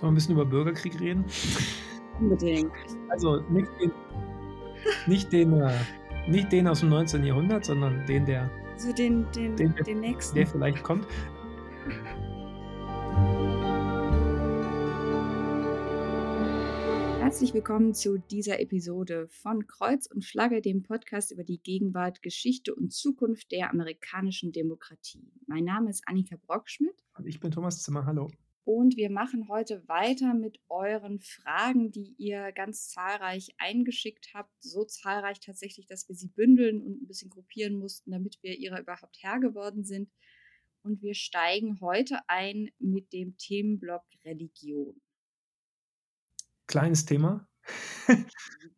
Sollen wir ein bisschen über Bürgerkrieg reden? Unbedingt. Also nicht den, nicht den, äh, nicht den aus dem 19. Jahrhundert, sondern den, der, So den, den, Den- den nächsten. der vielleicht kommt. Herzlich willkommen zu dieser Episode von Kreuz und Flagge, dem Podcast über die Gegenwart, Geschichte und Zukunft der amerikanischen Demokratie. Mein Name ist Annika Brockschmidt Und ich bin Thomas Zimmer. Hallo. Und wir machen heute weiter mit euren Fragen, die ihr ganz zahlreich eingeschickt habt. So zahlreich tatsächlich, dass wir sie bündeln und ein bisschen gruppieren mussten, damit wir ihrer überhaupt Herr geworden sind. Und wir steigen heute ein mit dem Themenblock Religion. Kleines Thema.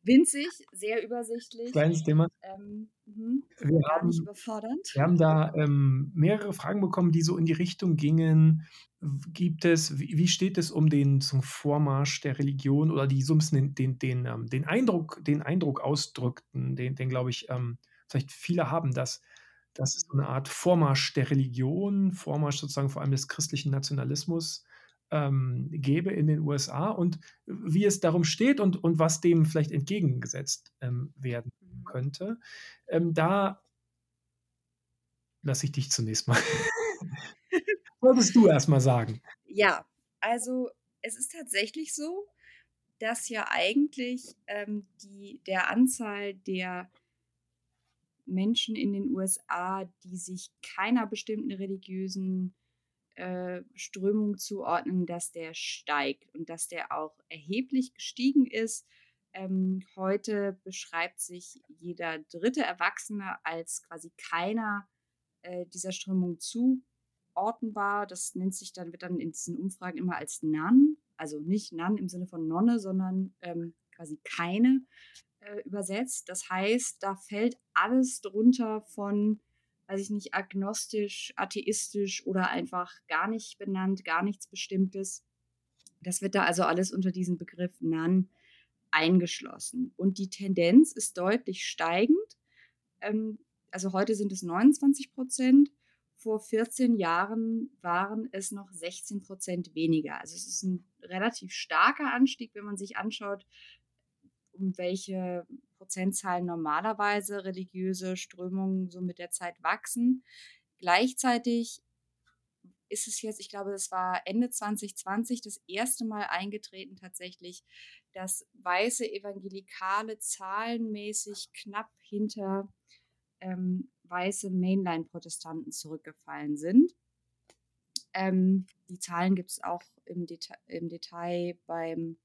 Winzig, sehr übersichtlich. Kleines Thema. Ähm, mhm, Wir haben, wir haben da ähm, mehrere Fragen bekommen, die so in die Richtung gingen. Gibt es, wie, steht es um den zum Vormarsch der Religion oder die so ein bisschen den, den, den, ähm, den Eindruck, den Eindruck ausdrückten, den, den glaube ich, ähm, vielleicht viele haben, dass, dass es so eine Art Vormarsch der Religion, Vormarsch sozusagen vor allem des christlichen Nationalismus ähm, gäbe in den USA und wie es darum steht und, und was dem vielleicht entgegengesetzt ähm, werden Mhm. könnte. Ähm, da lasse ich dich zunächst mal. Wolltest du erst mal sagen? Ja, also es ist tatsächlich so, dass ja eigentlich ähm, die, der Anzahl der Menschen in den USA, die sich keiner bestimmten religiösen äh, Strömung zuordnen, dass der steigt und dass der auch erheblich gestiegen ist. Ähm, heute beschreibt sich jeder dritte Erwachsene als quasi keiner äh, dieser Strömung zuordnenbar. Das nennt sich dann, wird dann in diesen Umfragen immer als Nun, also nicht Nun im Sinne von Nonne, sondern ähm, quasi keine äh, übersetzt. Das heißt, da fällt alles drunter von, weiß ich nicht, agnostisch, atheistisch oder einfach gar nicht benannt, gar nichts Bestimmtes. Das wird da also alles unter diesen Begriff Nun eingeschlossen. Und die Tendenz ist deutlich steigend. Ähm, also heute sind es 29 Prozent. Vor 14 Jahren waren es noch 16 Prozent weniger. Also es ist ein relativ starker Anstieg, wenn man sich anschaut, um welche Prozentzahlen normalerweise religiöse Strömungen so mit der Zeit wachsen. Gleichzeitig ist es jetzt, ich glaube, das war Ende 2020 das erste Mal eingetreten tatsächlich, dass weiße Evangelikale zahlenmäßig knapp hinter ähm, weiße Mainline-Protestanten zurückgefallen sind. Ähm, die Zahlen gibt es auch im, Deta im Detail beim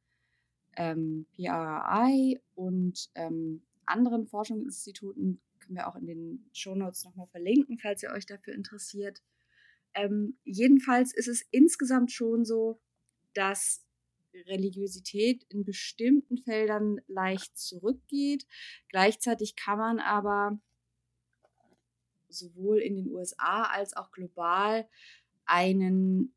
ähm, PRI und ähm, anderen Forschungsinstituten. Können wir auch in den Shownotes nochmal verlinken, falls ihr euch dafür interessiert. Ähm, jedenfalls ist es insgesamt schon so, dass Religiosität in bestimmten Feldern leicht zurückgeht. Gleichzeitig kann man aber sowohl in den USA als auch global einen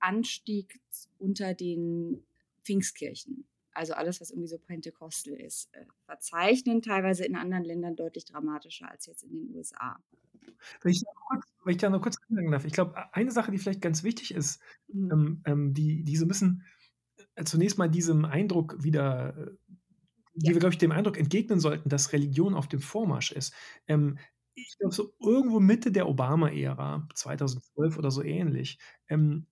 Anstieg unter den Pfingstkirchen, also alles, was irgendwie so Pentekostal ist, äh, verzeichnen, teilweise in anderen Ländern deutlich dramatischer als jetzt in den USA. Wenn ich da noch kurz, wenn ich da noch kurz anmerken darf, ich glaube, eine Sache, die vielleicht ganz wichtig ist, Mhm. ähm, ähm, die, die so ein bisschen äh, zunächst mal diesem Eindruck wieder, äh, die Ja. wir, glaube ich, dem Eindruck entgegnen sollten, dass Religion auf dem Vormarsch ist. Ähm, ich glaube, so irgendwo Mitte der Obama-Ära, 2012 oder so ähnlich, ähm,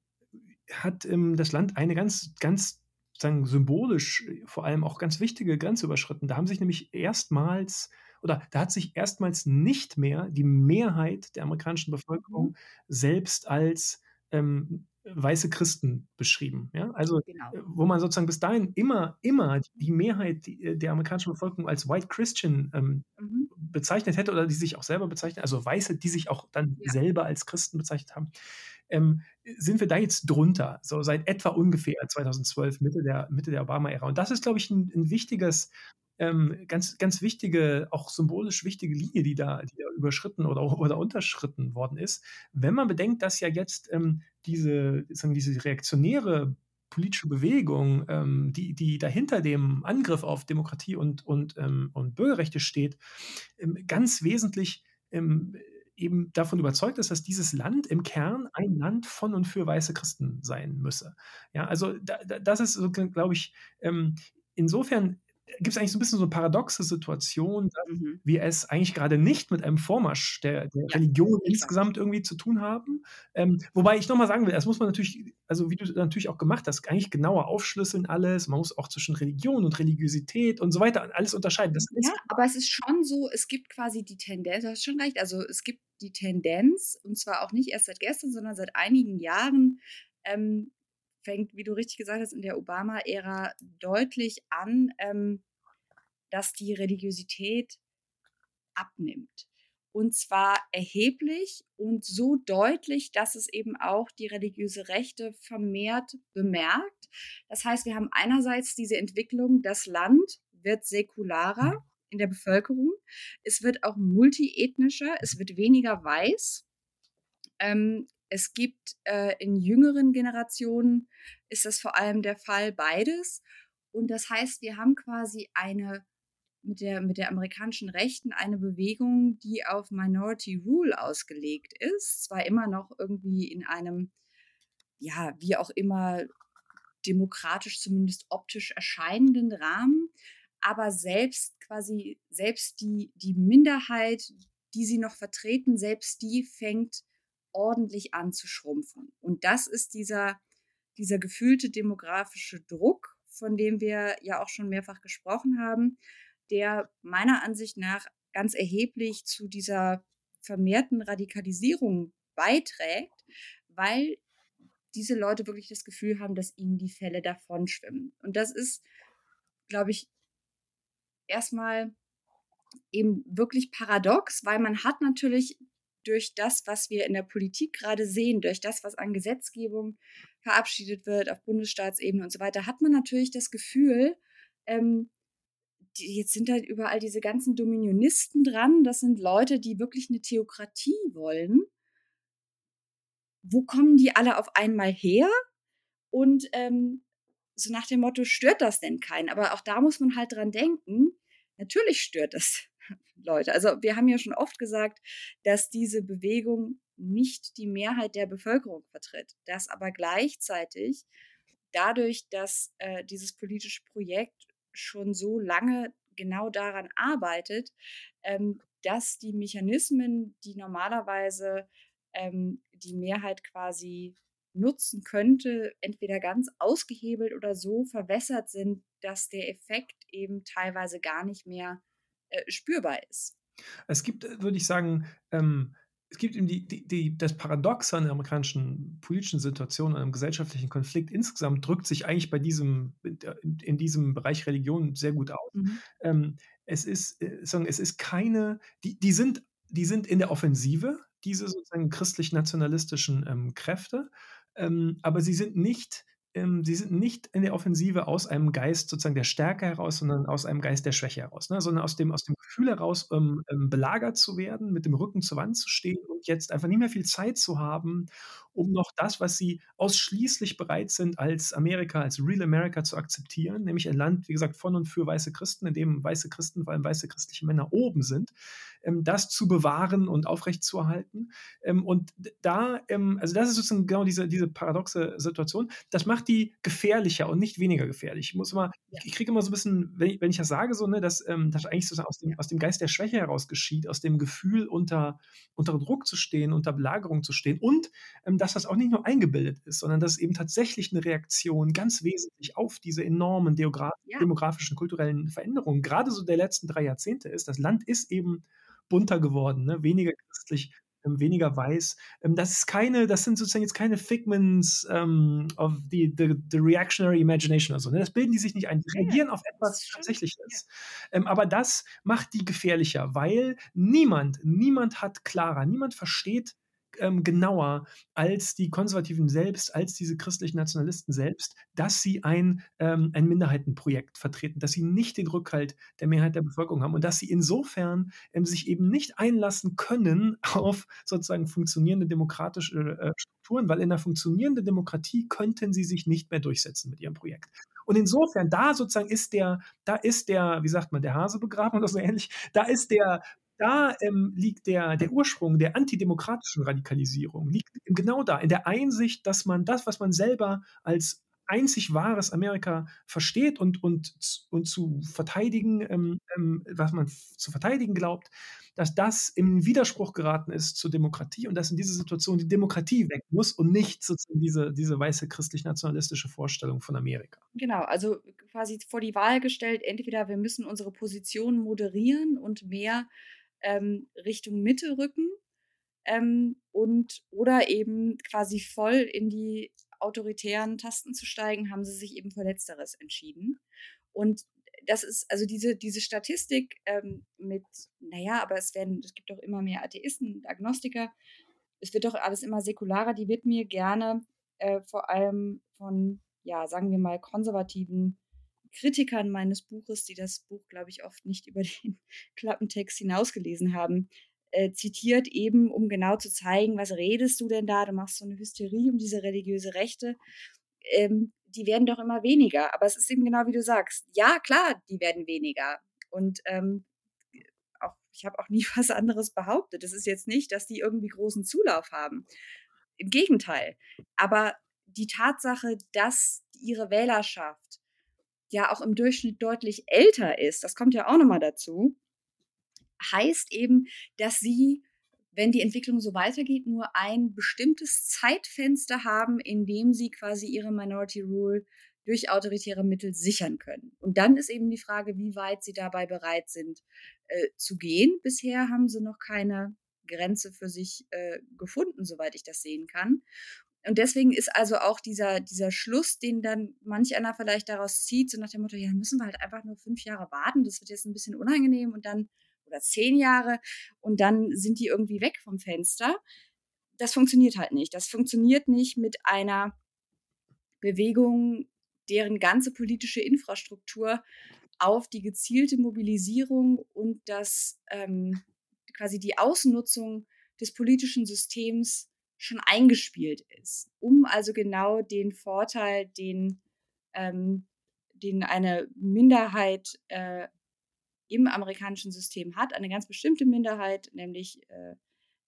hat ähm, das Land eine ganz, ganz sagen, symbolisch äh, vor allem auch ganz wichtige Grenze überschritten. Da haben sich nämlich erstmals oder da hat sich erstmals nicht mehr die Mehrheit der amerikanischen Bevölkerung Mhm. selbst als ähm, weiße Christen beschrieben. Ja? Also Genau. äh, wo man sozusagen bis dahin immer, immer die Mehrheit äh, der amerikanischen Bevölkerung als White Christian ähm, Mhm. bezeichnet hätte oder die sich auch selber bezeichnet, also Weiße, die sich auch dann Ja. selber als Christen bezeichnet haben, ähm, sind wir da jetzt drunter, so seit etwa ungefähr 2012, Mitte der, Mitte der Obama-Ära. Und das ist, glaube ich, ein, ein wichtiges, ähm, ganz, ganz wichtige, auch symbolisch wichtige Linie, die da, die da überschritten oder, oder unterschritten worden ist. Wenn man bedenkt, dass ja jetzt ähm, diese, sagen, diese reaktionäre politische Bewegung, ähm, die, die dahinter dem Angriff auf Demokratie und, und, ähm, und Bürgerrechte steht, ähm, ganz wesentlich ähm, eben davon überzeugt ist, dass dieses Land im Kern ein Land von und für weiße Christen sein müsse. Ja, also da da das ist so, glaube ich, ähm, insofern gibt es eigentlich so ein bisschen so 'ne paradoxe Situation, dass Mhm. wir es eigentlich gerade nicht mit einem Vormarsch der der Ja, Religion insgesamt irgendwie zu tun haben. Ähm, wobei ich noch mal sagen will, das muss man natürlich also, wie du natürlich auch gemacht hast, eigentlich genauer aufschlüsseln alles. Man muss auch zwischen Religion und Religiosität und so weiter alles unterscheiden. Ja, aber es ist schon so, es gibt quasi die Tendenz du hast schon recht, also, es gibt die Tendenz, und zwar auch nicht erst seit gestern, sondern seit einigen Jahren, ähm, fängt, wie du richtig gesagt hast, in der Obama-Ära deutlich an, ähm, dass die Religiosität abnimmt. Und zwar erheblich und so deutlich, dass es eben auch die religiöse Rechte vermehrt bemerkt. Das heißt, wir haben einerseits diese Entwicklung, das Land wird säkularer Mhm. in der Bevölkerung. Es wird auch multiethnischer, es wird weniger weiß. Ähm, es gibt, äh, in jüngeren Generationen ist das vor allem der Fall, beides. Und das heißt, wir haben quasi eine mit der mit der amerikanischen Rechten eine Bewegung, die auf Minority Rule ausgelegt ist, zwar immer noch irgendwie in einem, ja, wie auch immer, demokratisch, zumindest optisch erscheinenden Rahmen, aber selbst quasi selbst die die Minderheit, die sie noch vertreten, selbst die fängt ordentlich an zu schrumpfen. Und das ist dieser dieser gefühlte demografische Druck, von dem wir ja auch schon mehrfach gesprochen haben, der meiner Ansicht nach ganz erheblich zu dieser vermehrten Radikalisierung beiträgt, weil diese Leute wirklich das Gefühl haben, dass ihnen die Fälle davonschwimmen. Und das ist, glaube ich erstmal eben wirklich paradox, weil man hat natürlich durch das, was wir in der Politik gerade sehen, durch das, was an Gesetzgebung verabschiedet wird auf Bundesstaatsebene und so weiter, hat man natürlich das Gefühl, ähm, die jetzt sind halt überall diese ganzen Dominionisten dran. Das sind Leute, die wirklich 'ne Theokratie wollen. Wo kommen die alle auf einmal her? Und, ähm, so nach dem Motto: „Stört das denn keinen?“ Aber auch da muss man halt dran denken, natürlich stört das Leute. Also, wir haben ja schon oft gesagt, dass diese Bewegung nicht die Mehrheit der Bevölkerung vertritt, dass aber gleichzeitig dadurch, dass, äh, dieses politische Projekt schon so lange genau daran arbeitet, ähm, dass die Mechanismen, die normalerweise, ähm, die Mehrheit quasi nutzen könnte, entweder ganz ausgehebelt oder so verwässert sind, dass der Effekt eben teilweise gar nicht mehr, äh, spürbar ist. Es gibt, äh, würde ich sagen ähm, es gibt eben die die die das Paradox an der amerikanischen politischen Situation, an einem gesellschaftlichen Konflikt insgesamt drückt sich eigentlich bei diesem in der in diesem Bereich Religion sehr gut aus. Mhm. Ähm, es ist, äh, sozusagen es ist keine die die sind die sind in der Offensive, diese sozusagen christlich-nationalistischen, ähm, Kräfte, ähm, aber sie sind nicht ähm, sie sind nicht in der Offensive aus einem Geist sozusagen der Stärke heraus, sondern aus einem Geist der Schwäche heraus, ne? Sondern aus dem aus dem Gefühl heraus, ähm, ähm, belagert zu werden, mit dem Rücken zur Wand zu stehen und jetzt einfach nicht mehr viel Zeit zu haben, um noch das, was sie ausschließlich bereit sind, als Amerika, als Real America zu akzeptieren, nämlich ein Land, wie gesagt, von und für weiße Christen, in dem weiße Christen, vor allem weiße christliche Männer oben sind, das zu bewahren und aufrechtzuerhalten. Ähm, und da ähm, also das ist sozusagen genau diese diese paradoxe Situation. Das macht die gefährlicher und nicht weniger gefährlich. Ich muss immer ich kriege immer so 'n bisschen, wenn ich wenn ich das sage so, ne, dass, ähm, das eigentlich sozusagen aus dem aus dem Geist der Schwäche heraus geschieht, aus dem Gefühl, unter unter Druck zu stehen, unter Belagerung zu stehen und, ähm, dass das auch nicht nur eingebildet ist, sondern dass eben tatsächlich 'ne Reaktion ganz wesentlich auf diese enormen deogra Ja. demografischen, kulturellen Veränderungen grade so der letzten 3 Jahrzehnte ist. Das Land ist eben bunter geworden, ne, weniger christlich, ähm, weniger weiß. Ähm, das ist keine das sind sozusagen jetzt keine Figments, ähm, of the the the reactionary imagination oder so, ne? Das bilden die sich nicht ein. Die Ja, ja, reagieren auf etwas, ist was schon tatsächlich ja. aber das macht die gefährlicher, weil niemand niemand hat klarer niemand versteht, ähm, genauer als die Konservativen selbst, als diese christlichen Nationalisten selbst, dass sie ein ähm, ein Minderheitenprojekt vertreten, dass sie nicht den Rückhalt der Mehrheit der Bevölkerung haben und dass sie insofern, ähm, sich eben nicht einlassen können auf sozusagen funktionierende demokratische, äh, Strukturen, weil in 'ner funktionierenden Demokratie könnten sie sich nicht mehr durchsetzen mit ihrem Projekt. Und insofern, da sozusagen ist der da ist der, wie sagt man, der Hase begraben oder so ähnlich. Da ist der da, ähm, liegt der der Ursprung der antidemokratischen Radikalisierung liegt genau da, in der Einsicht, dass man das, was man selber als einzig wahres Amerika versteht und und und zu verteidigen, ähm, ähm, was man zu verteidigen glaubt, dass das im Widerspruch geraten ist zur Demokratie und dass in dieser Situation die Demokratie weg muss und nicht sozusagen diese diese weiße christlich-nationalistische Vorstellung von Amerika. Genau, also quasi vor die Wahl gestellt, entweder wir müssen unsere Position moderieren und mehr, ähm, Richtung Mitte rücken, ähm, und oder eben quasi voll in die autoritären Tasten zu steigen, haben sie sich eben für Letzteres entschieden. Und das ist also diese diese Statistik, ähm, mit, na ja, aber es werden es gibt doch immer mehr Atheisten und Agnostiker. Es wird doch alles immer säkularer, die wird mir gerne, äh, vor allem von, ja, sagen wir mal, konservativen Kritikern meines Buches, die das Buch, glaube ich, oft nicht über den Klappentext hinausgelesen haben, äh, zitiert, eben um genau zu zeigen, was redest du denn da? Du machst so eine Hysterie um diese religiöse Rechte. Ähm, die werden doch immer weniger. Aber es ist eben genau wie du sagst. Ja, klar, die werden weniger. Und ähm, auch, ich habe auch nie was anderes behauptet. Es ist jetzt nicht, dass die irgendwie großen Zulauf haben. Im Gegenteil. Aber die Tatsache, dass ihre Wählerschaft ja auch im Durchschnitt deutlich älter ist, das kommt ja auch nochmal dazu, heißt eben, dass sie, wenn die Entwicklung so weitergeht, nur ein bestimmtes Zeitfenster haben, in dem sie quasi ihre Minority Rule durch autoritäre Mittel sichern können. Und dann ist eben die Frage, wie weit sie dabei bereit sind äh, zu gehen. Bisher haben sie noch keine Grenze für sich äh, gefunden, soweit ich das sehen kann. Und deswegen ist also auch dieser, dieser Schluss, den dann manch einer vielleicht daraus zieht, so nach dem Motto, ja, dann müssen wir halt einfach nur fünf Jahre warten, das wird jetzt ein bisschen unangenehm und dann oder zehn Jahre und dann sind die irgendwie weg vom Fenster. Das funktioniert halt nicht. Das funktioniert nicht mit einer Bewegung, deren ganze politische Infrastruktur auf die gezielte Mobilisierung und das ähm, quasi die Ausnutzung des politischen Systems schon eingespielt ist, um also genau den Vorteil, den, ähm, den eine Minderheit äh, im amerikanischen System hat, eine ganz bestimmte Minderheit, nämlich äh,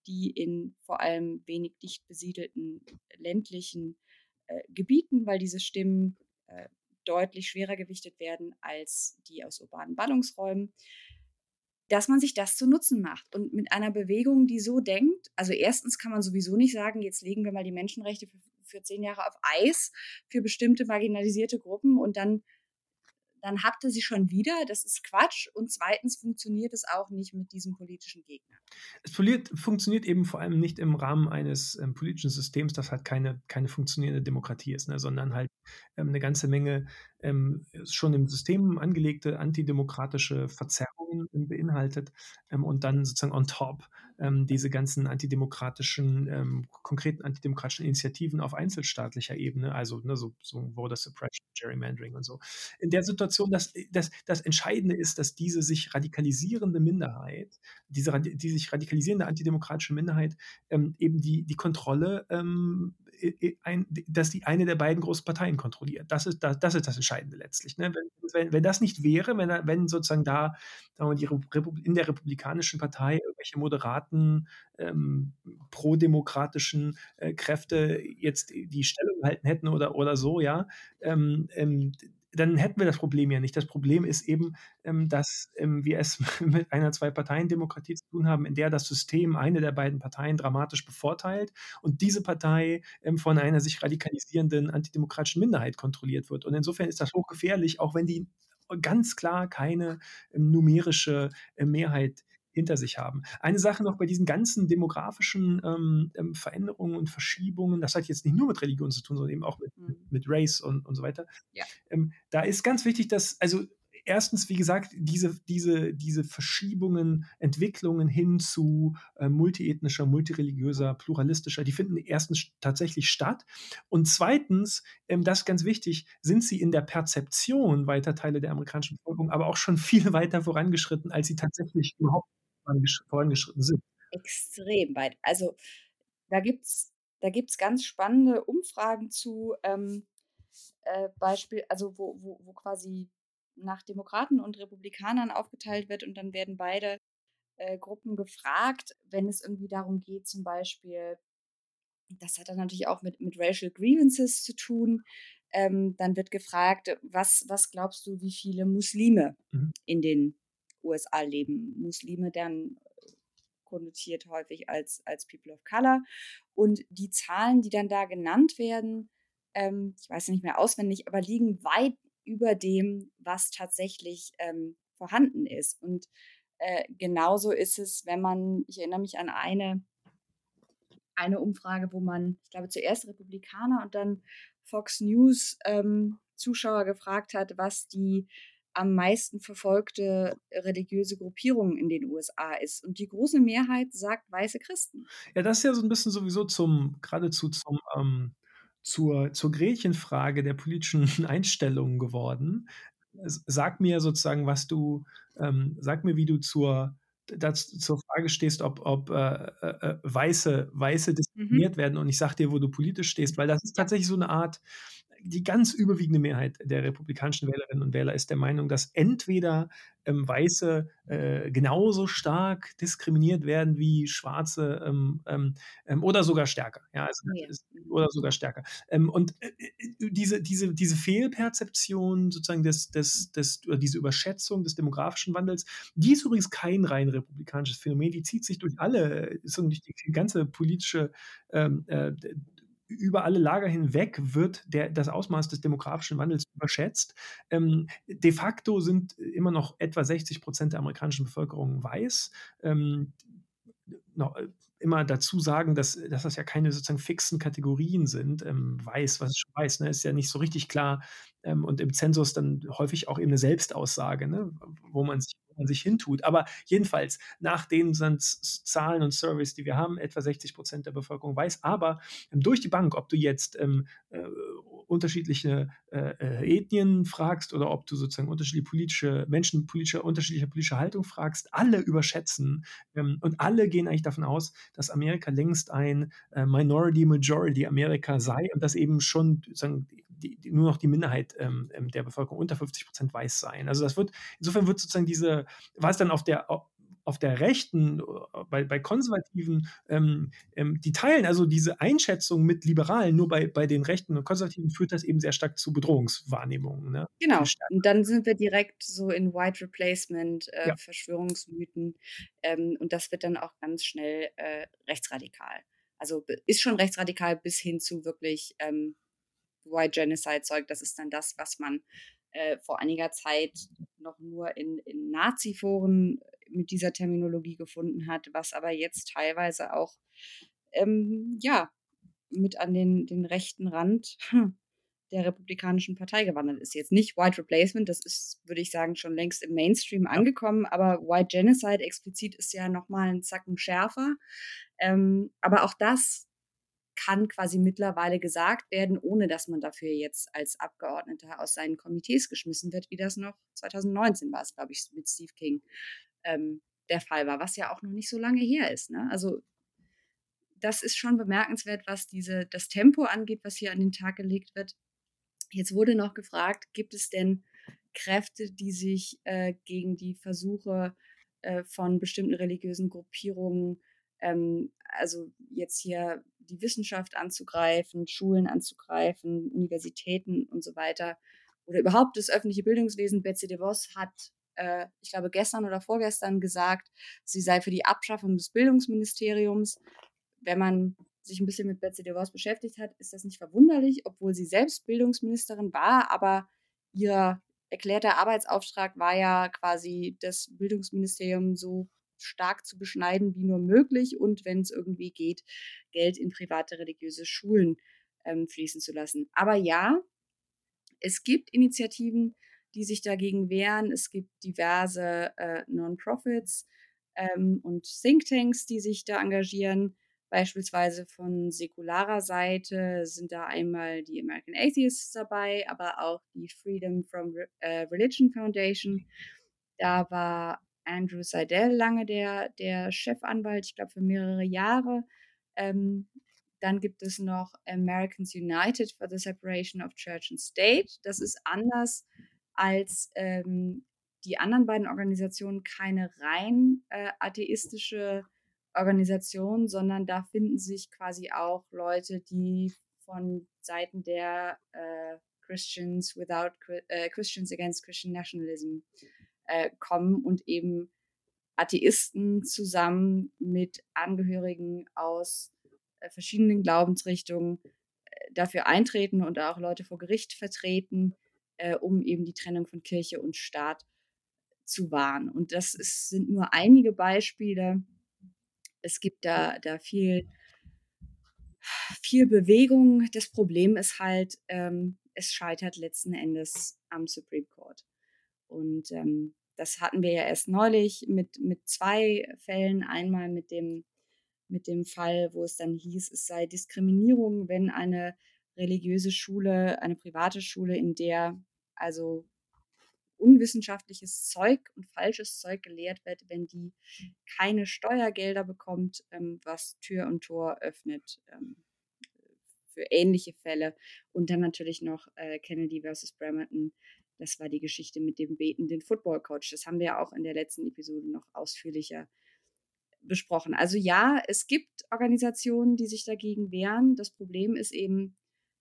die in vor allem wenig dicht besiedelten ländlichen äh, Gebieten, weil diese Stimmen äh, deutlich schwerer gewichtet werden als die aus urbanen Ballungsräumen, dass man sich das zu Nutzen macht. Und mit einer Bewegung, die so denkt, also erstens kann man sowieso nicht sagen, jetzt legen wir mal die Menschenrechte für, für zehn Jahre auf Eis für bestimmte marginalisierte Gruppen und dann dann habt ihr sie schon wieder. Das ist Quatsch. Und zweitens funktioniert es auch nicht mit diesem politischen Gegner. Es funktioniert eben vor allem nicht im Rahmen eines ähm, politischen Systems, das halt keine, keine funktionierende Demokratie ist, ne, sondern halt ähm, eine ganze Menge ähm, schon im System angelegte antidemokratische Verzerrungen beinhaltet ähm, und dann sozusagen on top ähm, diese ganzen antidemokratischen, ähm, konkreten antidemokratischen Initiativen auf einzelstaatlicher Ebene, also ne, so, so Voter Suppression, Gerrymandering und so. In der Situation, dass, dass das Entscheidende ist, dass diese sich radikalisierende Minderheit, diese die sich radikalisierende antidemokratische Minderheit ähm, eben die, die Kontrolle ähm, ein, dass die eine der beiden großen Parteien kontrolliert. Das ist das, das, ist das Entscheidende letztlich. Ne? Wenn, wenn, wenn, das nicht wäre, wenn, wenn sozusagen da die in der Republikanischen Partei irgendwelche moderaten, ähm, prodemokratischen äh, Kräfte jetzt die Stellung gehalten hätten oder, oder so, ja, ähm, ähm, dann hätten wir das Problem ja nicht. Das Problem ist eben, ähm, dass ähm, wir es mit einer Zwei-Parteien-Demokratie zu tun haben, in der das System eine der beiden Parteien dramatisch bevorteilt und diese Partei ähm, von einer sich radikalisierenden antidemokratischen Minderheit kontrolliert wird. Und insofern ist das hochgefährlich, auch wenn die ganz klar keine numerische äh, Mehrheit hinter sich haben. Eine Sache noch bei diesen ganzen demografischen ähm, ähm, Veränderungen und Verschiebungen, das hat jetzt nicht nur mit Religion zu tun, sondern eben auch mit, mhm. mit Race und, und so weiter. Ja. Ähm, da ist ganz wichtig, dass, also erstens, wie gesagt, diese, diese, diese Verschiebungen, Entwicklungen hin zu äh, multiethnischer, multireligiöser, pluralistischer, die finden erstens tatsächlich statt. Und zweitens, ähm, das ist ganz wichtig, sind sie in der Perzeption weiter Teile der amerikanischen Bevölkerung, aber auch schon viel weiter vorangeschritten, als sie tatsächlich überhaupt vorangeschritten sind. Extrem weit. Also da gibt es da gibt's ganz spannende Umfragen zu, ähm, äh, Beispiel, also wo, wo, wo quasi nach Demokraten und Republikanern aufgeteilt wird und dann werden beide äh, Gruppen gefragt, wenn es irgendwie darum geht, zum Beispiel, das hat dann natürlich auch mit, mit Racial Grievances zu tun. Ähm, dann wird gefragt, was, was glaubst du, wie viele Muslime Mhm. in den USA leben? Muslime dann konnotiert häufig als, als People of Color. Und die Zahlen, die dann da genannt werden, ähm, ich weiß nicht mehr auswendig, aber liegen weit über dem, was tatsächlich ähm, vorhanden ist. Und äh, genauso ist es, wenn man, ich erinnere mich an eine, eine Umfrage, wo man, ich glaube, zuerst Republikaner und dann Fox News ähm, Zuschauer gefragt hat, was die am meisten verfolgte religiöse Gruppierung in den USA ist. Und die große Mehrheit sagt weiße Christen. Ja, das ist ja so ein bisschen sowieso zum geradezu zum, ähm zur zur Gretchenfrage der politischen Einstellungen geworden. Sag mir sozusagen, was du ähm, sag mir, wie du zur das zur Frage stehst, ob ob, äh, äh, äh, Weiße Weiße Mhm. diskriminiert werden und ich sage dir, wo du politisch stehst, weil das ist tatsächlich so 'ne Art die ganz überwiegende Mehrheit der republikanischen Wählerinnen und Wähler ist der Meinung, dass entweder, ähm, Weiße, äh, genauso stark diskriminiert werden wie Schwarze, ähm, ähm, ähm, oder sogar stärker. Ja, also ja. ist oder sogar stärker. Ähm, und, äh, äh, diese diese diese Fehlperzeption sozusagen des des des oder diese Überschätzung des demografischen Wandels, die ist übrigens kein rein republikanisches Phänomen, die zieht sich durch alle so durch die ganze politische, ähm, äh, über alle Lager hinweg wird der das Ausmaß des demografischen Wandels überschätzt. Ähm, de facto sind immer noch etwa 60% der amerikanischen Bevölkerung weiß. Ähm, noch äh, immer dazu sagen, dass dass das ja keine sozusagen fixen Kategorien sind. Ähm, weiß, was schon weiß, ne? Ist ja nicht so richtig klar, ähm, und im Zensus dann häufig auch eben 'ne Selbstaussage, ne, wo man sich man sich hintut. Aber jedenfalls, nach den Zahlen und Surveys, die wir haben, etwa 60% der Bevölkerung weiß, aber ähm, durch die Bank, ob du jetzt, ähm, äh, unterschiedliche, äh, äh, Ethnien fragst oder ob du sozusagen unterschiedliche politische Menschen politischer unterschiedlicher politischer Haltung fragst, alle überschätzen, ähm, und alle gehen eigentlich davon aus, dass Amerika längst ein, äh, Minority Majority Amerika sei und dass eben schon sozusagen die die nur noch die Minderheit, ähm, ähm, der Bevölkerung unter 50% weiß seien. Also, das wird insofern wird sozusagen diese was dann auf der au auf der Rechten, äh, bei bei Konservativen, ähm, ähm, die teilen also diese Einschätzung mit Liberalen, nur bei bei den Rechten und Konservativen führt das eben sehr stark zu Bedrohungswahrnehmungen, ne? Genau. Und dann sind wir direkt so in White Replacement, äh, Ja. Verschwörungsmythen, ähm, und das wird dann auch ganz schnell, äh, rechtsradikal. Also, ist schon rechtsradikal bis hin zu wirklich, ähm, White Genocide-Zeug. Das ist dann das, was man, äh, vor einiger Zeit noch nur in in Nazi-Foren mit dieser Terminologie gefunden hat, was aber jetzt teilweise auch, ähm, ja, mit an den den rechten Rand der Republikanischen Partei gewandert ist. Jetzt nicht White Replacement, das ist, würde ich sagen, schon längst im Mainstream angekommen, aber White Genocide explizit ist ja noch mal 'n Zacken schärfer. Ähm, aber auch das kann quasi mittlerweile gesagt werden, ohne dass man dafür jetzt als Abgeordneter aus seinen Komitees geschmissen wird, wie das noch 2019 war es, glaube ich, mit Steve King, ähm, der Fall war, was ja auch noch nicht so lange her ist, ne? Also das ist schon bemerkenswert, was diese das Tempo angeht, was hier an den Tag gelegt wird. Jetzt wurde noch gefragt, gibt es denn Kräfte, die sich, äh, gegen die Versuche, äh, von bestimmten religiösen Gruppierungen, ähm, also jetzt hier die Wissenschaft anzugreifen, Schulen anzugreifen, Universitäten und so weiter oder überhaupt das öffentliche Bildungswesen. Betsy DeVos hat, äh, ich glaube, gestern oder vorgestern gesagt, sie sei für die Abschaffung des Bildungsministeriums. Wenn man sich 'n bisschen mit Betsy DeVos beschäftigt hat, ist das nicht verwunderlich, obwohl sie selbst Bildungsministerin war, aber ihr erklärter Arbeitsauftrag war ja quasi, das Bildungsministerium so stark zu beschneiden wie nur möglich und wenn's irgendwie geht, Geld in private religiöse Schulen, ähm, fließen zu lassen. Aber ja, es gibt Initiativen, die sich dagegen wehren. Es gibt diverse, äh, Non-Profits, ähm, und Thinktanks, die sich da engagieren. Beispielsweise von säkularer Seite sind da einmal die American Atheists dabei, aber auch die Freedom from Re äh, Religion Foundation. Da war Andrew Seidel lange der der Chefanwalt, ich glaube, für mehrere Jahre. Ähm, dann gibt es noch Americans United for the Separation of Church and State. Das ist anders als, ähm, die anderen beiden Organisationen keine rein äh, atheistische Organisation, sondern da finden sich quasi auch Leute, die von Seiten der äh, Christians without äh, Christians against Christian Nationalism äh, kommen und eben Atheisten zusammen mit Angehörigen aus äh, verschiedenen Glaubensrichtungen äh, dafür eintreten und auch Leute vor Gericht vertreten, äh, um eben die Trennung von Kirche und Staat zu wahren. Und das ist, sind nur einige Beispiele. Es gibt da, da viel, viel Bewegung. Das Problem ist halt, ähm, es scheitert letzten Endes am Supreme Court. Und ähm, das hatten wir ja erst neulich mit, mit zwei Fällen. Einmal mit dem, mit dem Fall, wo es dann hieß, es sei Diskriminierung, wenn eine religiöse Schule, eine private Schule, in der also unwissenschaftliches Zeug und falsches Zeug gelehrt wird, wenn die keine Steuergelder bekommt, ähm, was Tür und Tor öffnet ähm, für ähnliche Fälle. Und dann natürlich noch äh, Kennedy versus Bremerton. Das war die Geschichte mit dem betenden Football-Coach. Das haben wir auch in der letzten Episode noch ausführlicher besprochen. Also ja, es gibt Organisationen, die sich dagegen wehren. Das Problem ist eben,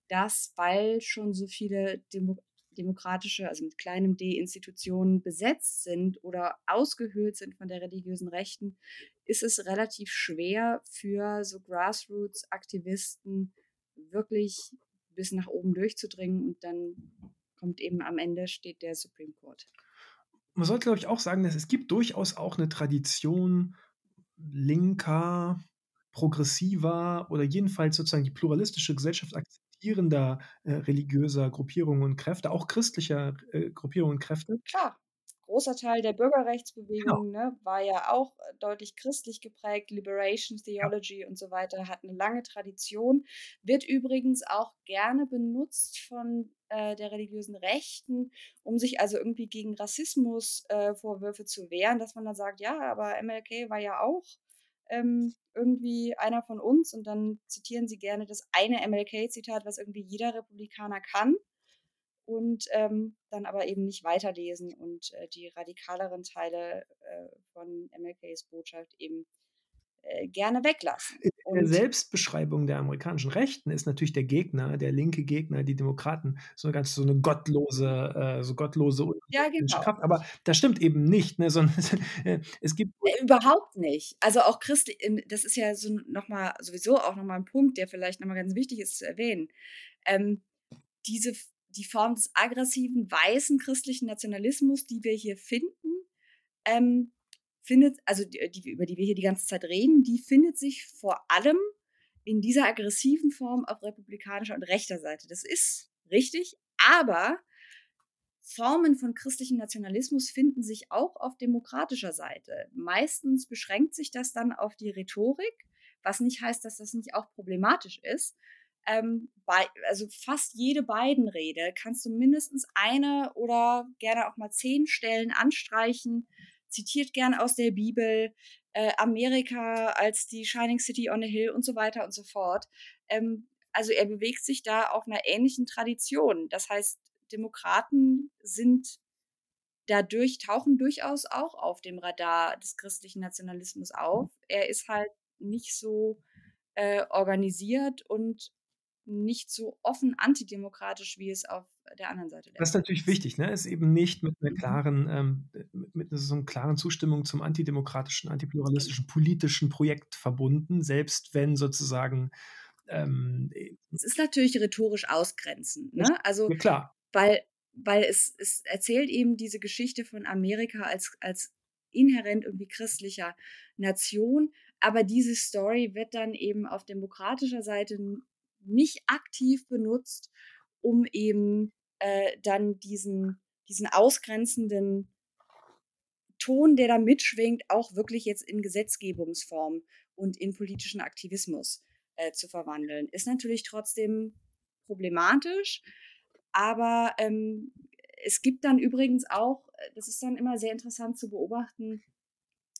dass, weil schon so viele Demo demokratische, also mit kleinem d Institutionen besetzt sind oder ausgehöhlt sind von der religiösen Rechten, ist es relativ schwer für so Grassroots-Aktivisten wirklich bis nach oben durchzudringen und dann kommt eben am Ende steht der Supreme Court. Man sollte, glaube ich, auch sagen, dass es gibt durchaus auch eine Tradition linker, progressiver oder jedenfalls sozusagen die pluralistische Gesellschaft akzeptierender äh, religiöser Gruppierungen und Kräfte, auch christlicher äh, Gruppierungen und Kräfte. Klar, großer Teil der genau. Bürgerrechtsbewegung genau. ne, war ja auch äh, deutlich christlich geprägt. Liberation Theology ja. und so weiter hat eine lange Tradition, wird übrigens auch gerne benutzt von äh, der religiösen Rechten, um sich also irgendwie gegen Rassismusvorwürfe äh, zu wehren, dass man dann sagt, ja, aber MLK war ja auch ähm, irgendwie einer von uns und dann zitieren sie gerne das eine MLK-Zitat, was irgendwie jeder Republikaner kann und ähm, dann aber eben nicht weiterlesen und äh, die radikaleren Teile äh, von MLKs Botschaft eben äh, gerne weglassen. In der Selbstbeschreibung der amerikanischen Rechten ist natürlich der Gegner, der linke Gegner, die Demokraten, so eine ganz so eine gottlose, äh, so gottlose ja, genau. Kraft. Aber das stimmt eben nicht, ne, sondern es gibt äh, überhaupt nicht. Also auch christlich, das ist ja so nochmal sowieso auch nochmal ein Punkt, der vielleicht nochmal ganz wichtig ist zu erwähnen. Ähm, diese die Form des aggressiven, weißen christlichen Nationalismus, die wir hier finden, ähm, findet, also die, die, über die wir hier die ganze Zeit reden, die findet sich vor allem in dieser aggressiven Form auf republikanischer und rechter Seite. Das ist richtig, aber Formen von christlichem Nationalismus finden sich auch auf demokratischer Seite. Meistens beschränkt sich das dann auf die Rhetorik, was nicht heißt, dass das nicht auch problematisch ist. Ähm, bei, also fast jede Biden-Rede kannst du mindestens eine oder gerne auch mal zehn Stellen anstreichen, zitiert gerne aus der Bibel, äh, Amerika als die Shining City on a Hill und so weiter und so fort. Ähm, also er bewegt sich da auf einer ähnlichen Tradition. Das heißt, Demokraten sind dadurch, tauchen durchaus auch auf dem Radar des christlichen Nationalismus auf. Er ist halt nicht so äh, organisiert und nicht so offen antidemokratisch, wie es auf der anderen Seite der Das ist natürlich wichtig, ne? Ist eben nicht mit einer mhm. klaren, ähm, mit, so einer klaren Zustimmung zum antidemokratischen, antipluralistischen politischen Projekt verbunden, selbst wenn sozusagen ähm, äh, es ist natürlich rhetorisch ausgrenzend, ne? Also ja, klar. weil, weil es, es erzählt eben diese Geschichte von Amerika als, als inhärent irgendwie christlicher Nation, aber diese Story wird dann eben auf demokratischer Seite nicht aktiv benutzt, um eben äh, dann diesen, diesen ausgrenzenden Ton, der da mitschwingt, auch wirklich jetzt in Gesetzgebungsform und in politischen Aktivismus äh, zu verwandeln. Ist natürlich trotzdem problematisch, aber ähm, es gibt dann übrigens auch, äh, das ist dann immer sehr interessant zu beobachten,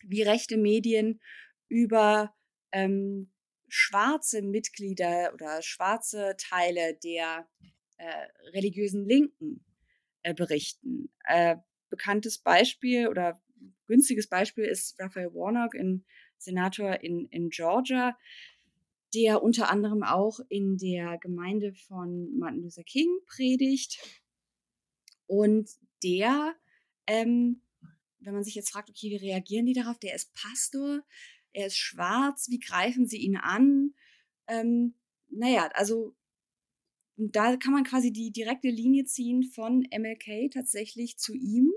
wie rechte Medien über ähm, schwarze Mitglieder oder schwarze Teile der äh, religiösen Linken äh, berichten. Äh, bekanntes Beispiel oder günstiges Beispiel ist Raphael Warnock, ein Senator in, in Georgia, der unter anderem auch in der Gemeinde von Martin Luther King predigt. Und der, ähm, wenn man sich jetzt fragt, okay, wie reagieren die darauf? Der ist Pastor, er ist schwarz, wie greifen sie ihn an? Ähm, naja, also da kann man quasi die direkte Linie ziehen von MLK tatsächlich zu ihm.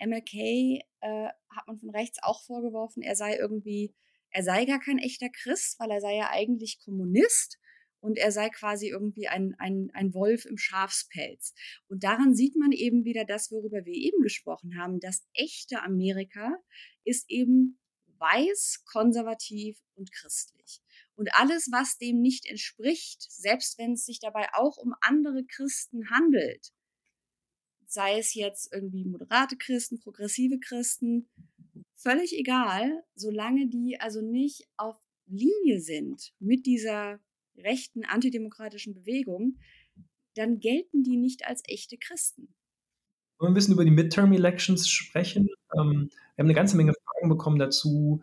MLK äh, hat man von rechts auch vorgeworfen, er sei irgendwie, er sei gar kein echter Christ, weil er sei ja eigentlich Kommunist und er sei quasi irgendwie ein, ein, ein Wolf im Schafspelz. Und daran sieht man eben wieder das, worüber wir eben gesprochen haben. Das echte Amerika ist eben weiß, konservativ und christlich. Und alles, was dem nicht entspricht, selbst wenn es sich dabei auch um andere Christen handelt, sei es jetzt irgendwie moderate Christen, progressive Christen, völlig egal, solange die also nicht auf Linie sind mit dieser rechten antidemokratischen Bewegung, dann gelten die nicht als echte Christen. Wollen wir ein bisschen über die Midterm-Elections sprechen? Ähm, wir haben eine ganze Menge Fragen bekommen dazu,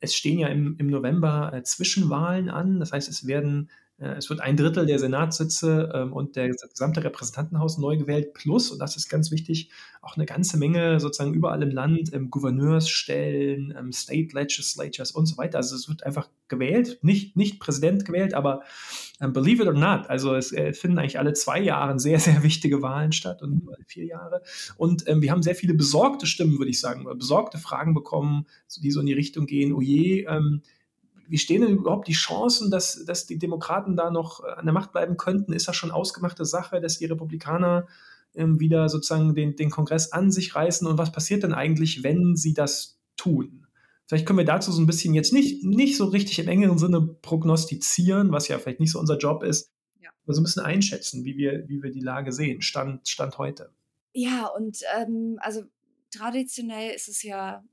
es stehen ja im, im November äh, Zwischenwahlen an. Das heißt, es werden es wird ein Drittel der Senatssitze ähm, und der gesamte Repräsentantenhaus neu gewählt, plus, und das ist ganz wichtig, auch eine ganze Menge sozusagen überall im Land, ähm, Gouverneursstellen, ähm, State Legislatures und so weiter. Also es wird einfach gewählt, nicht, nicht Präsident gewählt, aber believe it or not, also es äh, finden eigentlich alle zwei Jahre sehr, sehr wichtige Wahlen statt und nicht alle vier Jahre. Und wir haben sehr viele besorgte Stimmen, würde ich sagen, besorgte Fragen bekommen, die so in die Richtung gehen, oh je, wie stehen denn überhaupt die Chancen, dass, dass die Demokraten da noch äh, an der Macht bleiben könnten? Ist das schon ausgemachte Sache, dass die Republikaner ähm, wieder sozusagen den, den Kongress an sich reißen? Und was passiert denn eigentlich, wenn sie das tun? Vielleicht können wir dazu so ein bisschen jetzt nicht, nicht so richtig im engeren Sinne prognostizieren, was ja vielleicht nicht so unser Job ist, ja. aber so ein bisschen einschätzen, wie wir, wie wir die Lage sehen, Stand, Stand heute. Ja, und ähm, also traditionell ist es ja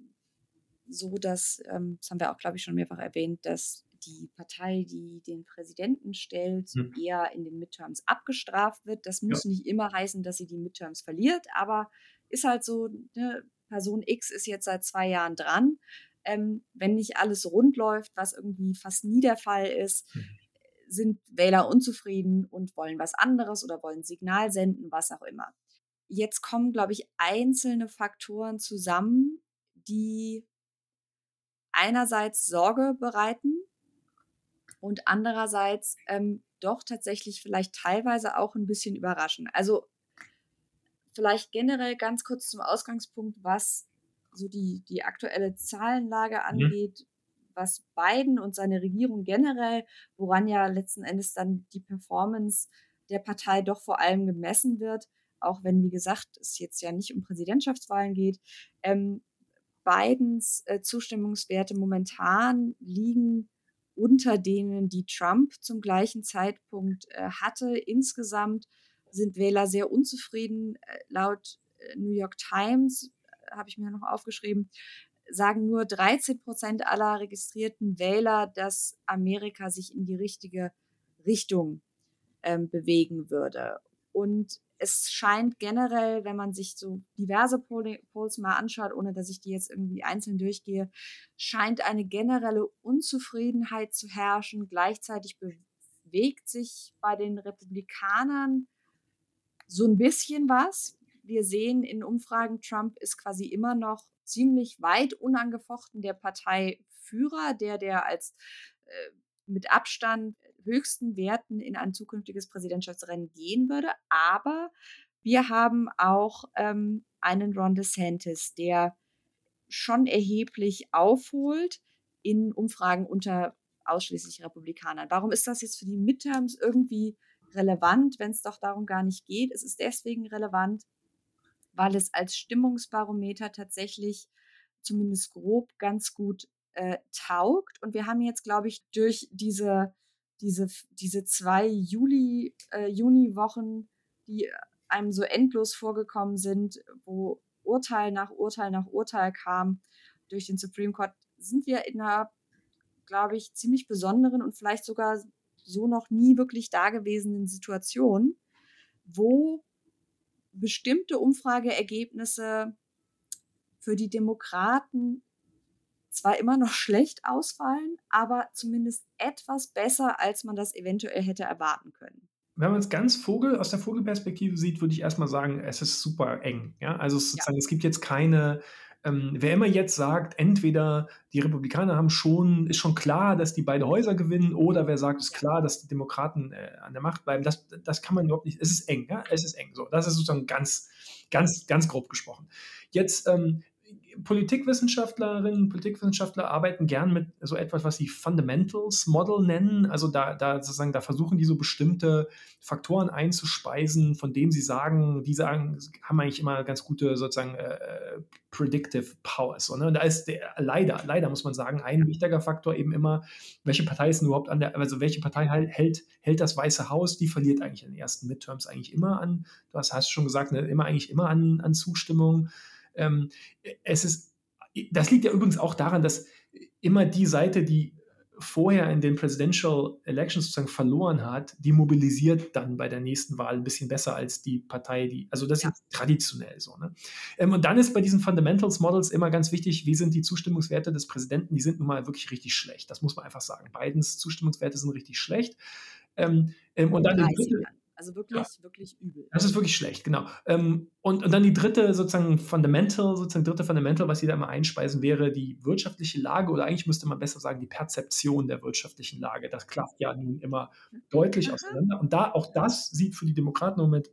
so, dass, ähm, das haben wir auch, glaube ich, schon mehrfach erwähnt, dass die Partei, die den Präsidenten stellt, hm. eher in den Midterms abgestraft wird. Das muss ja. nicht immer heißen, dass sie die Midterms verliert, aber ist halt so, ne, Person X ist jetzt seit zwei Jahren dran. Ähm, wenn nicht alles rund läuft, was irgendwie fast nie der Fall ist, hm. sind Wähler unzufrieden und wollen was anderes oder wollen Signal senden, was auch immer. Jetzt kommen, glaube ich, einzelne Faktoren zusammen, die einerseits Sorge bereiten und andererseits ähm, doch tatsächlich vielleicht teilweise auch ein bisschen überraschen. Also vielleicht generell ganz kurz zum Ausgangspunkt, was so die, die aktuelle Zahlenlage mhm. angeht, mhm. was Biden und seine Regierung generell, woran ja letzten Endes dann die Performance der Partei doch vor allem gemessen wird, auch wenn, wie gesagt, es jetzt ja nicht um Präsidentschaftswahlen geht, ähm, Bidens äh, Zustimmungswerte momentan liegen unter denen, die Trump zum gleichen Zeitpunkt äh, hatte. Insgesamt sind Wähler sehr unzufrieden. Äh, laut äh, New York Times, äh, habe ich mir noch aufgeschrieben, sagen nur 13 Prozent aller registrierten Wähler, dass Amerika sich in die richtige Richtung ähm, bewegen würde. Und es scheint generell, wenn man sich so diverse Polls mal anschaut, ohne dass ich die jetzt irgendwie einzeln durchgehe, scheint eine generelle Unzufriedenheit zu herrschen. Gleichzeitig bewegt sich bei den Republikanern so ein bisschen was. Wir sehen in Umfragen, Trump ist quasi immer noch ziemlich weit unangefochten der Parteiführer, der, der als äh, mit Abstand höchsten Werten in ein zukünftiges Präsidentschaftsrennen gehen würde. Aber wir haben auch ähm, einen Ron DeSantis, der schon erheblich aufholt in Umfragen unter ausschließlich Republikanern. Warum ist das jetzt für die Midterms irgendwie relevant, wenn es doch darum gar nicht geht? Es ist deswegen relevant, weil es als Stimmungsbarometer tatsächlich zumindest grob ganz gut äh, taugt. Und wir haben jetzt, glaube ich, durch diese diese, diese zwei Juli, äh, Juni-Wochen, die einem so endlos vorgekommen sind, wo Urteil nach Urteil nach Urteil kam. Durch den Supreme Court, sind wir in einer, glaube ich, ziemlich besonderen und vielleicht sogar so noch nie wirklich dagewesenen Situation, wo bestimmte Umfrageergebnisse für die Demokraten zwar immer noch schlecht ausfallen, aber zumindest etwas besser, als man das eventuell hätte erwarten können. Wenn man es ganz Vogel aus der Vogelperspektive sieht, würde ich erstmal sagen, es ist super eng. Ja? Also sozusagen, ja. es gibt jetzt keine, ähm, wer immer jetzt sagt, entweder die Republikaner haben schon, ist schon klar, dass die beide Häuser gewinnen, oder wer sagt, ist klar, dass die Demokraten äh, an der Macht bleiben, das, das kann man überhaupt nicht. Es ist eng, ja, es ist eng. So, das ist sozusagen ganz, ganz, ganz grob gesprochen. Jetzt ähm, Politikwissenschaftlerinnen, Politikwissenschaftler arbeiten gern mit so etwas, was sie Fundamentals Model nennen. Also da, da sozusagen, da versuchen die so bestimmte Faktoren einzuspeisen, von denen sie sagen, die sagen, haben eigentlich immer ganz gute sozusagen äh, Predictive Powers. So, ne? Und da ist der, leider, leider muss man sagen, ein wichtiger Faktor eben immer, welche Partei ist denn überhaupt an der, also welche Partei hält, hält das Weiße Haus, die verliert eigentlich in den ersten Midterms eigentlich immer an, du hast, hast schon gesagt, ne, immer eigentlich immer an, an Zustimmung. Ähm, es ist, das liegt ja übrigens auch daran, dass immer die Seite, die vorher in den Presidential Elections sozusagen verloren hat, die mobilisiert dann bei der nächsten Wahl ein bisschen besser als die Partei, die, also das ist ja. traditionell so. Ne? Ähm, und dann ist bei diesen Fundamentals Models immer ganz wichtig, wie sind die Zustimmungswerte des Präsidenten, die sind nun mal wirklich richtig schlecht. Das muss man einfach sagen. Bidens Zustimmungswerte sind richtig schlecht. Ähm, ähm, und dann die dritte, also wirklich, ja. wirklich übel. Das ist wirklich schlecht, genau. Ähm, und, und dann die dritte sozusagen Fundamental, sozusagen dritte Fundamental, was Sie da immer einspeisen, wäre die wirtschaftliche Lage oder eigentlich müsste man besser sagen, die Perzeption der wirtschaftlichen Lage. Das klafft ja nun immer deutlich auseinander. Und da auch das sieht für die Demokraten im Moment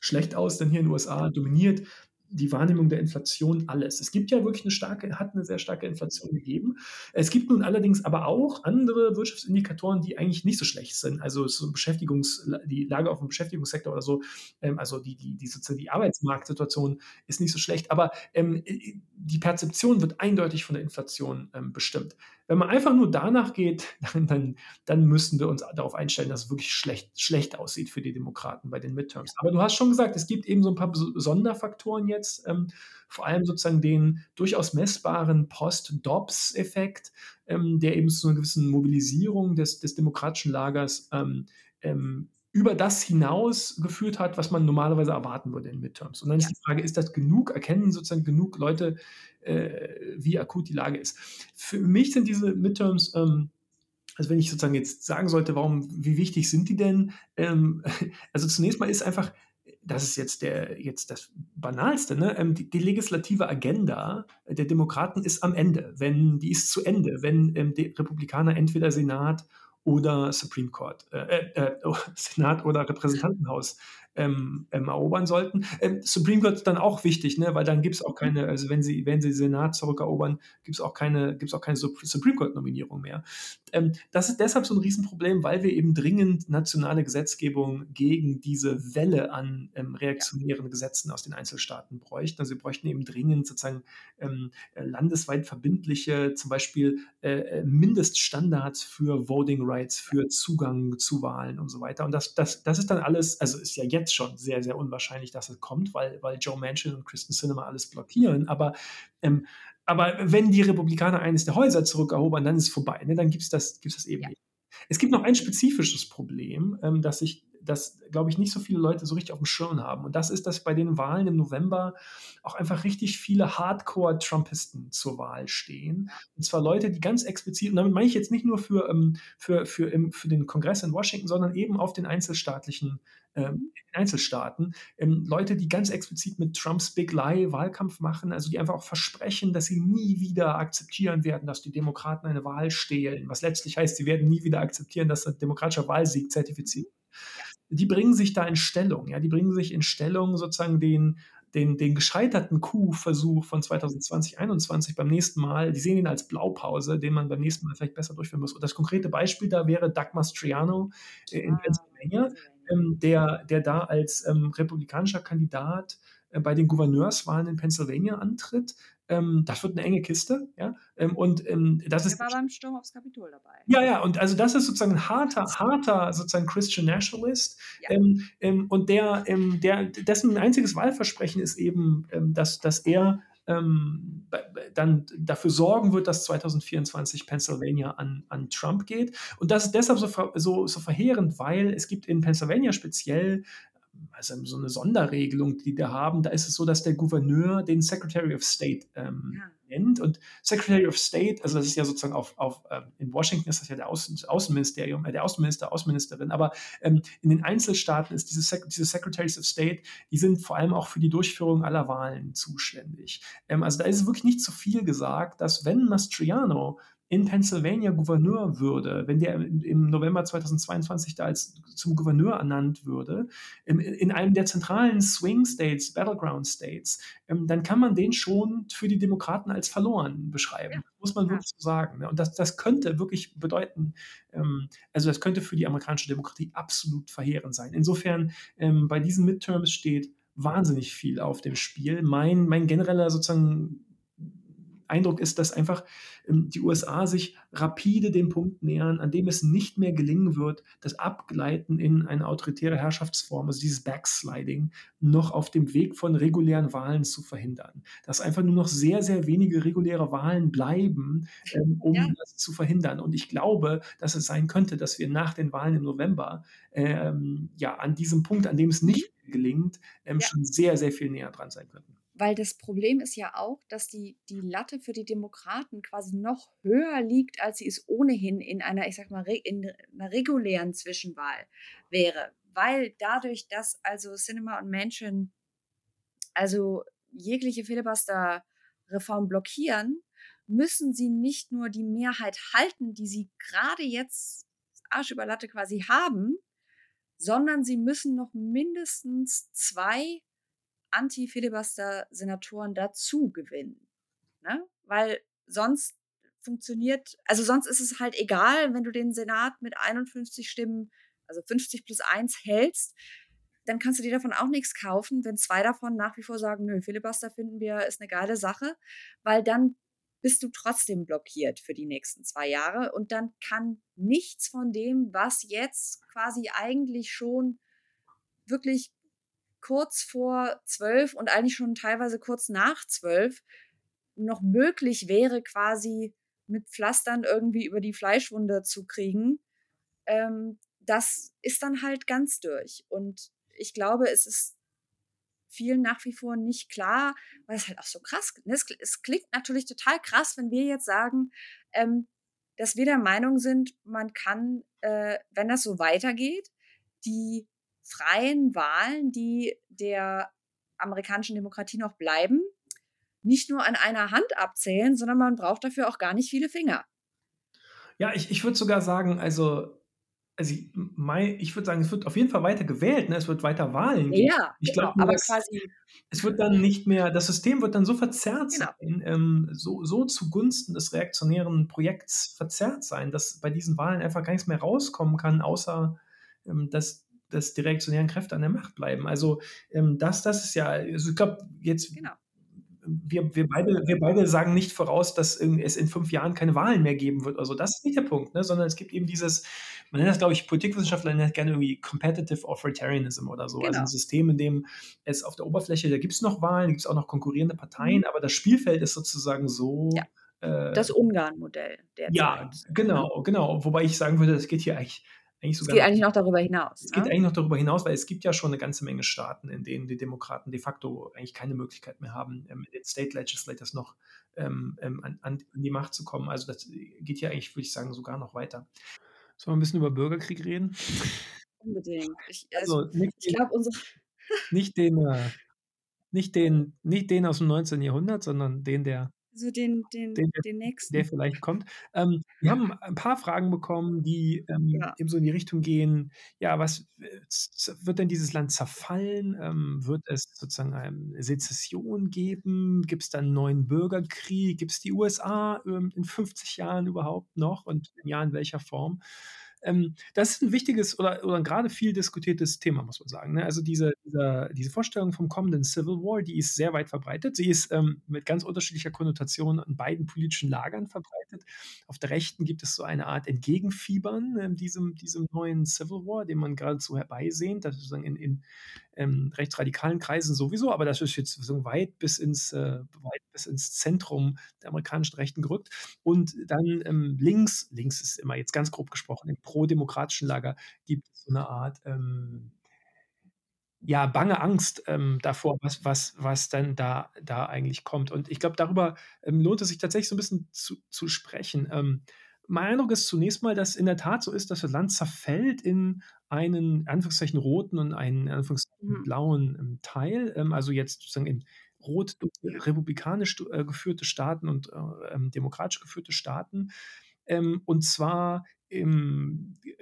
schlecht aus, denn hier in den USA dominiert die Wahrnehmung der Inflation alles. Es gibt ja wirklich eine starke, hat eine sehr starke Inflation gegeben. Es gibt nun allerdings aber auch andere Wirtschaftsindikatoren, die eigentlich nicht so schlecht sind. Also so Beschäftigungs, die Lage auf dem Beschäftigungssektor oder so, ähm, also die, die, die, sozusagen die Arbeitsmarktsituation ist nicht so schlecht, aber ähm, die Perzeption wird eindeutig von der Inflation ähm, bestimmt. Wenn man einfach nur danach geht, dann, dann, dann müssten wir uns darauf einstellen, dass es wirklich schlecht, schlecht aussieht für die Demokraten bei den Midterms. Aber du hast schon gesagt, es gibt eben so ein paar Sonderfaktoren jetzt, ähm, vor allem sozusagen den durchaus messbaren Post-Dobbs-Effekt, ähm, der eben zu einer gewissen Mobilisierung des, des demokratischen Lagers ähm, ähm über das hinaus geführt hat, was man normalerweise erwarten würde in Midterms. Und dann ja. ist die Frage, ist das genug? Erkennen sozusagen genug Leute äh, wie akut die Lage ist. Für mich sind diese Midterms, ähm, also wenn ich sozusagen jetzt sagen sollte, warum, wie wichtig sind die denn? Ähm, also zunächst mal ist einfach, das ist jetzt der jetzt das Banalste, ne? Ähm, die, die, legislative Agenda der Demokraten ist am Ende, wenn die ist zu Ende, wenn ähm, die Republikaner entweder Senat oder Supreme Court, äh, äh, äh Senat oder Repräsentantenhaus ähm, ähm, erobern sollten. Ähm, Supreme Court ist dann auch wichtig, ne? weil dann gibt es auch keine, also wenn sie, wenn sie Senat zurückerobern, gibt es auch keine, gibt's auch keine Supreme Court-Nominierung mehr. Ähm, das ist deshalb so ein Riesenproblem, weil wir eben dringend nationale Gesetzgebung gegen diese Welle an ähm, reaktionären Gesetzen aus den Einzelstaaten bräuchten. Also wir bräuchten eben dringend sozusagen ähm, landesweit verbindliche, zum Beispiel äh, äh, Mindeststandards für Voting Rights, für Zugang zu Wahlen und so weiter. Und das, das, das ist dann alles, also ist ja jetzt jetzt schon sehr, sehr unwahrscheinlich, dass es kommt, weil, weil Joe Manchin und Kristen Cinema alles blockieren. Aber, ähm, aber wenn die Republikaner eines der Häuser zurückerobern, dann ist es vorbei. Ne? Dann gibt es das, gibt's das eben ja. nicht. Es gibt noch ein spezifisches Problem, ähm, das ich das, glaube ich, nicht so viele Leute so richtig auf dem Schirm haben. Und das ist, dass bei den Wahlen im November auch einfach richtig viele Hardcore-Trumpisten zur Wahl stehen. Und zwar Leute, die ganz explizit, und damit meine ich jetzt nicht nur für, ähm, für, für, im, für den Kongress in Washington, sondern eben auf den einzelstaatlichen ähm, Einzelstaaten, ähm, Leute, die ganz explizit mit Trumps Big Lie Wahlkampf machen, also die einfach auch versprechen, dass sie nie wieder akzeptieren werden, dass die Demokraten eine Wahl stehlen, was letztlich heißt, sie werden nie wieder akzeptieren, dass ein demokratischer Wahlsieg zertifiziert die bringen sich da in Stellung. Ja, die bringen sich in Stellung, sozusagen den, den, den gescheiterten Coup-Versuch von 2020, 2021 beim nächsten Mal, die sehen ihn als Blaupause, den man beim nächsten Mal vielleicht besser durchführen muss. Und das konkrete Beispiel da wäre Doug Mastriano äh, in ah, Pennsylvania, ähm, der, der da als ähm, republikanischer Kandidat äh, bei den Gouverneurswahlen in Pennsylvania antritt. Ähm, das wird eine enge Kiste, ja. Ähm, und ähm, das Der ist. war beim Sturm aufs Kapitol dabei. Ja, ja, und also das ist sozusagen ein harter, harter sozusagen Christian Nationalist. Ja. Ähm, ähm, und der, ähm, der, dessen einziges Wahlversprechen ist eben, dass, dass er dann dafür sorgen wird, dass 2024 Pennsylvania an, an Trump geht. Und das ist deshalb so, so, so verheerend, weil es gibt in Pennsylvania speziell also so 'ne Sonderregelung, die da haben. Da ist es so, dass der Gouverneur den Secretary of State, ähm, Ja. nennt und Secretary of State, also das ist ja sozusagen auf auf, ähm in Washington ist das ja der Außen Außenministerium äh, der Außenminister, Außenministerin, aber, ähm, in den Einzelstaaten ist diese Sec diese Secretaries of State, die sind vor allem auch für die Durchführung aller Wahlen zuständig. Ähm, also da ist wirklich nicht zu viel gesagt, dass wenn Mastriano in Pennsylvania Gouverneur würde, wenn der im November 2022 da als zum Gouverneur ernannt würde, in einem der zentralen Swing States, Battleground States, ähm, dann kann man den schon für die Demokraten als verloren Ja, beschreiben. Muss man ja. wirklich so sagen, ne? Und das das könnte wirklich bedeuten ähm, also das könnte für die amerikanische Demokratie absolut verheerend sein. Insofern, ähm, bei diesen Midterms steht wahnsinnig viel auf dem Spiel. Mein mein genereller sozusagen Eindruck ist, dass einfach, ähm, die USA sich rapide dem Punkt nähern, an dem es nicht mehr gelingen wird, das Abgleiten in eine autoritäre Herrschaftsform, also dieses Backsliding, noch auf dem Weg von regulären Wahlen zu verhindern. Dass einfach nur noch sehr, sehr wenige reguläre Wahlen bleiben, ähm, Ja. um das zu verhindern. Und ich glaube, dass es sein könnte, dass wir nach den Wahlen im November, ähm, ja, an diesem Punkt, an dem es Mhm. nicht gelingt, ähm, Ja. schon sehr, sehr viel näher dran sein könnten. Weil das Problem ist ja auch, dass die die Latte für die Demokraten quasi noch höher liegt, als sie es ohnehin in einer, ich sage mal, in 'ner regulären Zwischenwahl wäre. Weil dadurch, dass also Sinema und Manchin also jegliche Filibuster-Reform blockieren, müssen sie nicht nur die Mehrheit halten, die sie grade jetzt Arsch über Latte quasi haben, sondern sie müssen noch mindestens 2 Anti-Filibuster-Senatoren dazu gewinnen, ne? Weil sonst funktioniert also sonst ist es halt egal, wenn du den Senat mit 51 Stimmen, also 50 plus 1 hältst, dann kannst du dir davon auch nix kaufen, wenn 2 davon nach wie vor sagen: „Nö, Filibuster finden wir ist 'ne geile Sache“, weil dann bist du trotzdem blockiert für die nächsten 2 Jahre und dann kann nichts von dem, was jetzt quasi eigentlich schon wirklich kurz vor 12 und eigentlich schon teilweise kurz nach 12 noch möglich wäre, quasi mit Pflastern irgendwie über die Fleischwunde zu kriegen, ähm, das ist dann halt ganz durch. Und ich glaube, es ist vielen nach wie vor nicht klar, weil es halt auch so krass ne, es es klingt natürlich total krass, wenn wir jetzt sagen, ähm, dass wir der Meinung sind, man kann, äh, wenn das so weitergeht, die freien Wahlen, die der amerikanischen Demokratie noch bleiben, nicht nur an einer Hand abzählen, sondern man braucht dafür auch gar nicht viele Finger. Ja, ich ich würde sogar sagen, also also i m mei ich würde sagen, es wird auf jeden Fall weiter gewählt, ne? Es wird weiter Wahlen geben. Ja, Ich genau, glaube aber dass quasi es wird dann nicht mehr das System wird dann so verzerrt Genau. sein, ähm, so so zugunsten des reaktionären Projekts verzerrt sein, dass bei diesen Wahlen einfach gar nix mehr rauskommen kann, außer, ähm, dass dass die reaktionären Kräfte an der Macht bleiben. Also, ähm, das das ist ja also ich glaube jetzt Genau. wir wir beide wir beide sagen nicht voraus, dass es in 5 Jahren keine Wahlen mehr geben wird. Also, das ist nicht der Punkt, ne? Sondern es gibt eben dieses man nennt das, glaube ich Politikwissenschaftler nennen das gerne irgendwie Competitive Authoritarianism oder so. Also 'n Genau. System, in dem es auf der Oberfläche da gibt's noch Wahlen, da gibt's auch noch konkurrierende Mhm. Parteien, aber das Spielfeld ist sozusagen Ja, so, äh das Ungarn-Modell Ja, genau, genau. Wobei ich sagen würde, das geht hier eigentlich eigentlich Es sogar geht noch eigentlich noch darüber hinaus, es geht ne? eigentlich noch darüber hinaus, weil es gibt ja schon 'ne ganze Menge Staaten, in denen die Demokraten de facto eigentlich keine Möglichkeit mehr haben, ähm, mit den State Legislators noch, ähm, ähm, an an die Macht zu kommen. Also, das, äh, geht ja eigentlich, würde ich sagen, sogar noch weiter. Sollen wir 'n bisschen über Bürgerkrieg reden? Unbedingt. Ich also, Also, nicht ich den glaube, unsere nicht den, äh nicht den nicht den aus'm 19. Jahrhundert, sondern den, der So den den den der den der nächsten. vielleicht kommt. Ähm, wir haben ein paar Fragen bekommen, die, ähm, Ja. eben so in die Richtung gehen, ja, was z wird denn dieses Land zerfallen? Ähm, wird es sozusagen, ähm, Sezession geben? Gibt's da 'n neuen Bürgerkrieg? Gibt's die USA, ähm, in 50 Jahren überhaupt noch und ja, in welcher Form? Ähm, das ist 'n wichtiges oder oder 'n grade viel diskutiertes Thema, muss man sagen, ne? Also, diese dieser diese Vorstellung vom kommenden Civil War, die ist sehr weit verbreitet. Sie ist, ähm, mit ganz unterschiedlicher Konnotation in beiden politischen Lagern verbreitet. Auf der Rechten gibt es so eine Art Entgegenfiebern, ähm, diesem diesem neuen Civil War, den man geradezu herbeisehnt. Das ist sozusagen in in, ähm, rechtsradikalen Kreisen sowieso, aber das ist jetzt so weit bis ins äh, weit bis ins Zentrum der amerikanischen Rechten gerückt. Und dann, ähm, links links ist immer jetzt ganz grob gesprochen, im prodemokratischen Lager gibt es so 'ne Art, ähm ja, bange Angst, ähm, davor, was was was denn da da eigentlich kommt. Und ich glaube, darüber, ähm, lohnt es sich tatsächlich so 'n bisschen zu zu sprechen. Ähm, mein Eindruck ist zunächst mal, dass in der Tat so ist, dass das Land zerfällt in einen, in Anführungszeichen, roten und einen, in Anführungszeichen, Mhm. blauen, ähm, Teil. Ähm, also jetzt sozusagen in rot republikanisch äh, geführte Staaten und, äh, ähm, demokratisch geführte Staaten. Ähm, und zwar g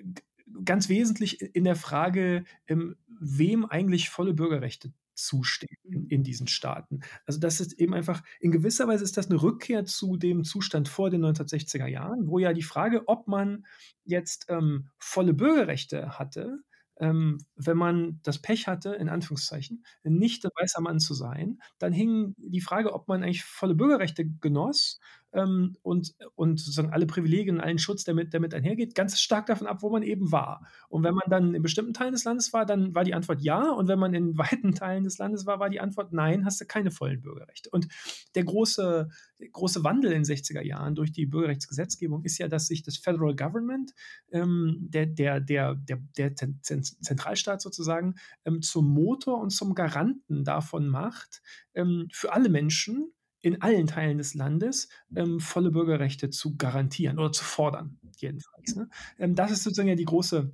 ganz wesentlich in der Frage, ähm, wem eigentlich volle Bürgerrechte zustehen in Mhm. in diesen Staaten. Also, das ist eben einfach in gewisser Weise ist das 'ne Rückkehr zu dem Zustand vor den 1960er Jahren, wo ja die Frage, ob man jetzt, ähm, volle Bürgerrechte hatte, ähm, wenn man das Pech hatte, in Anführungszeichen, nicht 'n weißer Mann zu sein, dann hing die Frage, ob man eigentlich volle Bürgerrechte genoss, ähm, und und sozusagen alle Privilegien, allen Schutz, der mit der mit einhergeht, ganz stark davon ab, wo man eben war. Und wenn man dann in bestimmten Teilen des Landes war, dann war die Antwort „ja“, und wenn man in weiten Teilen des Landes war, war die Antwort „nein, hast du keine vollen Bürgerrechte“. Und der große große Wandel in 60er Jahren durch die Bürgerrechtsgesetzgebung ist ja, dass sich das Federal Government, ähm, der der der der der Zen Zen Zentralstaat sozusagen, ähm, zum Motor und zum Garanten davon macht, ähm, für alle Menschen in allen Teilen des Landes, ähm, volle Bürgerrechte zu garantieren oder zu fordern, jedenfalls, ne? Ähm, das ist sozusagen ja die große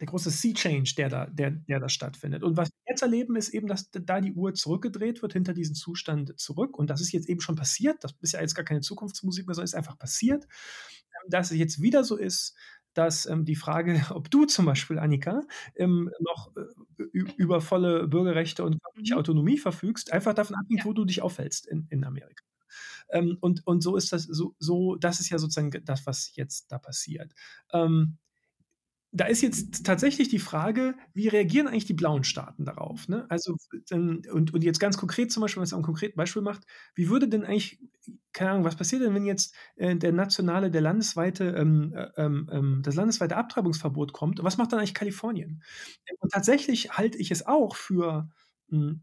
der große Sea Change, der da der der da stattfindet. Und was wir jetzt erleben, ist eben, dass da die Uhr zurückgedreht wird hinter diesen Zustand zurück. Und das ist jetzt eben schon passiert. Das ist ja jetzt gar keine Zukunftsmusik mehr, sondern ist einfach passiert. Ähm, dass es jetzt wieder so ist, dass, ähm, die Frage, ob du zum Beispiel, Annika, ähm, noch, äh, ü über volle Bürgerrechte und wirkliche Mhm. Autonomie verfügst, einfach davon abhängt, Ja. wo du dich aufhältst in in Amerika. Ähm, und und so ist das so so das ist ja sozusagen das, was jetzt da passiert. Ähm, da ist jetzt tatsächlich die Frage, wie reagieren eigentlich die blauen Staaten darauf, ne? Also, ähm, und und jetzt ganz konkret zum Beispiel, wenn man's am konkreten Beispiel macht, wie würde denn eigentlich keine Ahnung, was passiert denn, wenn jetzt, äh, der nationale der landesweite, ähm, äh, ähm, ähm das landesweite Abtreibungsverbot kommt? Was macht dann eigentlich Kalifornien? Und tatsächlich halte ich es auch für,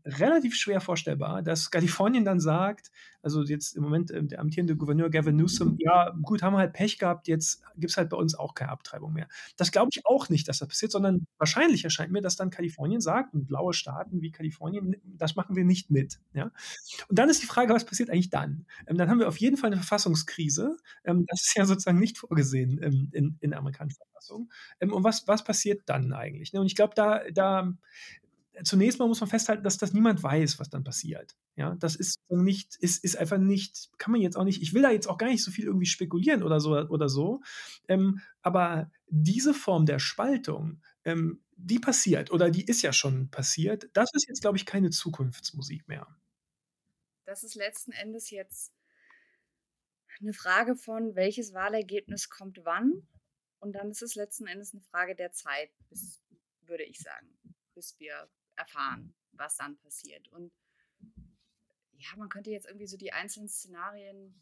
relativ schwer vorstellbar, dass Kalifornien dann sagt also jetzt im Moment, ähm, der amtierende Gouverneur Gavin Newsom: „Ja, gut, haben wir halt Pech gehabt, jetzt gibt's halt bei uns auch keine Abtreibung mehr.“ Das glaube ich auch nicht, dass das passiert, sondern wahrscheinlich erscheint mir, dass dann Kalifornien sagt und blaue Staaten wie Kalifornien: „Ne, das machen wir nicht mit“, ja? Und dann ist die Frage, was passiert eigentlich dann? Ähm, dann haben wir auf jeden Fall 'ne Verfassungskrise. Ähm, das ist ja sozusagen nicht vorgesehen, ähm, in in der amerikanischen Verfassung. Ähm, und was was passiert dann eigentlich, ne? Und ich glaube, da da zunächst mal muss man festhalten, dass das niemand weiß, was dann passiert, ja? Das ist nicht ist ist einfach nicht kann man jetzt auch nicht ich will da jetzt auch gar nicht so viel irgendwie spekulieren oder so oder so. Ähm, aber diese Form der Spaltung, ähm, die passiert oder die ist ja schon passiert. Das ist jetzt, glaube ich, keine Zukunftsmusik mehr. Das ist letzten Endes jetzt 'ne Frage von, welches Wahlergebnis kommt wann. Und dann ist es letzten Endes 'ne Frage der Zeit, bis würde ich sagen, bis wir erfahren, was dann passiert. Und ja, man könnte jetzt irgendwie so die einzelnen Szenarien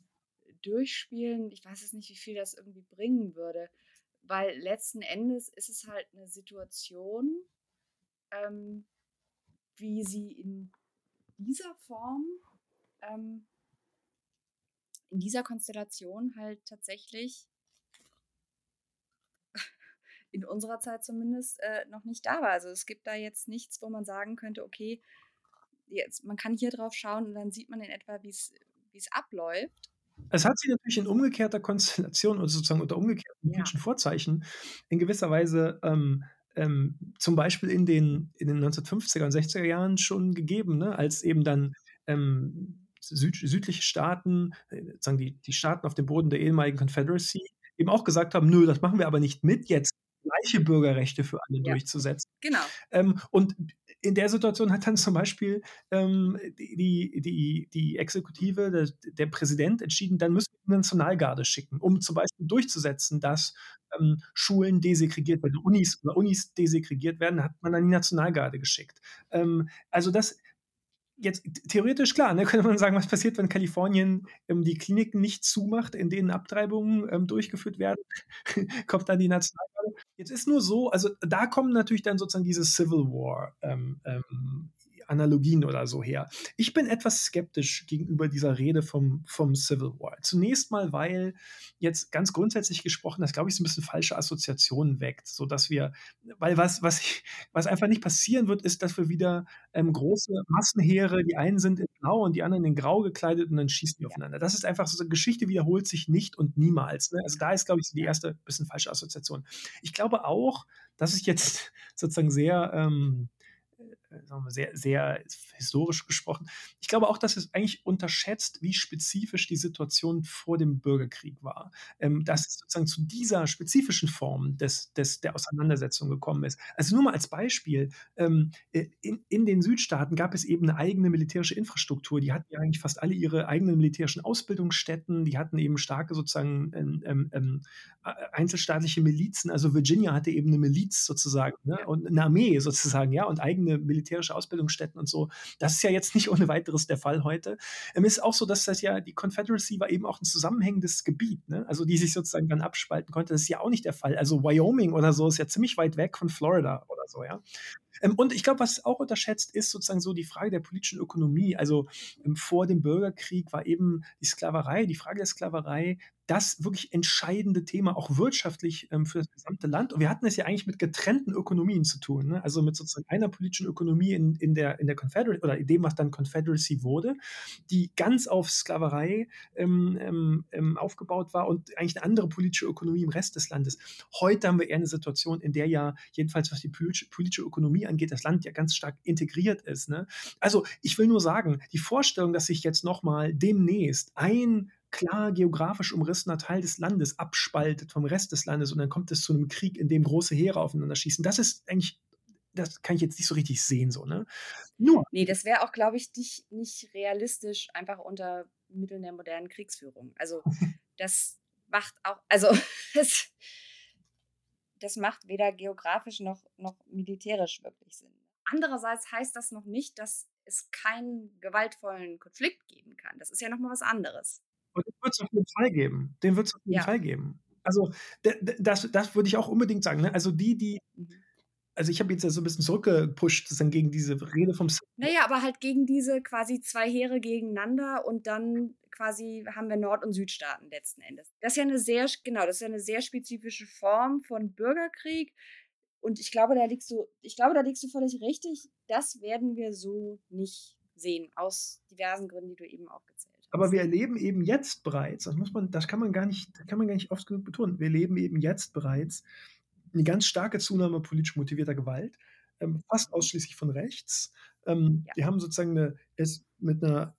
durchspielen. Ich weiß jetzt nicht, wie viel das irgendwie bringen würde, weil letzten Endes ist es halt 'ne Situation, ähm, wie sie in dieser Form, ähm in dieser Konstellation halt tatsächlich in unserer Zeit zumindest, äh, noch nicht da war. Also, es gibt da jetzt nichts, wo man sagen könnte: „Okay, jetzt man kann hier drauf schauen und dann sieht man in etwa, wie's wie's abläuft.“ Es hat sich natürlich in umgekehrter Konstellation oder sozusagen unter umgekehrten Ja. politischen Vorzeichen in gewisser Weise, ähm, ähm, zum Beispiel in den in den 1950er und 60er Jahren schon gegeben, ne, als eben dann, ähm, süd südliche Staaten, äh, sozusagen die die Staaten auf dem Boden der ehemaligen Confederacy eben auch gesagt haben: „Nö, das machen wir aber nicht mit, jetzt gleiche Bürgerrechte für alle Ja, durchzusetzen.“ genau. Ähm, und in der Situation hat dann zum Beispiel, ähm, die die die Exekutive, der der Präsident entschieden, dann müssen wir die Nationalgarde schicken, um zum Beispiel durchzusetzen, dass, ähm, Schulen desegregiert werden, Unis oder Unis desegregiert werden, hat man dann die Nationalgarde geschickt. Ähm, also das jetzt theoretisch klar, ne, könnte man sagen, was passiert, wenn Kalifornien, ähm, die Kliniken nicht zumacht, in denen Abtreibungen, ähm, durchgeführt werden? Kommt dann die Nationalgarde? Jetzt ist nur so also, da kommen natürlich dann sozusagen diese Civil War, ähm, ähm, Analogien oder so her. Ich bin etwas skeptisch gegenüber dieser Rede vom, vom Civil War. Zunächst mal, weil jetzt ganz grundsätzlich gesprochen, das glaube ich so ein bisschen falsche Assoziationen weckt, sodass wir, weil was, was, was einfach nicht passieren wird, ist, dass wir wieder ähm, große Massenheere, die einen sind in blau und die anderen in grau gekleidet und dann schießen die aufeinander. Das ist einfach so, eine Geschichte wiederholt sich nicht und niemals. Ne? Also da ist, glaube ich, so die erste bisschen falsche Assoziation. Ich glaube auch, dass ich jetzt sozusagen sehr ähm, sehr, sehr historisch gesprochen. Ich glaube auch, dass es eigentlich unterschätzt, wie spezifisch die Situation vor dem Bürgerkrieg war. Ähm, dass es sozusagen zu dieser spezifischen Form des, des, der Auseinandersetzung gekommen ist. Also nur mal als Beispiel, ähm, äh, in, in den Südstaaten gab es eben eine eigene militärische Infrastruktur. Die hatten ja eigentlich fast alle ihre eigenen militärischen Ausbildungsstätten, die hatten eben starke sozusagen ähm, ähm, ähm einzelstaatliche Milizen. Also Virginia hatte eben eine Miliz sozusagen ne? und eine Armee sozusagen, ja, und eigene militärische Ausbildungsstätten und so. Das ist ja jetzt nicht ohne weiteres der Fall heute. Es ist auch so, dass das ja die Confederacy war eben auch ein zusammenhängendes Gebiet, ne? also die sich sozusagen dann abspalten konnte. Das ist ja auch nicht der Fall. Also Wyoming oder so ist ja ziemlich weit weg von Florida oder so, ja. Ähm, und ich glaube, was auch unterschätzt ist, sozusagen so die Frage der politischen Ökonomie. Also ähm, vor dem Bürgerkrieg war eben die Sklaverei, die Frage der Sklaverei das wirklich entscheidende Thema, auch wirtschaftlich ähm, für das gesamte Land. Und wir hatten es ja eigentlich mit getrennten Ökonomien zu tun. Ne? Also mit sozusagen einer politischen Ökonomie in, in der, in der Confederacy oder in dem, was dann Confederacy wurde, die ganz auf Sklaverei ähm, ähm, aufgebaut war und eigentlich eine andere politische Ökonomie im Rest des Landes. Heute haben wir eher eine Situation, in der ja, jedenfalls was die politische, politische Ökonomie angeht, das Land ja ganz stark integriert ist. Ne? Also ich will nur sagen, die Vorstellung, dass sich jetzt nochmal demnächst ein klar geografisch umrissener Teil des Landes abspaltet vom Rest des Landes und dann kommt es zu einem Krieg, in dem große Heere aufeinander schießen. Das ist eigentlich, das kann ich jetzt nicht so richtig sehen, so, ne? Nur. Nee, das wäre auch, glaube ich, nicht, nicht realistisch, einfach unter Mitteln der modernen Kriegsführung. Also, das macht auch, also, das, das macht weder geografisch noch, noch militärisch wirklich Sinn. Andererseits heißt das noch nicht, dass es keinen gewaltvollen Konflikt geben kann. Das ist ja nochmal was anderes. Und den wird es auf jeden Fall geben. Den wird es auf jeden ja. Fall geben. Also das, das würde ich auch unbedingt sagen. Ne? Also die, die, mhm. also ich habe jetzt ja so ein bisschen zurückgepusht dann gegen diese Rede vom. Naja, aber halt gegen diese quasi zwei Heere gegeneinander und dann quasi haben wir Nord- und Südstaaten letzten Endes. Das ist ja eine sehr, genau, das ist ja eine sehr spezifische Form von Bürgerkrieg. Und ich glaube, da liegst du, ich glaube, da liegst du völlig richtig. Das werden wir so nicht sehen, aus diversen Gründen, die du eben aufgezählt hast. Aber wir erleben eben jetzt bereits, das muss man, das kann man gar nicht, kann man gar nicht oft genug betonen, wir erleben eben jetzt bereits eine ganz starke Zunahme politisch motivierter Gewalt, ähm, fast ausschließlich von rechts. Ähm, ja. Wir haben sozusagen eine, es mit einer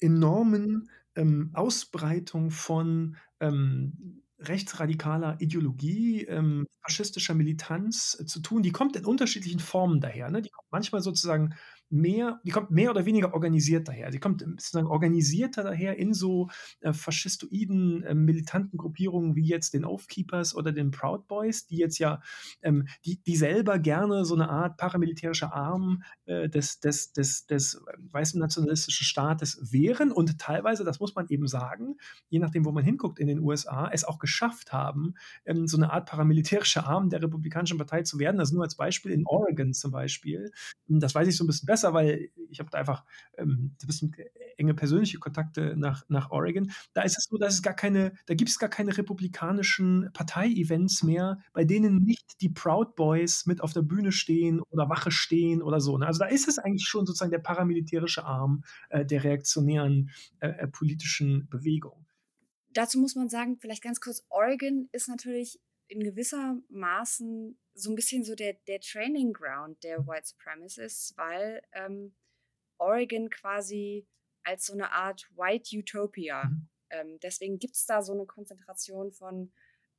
enormen ähm, Ausbreitung von ähm, rechtsradikaler Ideologie, ähm, faschistischer Militanz äh, zu tun. Die kommt in unterschiedlichen Formen daher. Ne? Die kommt manchmal sozusagen mehr, die kommt mehr oder weniger organisiert daher. Sie kommt sozusagen organisierter daher in so äh, faschistoiden, äh, militanten Gruppierungen wie jetzt den Oathkeepers oder den Proud Boys, die jetzt ja, ähm, die, die selber gerne so eine Art paramilitärischer Arm äh, des, des, des, des weißen nationalistischen Staates wären und teilweise, das muss man eben sagen, je nachdem, wo man hinguckt in den USA, es auch geschafft haben, ähm, so eine Art paramilitärischer Arm der Republikanischen Partei zu werden. Also nur als Beispiel in Oregon zum Beispiel. Das weiß ich so ein bisschen besser besser, weil ich habe da einfach ähm, ein bisschen enge persönliche Kontakte nach, nach Oregon. Da ist es so, dass es gar keine, da gibt es gar keine republikanischen Partei-Events mehr, bei denen nicht die Proud Boys mit auf der Bühne stehen oder Wache stehen oder so. Ne? Also da ist es eigentlich schon sozusagen der paramilitärische Arm äh, der reaktionären äh, äh politischen Bewegung. Dazu muss man sagen, vielleicht ganz kurz, Oregon ist natürlich in gewisser Maßen so ein bisschen so der, der Training Ground der mhm. White Supremacists, weil ähm, Oregon quasi als so eine Art White Utopia. Mhm. Ähm, deswegen gibt es da so eine Konzentration von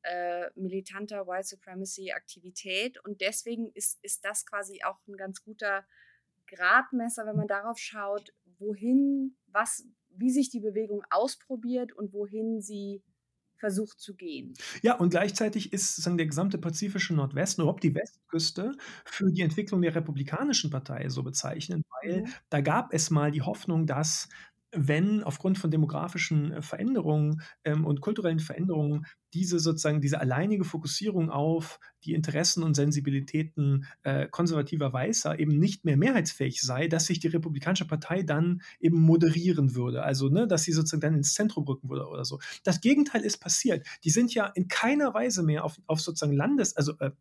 äh, militanter White Supremacy-Aktivität und deswegen ist, ist das quasi auch ein ganz guter Gradmesser, wenn man darauf schaut, wohin, was, wie sich die Bewegung ausprobiert und wohin sie versucht zu gehen. Ja, und gleichzeitig ist sozusagen der gesamte pazifische Nordwesten, überhaupt die Westküste, für die Entwicklung der Republikanischen Partei so bezeichnet, weil mhm. da gab es mal die Hoffnung, dass wenn aufgrund von demografischen, äh, Veränderungen, ähm, und kulturellen Veränderungen diese sozusagen diese alleinige Fokussierung auf die Interessen und Sensibilitäten, äh, konservativer Weißer eben nicht mehr mehrheitsfähig sei, dass sich die Republikanische Partei dann eben moderieren würde. Also, ne, dass sie sozusagen dann ins Zentrum rücken würde oder so. Das Gegenteil ist passiert. Die sind ja in keiner Weise mehr auf auf sozusagen Landes also, äh,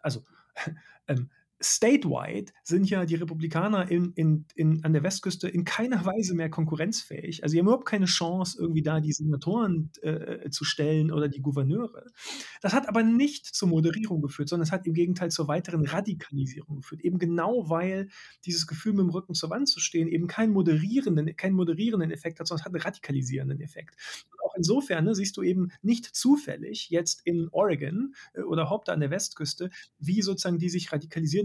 also, ähm, statewide sind ja die Republikaner in in in an der Westküste in keiner Weise mehr konkurrenzfähig. Also, die haben überhaupt keine Chance, irgendwie da die Senatoren, äh, zu stellen oder die Gouverneure. Das hat aber nicht zur Moderierung geführt, sondern es hat im Gegenteil zur weiteren Radikalisierung geführt. Eben genau, weil dieses Gefühl, mit dem Rücken zur Wand zu stehen, eben keinen moderierenden keinen moderierenden Effekt hat, sondern es hat einen radikalisierenden Effekt. Und auch insofern, ne, siehst du eben nicht zufällig jetzt in Oregon, äh, oder überhaupt an der Westküste, wie sozusagen die sich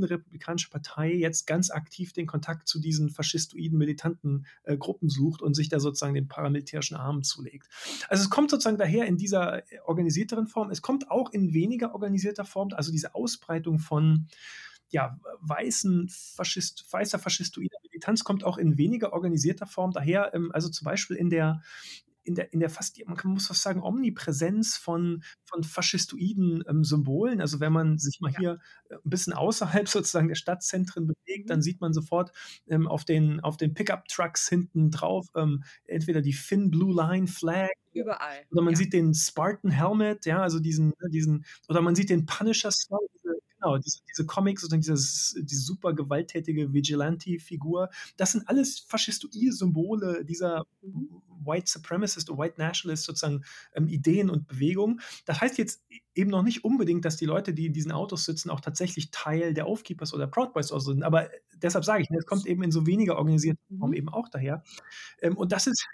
radikalisierende Republikanische Partei jetzt ganz aktiv den Kontakt zu diesen faschistoiden, militanten, äh, Gruppen sucht und sich da sozusagen den paramilitärischen Arm zulegt. Also, es kommt sozusagen daher in dieser, äh, organisierteren Form. Es kommt auch in weniger organisierter Form, also diese Ausbreitung von, ja, weißen Faschist weißer faschistoider Militanz kommt auch in weniger organisierter Form daher, ähm, also zum Beispiel in der in der in der fast man kann muss fast sagen, Omnipräsenz von von faschistoiden, ähm, Symbolen. Also, wenn man sich mal Ja. hier, äh, 'n bisschen außerhalb sozusagen der Stadtzentren bewegt, Mhm. dann sieht man sofort, ähm, auf den auf den Pickup-Trucks hinten drauf, ähm, entweder die Thin Blue Line Flag Überall, oder man ja. sieht den Spartan Helmet, ja, also diesen ne, diesen oder man sieht den Punisher Skull, diese genau, diese diese Comics sozusagen dieses diese super gewalttätige Vigilante-Figur. Das sind alles faschistoide Symbole dieser. White Supremacist oder White Nationalist sozusagen, ähm, Ideen und Bewegungen. Das heißt jetzt eben noch nicht unbedingt, dass die Leute, die in diesen Autos sitzen, auch tatsächlich Teil der Oath Keepers oder Proud Boys oder so sind. Aber deshalb sage ich, ne, es kommt eben in so weniger organisierter Form Mhm. eben auch daher. Ähm, und das ist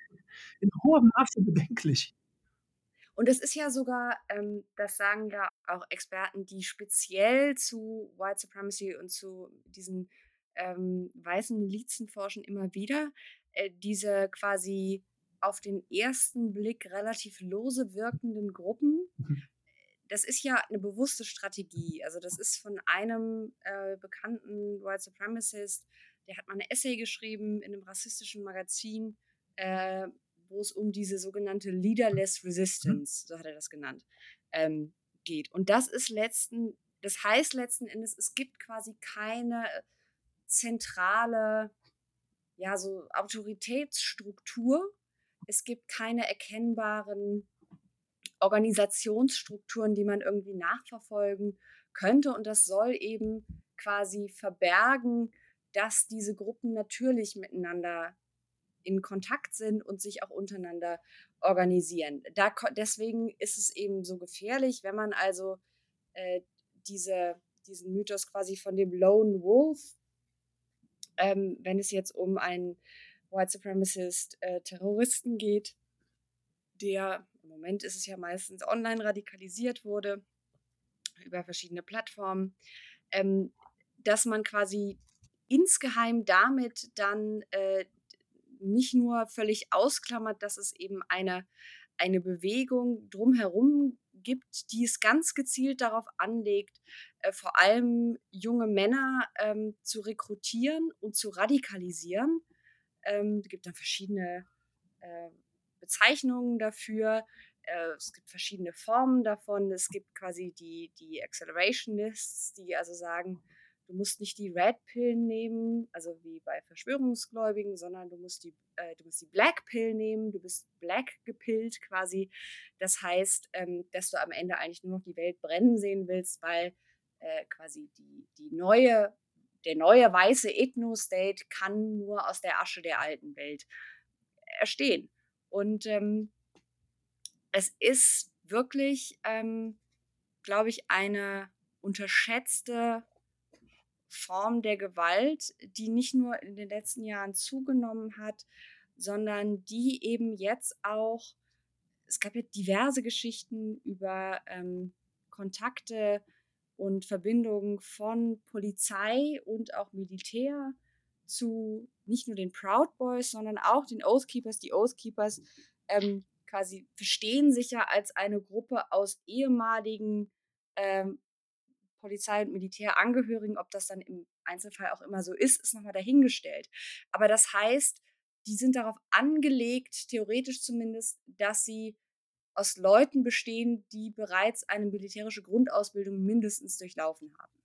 in hohem Maße bedenklich. Und es ist ja sogar, ähm, das sagen ja auch Experten, die speziell zu White Supremacy und zu diesen, ähm, weißen Milizen forschen immer wieder, äh, diese quasi auf den ersten Blick relativ lose wirkenden Gruppen. Mhm. Das ist ja 'ne bewusste Strategie. Also, das ist von einem, äh, bekannten White Supremacist, der hat mal 'ne Essay geschrieben in 'nem rassistischen Magazin, äh, wo es um diese sogenannte Leaderless Mhm. Resistance, so hat er das genannt, ähm, geht. Und das ist letzten das heißt letzten Endes, es gibt quasi keine zentrale, ja, so Autoritätsstruktur. Es gibt keine erkennbaren Organisationsstrukturen, die man irgendwie nachverfolgen könnte. Und das soll eben quasi verbergen, dass diese Gruppen natürlich miteinander in Kontakt sind und sich auch untereinander organisieren. Da deswegen ist es eben so gefährlich, wenn man also, äh, diese diesen Mythos quasi von dem Lone Wolf ähm, wenn es jetzt um einen White Supremacist, äh, Terroristen geht, der im Moment ist es ja meistens online radikalisiert wurde über verschiedene Plattformen, ähm, dass man quasi insgeheim damit dann, äh, nicht nur völlig ausklammert, dass es eben eine eine Bewegung drumherum gibt, die es ganz gezielt darauf anlegt, äh, vor allem junge Männer, ähm, zu rekrutieren und zu radikalisieren. Ähm, gibt dann verschiedene, äh, Bezeichnungen dafür. Äh, es gibt verschiedene Formen davon. Es gibt quasi die die Accelerationists, die also sagen: „Du musst nicht die Red Pill nehmen“, also wie bei Verschwörungsgläubigen, sondern du musst die äh, du musst die Black Pill nehmen. Du bist black gepillt quasi. Das heißt, ähm, dass du am Ende eigentlich nur noch die Welt brennen sehen willst, weil, äh, quasi die die neue der neue weiße Ethno-State kann nur aus der Asche der alten Welt erstehen. Und, ähm es ist wirklich, ähm, glaube ich, eine unterschätzte Form der Gewalt, die nicht nur in den letzten Jahren zugenommen hat, sondern die eben jetzt auch es gab ja diverse Geschichten über, ähm, Kontakte und Verbindungen von Polizei und auch Militär zu nicht nur den Proud Boys, sondern auch den Oath Keepers. Die Oath Keepers, ähm, quasi verstehen sich ja als eine Gruppe aus ehemaligen, ähm, Polizei und Militärangehörigen. Ob das dann im Einzelfall auch immer so ist, ist noch mal dahingestellt. Aber das heißt, die sind darauf angelegt, theoretisch zumindest, dass sie aus Leuten bestehen, die bereits eine militärische Grundausbildung mindestens durchlaufen haben.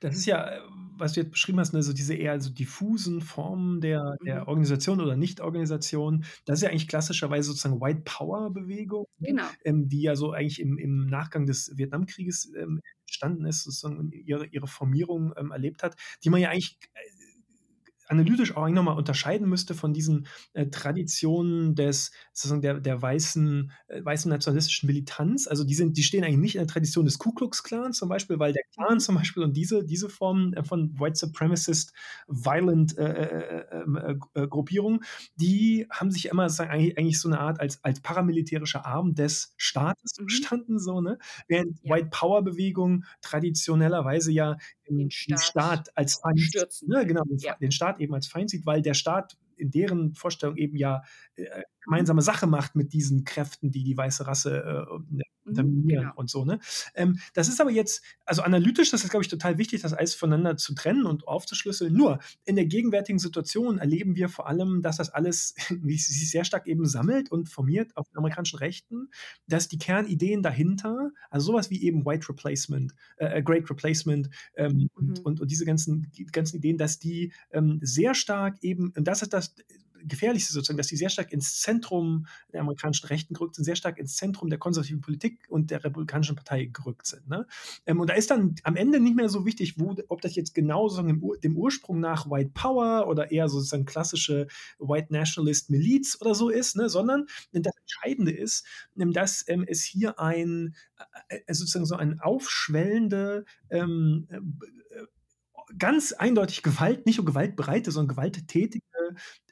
Das ist ja, äh, was du jetzt beschrieben hast, ne, so diese eher so diffusen Formen der der Mhm. Organisation oder Nichtorganisation. Das ist ja eigentlich klassischerweise sozusagen White Power Bewegung, ne, Genau. ähm, die ja so eigentlich im im Nachgang des Vietnamkrieges, ähm, entstanden ist, sozusagen und ihre ihre Formierung, ähm, erlebt hat, die man ja eigentlich, äh, analytisch auch eigentlich noch mal unterscheiden müsste von diesen, äh, Traditionen des sozusagen der der weißen äh, weißen nationalistischen Militanz. Also, die sind die stehen eigentlich nicht in der Tradition des Ku Klux Klan zum Beispiel, weil der Klan Mhm. zum Beispiel und diese diese Form, äh, von White Supremacist Violent, äh, äh, äh, ähm, äh, äh, Gruppierungen, die haben sich immer sozusagen eigentlich eigentlich so 'ne Art als als paramilitärischer Arm des Staates Mhm. verstanden so, ne? Während Ja. White Power Bewegung traditionellerweise ja, Den den Staat Staat als Feind ne, genau, den Ja. den Staat eben als Feind sieht, weil der Staat in deren Vorstellung eben ja, äh. Gemeinsame Sache macht mit diesen Kräften, die die weiße Rasse, äh, ne, Mhm. unterminieren Genau. und so, ne? Ähm, das ist aber jetzt also, analytisch das ist, glaube ich, total wichtig, das alles voneinander zu trennen und aufzuschlüsseln. Nur in der gegenwärtigen Situation erleben wir vor allem, dass das alles sich sehr stark eben sammelt und formiert auf den amerikanischen Rechten, dass die Kernideen dahinter, also, so was wie eben White Replacement, äh, äh, Great Replacement, ähm, und Mhm. und und diese ganzen ganzen Ideen, dass die, ähm, sehr stark eben und das ist das Gefährlichste sozusagen, dass die sehr stark ins Zentrum der amerikanischen Rechten gerückt sind, sehr stark ins Zentrum der konservativen Politik und der Republikanischen Partei gerückt sind, ne? Ähm, und da ist dann am Ende nicht mehr so wichtig, wo ob das jetzt genau so dem Ur dem Ursprung nach White Power oder eher sozusagen klassische White Nationalist Miliz oder so ist, ne, sondern das Entscheidende ist, ähm, dass, ähm, es hier ein äh, äh, sozusagen so ein aufschwellende, ähm, äh, äh, ganz eindeutig Gewalt nicht nur gewaltbereite, sondern gewalttätige,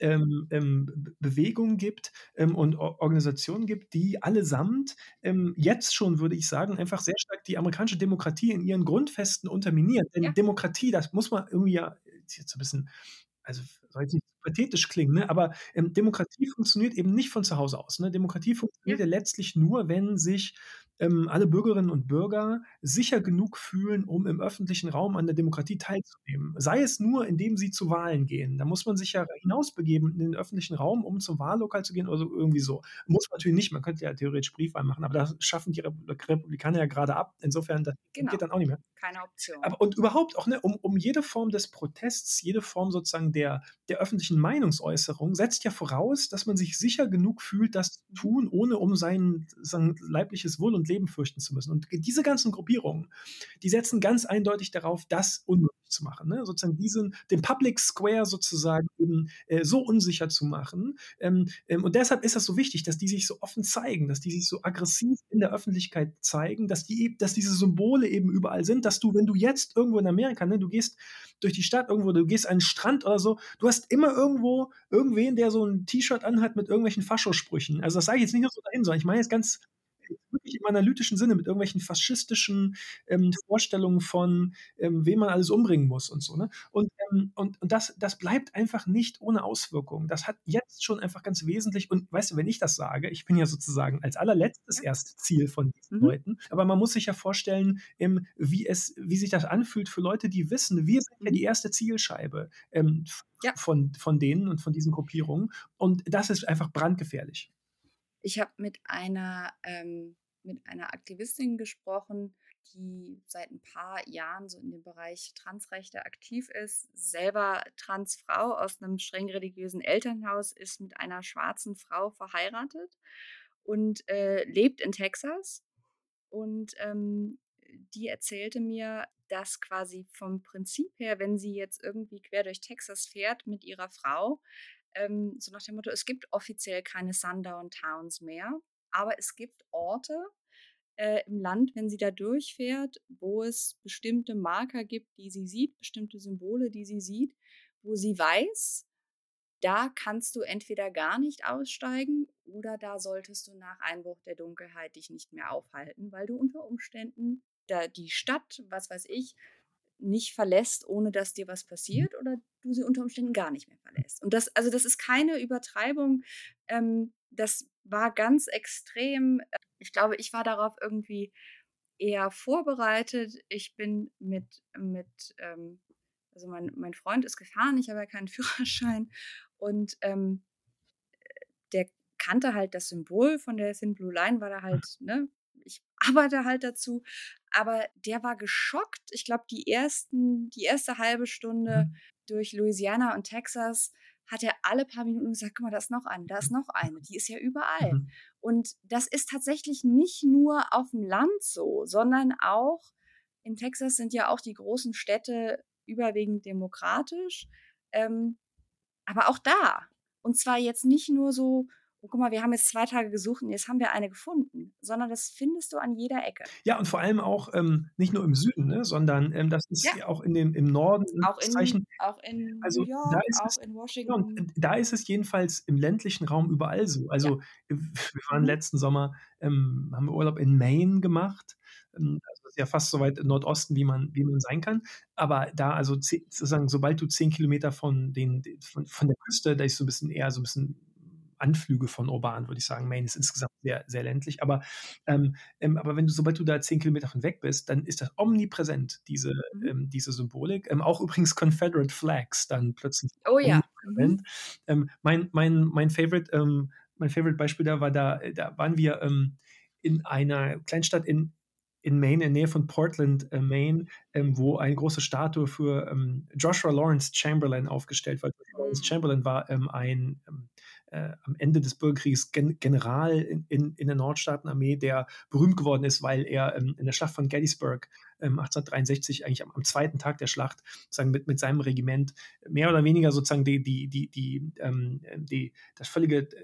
ähm, ähm, B Bewegung gibt, ähm, und Or Organisationen gibt, die allesamt, ähm, jetzt schon, würde ich sagen, einfach sehr stark die amerikanische Demokratie in ihren Grundfesten unterminieren. Denn Ja. Demokratie, das muss man irgendwie ja ist jetzt so 'n bisschen also, soll jetzt nicht pathetisch klingen, ne, aber, ähm, Demokratie funktioniert eben nicht von zu Hause aus, ne? Demokratie funktioniert Ja. ja letztlich nur, wenn sich, ähm, alle Bürgerinnen und Bürger sicher genug fühlen, um im öffentlichen Raum an der Demokratie teilzunehmen. Sei es nur, indem sie zu Wahlen gehen. Da muss man sich ja hinausbegeben in den öffentlichen Raum, um zum Wahllokal zu gehen oder so irgendwie so. Muss man natürlich nicht, man könnte ja theoretisch Briefwahl machen, aber das schaffen die Repub Republikaner ja grade ab. Insofern, das Genau. geht dann auch nicht mehr. Keine Option. Aber und überhaupt auch, ne, um um jede Form des Protests, jede Form sozusagen der der öffentlichen Meinungsäußerung setzt ja voraus, dass man sich sicher genug fühlt, das zu Mhm. tun, ohne um sein sein leibliches Wohl und Leben fürchten zu müssen. Und diese ganzen Gruppierungen, die setzen ganz eindeutig darauf, das zu machen, ne? Sozusagen diesen den Public Square sozusagen eben, äh, so unsicher zu machen. Ähm, ähm, und deshalb ist das so wichtig, dass die sich so offen zeigen, dass die sich so aggressiv in der Öffentlichkeit zeigen, dass die eb dass diese Symbole eben überall sind, dass du, wenn du jetzt irgendwo in Amerika, ne, du gehst durch die Stadt irgendwo, du gehst an 'n Strand oder so, du hast immer irgendwo irgendwen, der so 'n T-Shirt anhat mit irgendwelchen Faschosprüchen. Also, das sage ich jetzt nicht nur so dahin, sondern ich meine jetzt ganz wirklich im analytischen Sinne mit irgendwelchen faschistischen, ähm, Vorstellungen von, ähm, wen man alles umbringen muss und so, ne? Und, ähm, und und das das bleibt einfach nicht ohne Auswirkungen. Das hat jetzt schon einfach ganz wesentlich und weißt du, wenn ich das sage, ich bin ja sozusagen als allerletztes erst Ziel von diesen Mhm. Leuten, aber man muss sich ja vorstellen, ähm, wie es wie sich das anfühlt für Leute, die wissen, wir sind ja Mhm. die erste Zielscheibe, ähm, Ja. von von denen und von diesen Gruppierungen. Und das ist einfach brandgefährlich. Ich habe mit einer ähm, mit einer Aktivistin gesprochen, die seit 'n paar Jahren so in dem Bereich Transrechte aktiv ist, selber Transfrau aus 'nem streng religiösen Elternhaus, ist mit einer schwarzen Frau verheiratet und, äh, lebt in Texas. Und, ähm, die erzählte mir, dass quasi vom Prinzip her, wenn sie jetzt irgendwie quer durch Texas fährt mit ihrer Frau, ähm, so nach dem Motto: „Es gibt offiziell keine Sundown Towns mehr, aber es gibt Orte, äh, im Land, wenn sie da durchfährt, wo es bestimmte Marker gibt, die sie sieht, bestimmte Symbole, die sie sieht, wo sie weiß, da kannst du entweder gar nicht aussteigen oder da solltest du nach Einbruch der Dunkelheit dich nicht mehr aufhalten, weil du unter Umständen da die Stadt, was weiß ich, nicht verlässt, ohne dass dir was Mhm. passiert oder du sie unter Umständen gar nicht mehr verlässt.“ Und das also, das ist keine Übertreibung. Ähm, das war ganz extrem. Äh, ich glaube, ich war darauf irgendwie eher vorbereitet. Ich bin mit mit, ähm also, mein mein Freund ist gefahren, ich habe ja keinen Führerschein Und, ähm, äh, der kannte halt das Symbol von der Thin Blue Line, weil er Mhm. halt ne, ich arbeite halt dazu, aber der war geschockt. Ich glaube, die ersten die erste halbe Stunde Mhm. durch Louisiana und Texas hat er alle paar Minuten gesagt: „Guck mal, da ist noch eine, da ist noch eine, die ist ja überall.“ Mhm. Und das ist tatsächlich nicht nur auf'm Land so, sondern auch in Texas sind ja auch die großen Städte überwiegend demokratisch, ähm, aber auch da. Und zwar jetzt nicht nur so: „Oh, guck mal, wir haben jetzt 2 Tage gesucht und jetzt haben wir eine gefunden“, sondern das findest du an jeder Ecke. Ja, und vor allem auch, ähm, nicht nur im Süden, ne, sondern, ähm, das ist Ja. ja auch in dem im Norden in Auch in Anführungszeichen auch in New also, da York, auch es in ja, und Washington. und da ist es jedenfalls im ländlichen Raum überall so. Ja. Also, w wir waren Mhm. letzten Sommer ähm, haben wir Urlaub in Maine gemacht. Also, das ist ja fast so weit im Nordosten, wie man wie man sein kann. Aber da also, sozusagen, sobald du 10 Kilometer von den de von von der Küste da ist so 'n bisschen eher so 'n bisschen Anflüge von urban, würde ich sagen. Maine ist insgesamt sehr, sehr ländlich. Aber, ähm ähm, aber wenn du sobald du da 10 Kilometer von weg bist, dann ist das omnipräsent, diese Mhm. ähm, diese Symbolik. Ähm, auch übrigens Confederate Flags dann plötzlich Oh ja. Mhm. Ähm, mein mein mein Favorite ähm, mein Favorite Beispiel da war da äh, da waren wir, in einer Kleinstadt in in Maine, in Nähe von Portland, äh, Maine, ähm, wo eine große Statue für, ähm, Joshua Lawrence Chamberlain aufgestellt war. Joshua Lawrence Mhm. Chamberlain war, ähm, ein, äh, am Ende des Bürgerkriegs Gen General in in in der Nordstaatenarmee, der berühmt geworden ist, weil er, ähm, in der Schlacht von Gettysburg, ähm, 1863 eigentlich am am 2. Tag der Schlacht sozusagen mit mit seinem Regiment mehr oder weniger sozusagen die die die die ähm, äh, die das völlige d